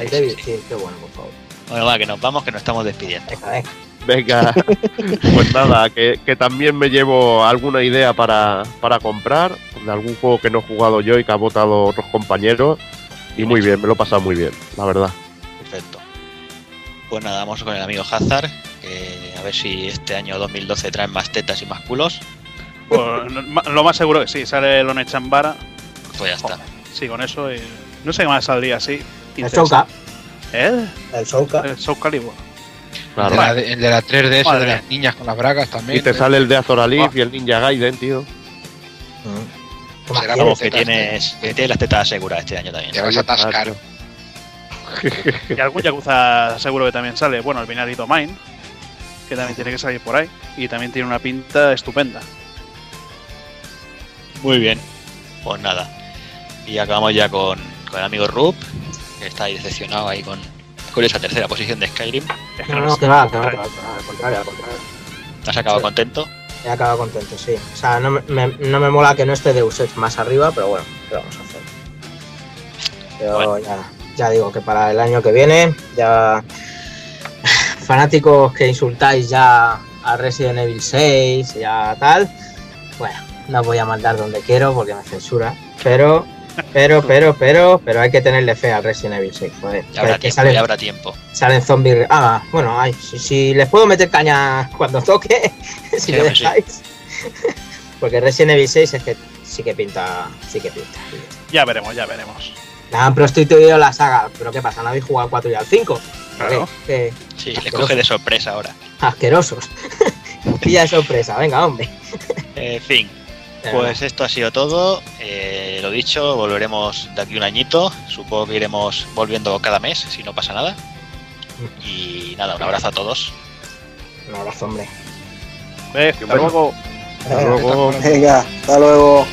El sí, qué bueno, por favor. Bueno, va, que nos vamos, que nos estamos despidiendo. Venga, venga. Venga, pues nada, que, que también me llevo alguna idea para, para comprar, de algún juego que no he jugado yo y que ha votado otros compañeros. Y muy bien, me lo he pasado muy bien, la verdad. Perfecto. Pues nada, vamos con el amigo Hazard, que a ver si este año 2012 traen más tetas y más culos. Pues, lo más seguro que sí, sale el One Chambara. Pues ya está. Sí, con eso. y- no sé qué más saldría así. El Shouka. ¿Eh? El Shouka. El Soul Calibur. El de, la, el de la 3DS Madre de las niñas con las bragas también. Y te sale el de Azoralif y el Ninja Gaiden, tío. Será Vamos, por que tetas, tienes, que tienes las tetas aseguradas este año también. Te vas a atascar. Y algún Yakuza seguro que también sale. Bueno, el Binary Domain, que también tiene que salir por ahí. Y también tiene una pinta estupenda. Muy bien. Pues nada. Y acabamos ya con, con el amigo Rup, que está ahí decepcionado ahí con, con esa tercera posición de Skyrim. No, no, que va, que va, que va, que va, al contrario, al contrario. ¿Te has acabado Sí. contento? He acabado contento, sí. O sea, no me, me- no me mola que no esté Deus Ex más arriba, pero bueno, ¿qué vamos a hacer? Yo ya, ya digo que para el año que viene, ya. Fanáticos que insultáis ya a Resident Evil 6, ya tal. Bueno, no voy a mandar donde quiero porque me censura. Pero, pero, pero, pero, pero hay que tenerle fe al Resident Evil 6. Joder, Ya habrá que tiempo, salen- ya habrá tiempo. Salen zombies. Ah, bueno, ay, si, si les puedo meter caña cuando toque, si me sí. dejáis. Porque Resident Evil 6 es que sí que pinta, sí que pinta. Ya veremos, ya veremos. La han prostituido la saga, pero ¿qué pasa? ¿No habéis jugado al 4 y al 5? Claro. ¿Qué? Sí, le coge de sorpresa ahora. Asquerosos. Pilla de sorpresa, venga, hombre. En fin, pues esto ha sido todo. Eh, lo dicho, volveremos de aquí un añito. Supongo que iremos volviendo cada mes, si no pasa nada. Y nada, un abrazo a todos. Un abrazo, hombre. Ve, hasta luego. Venga, hasta luego.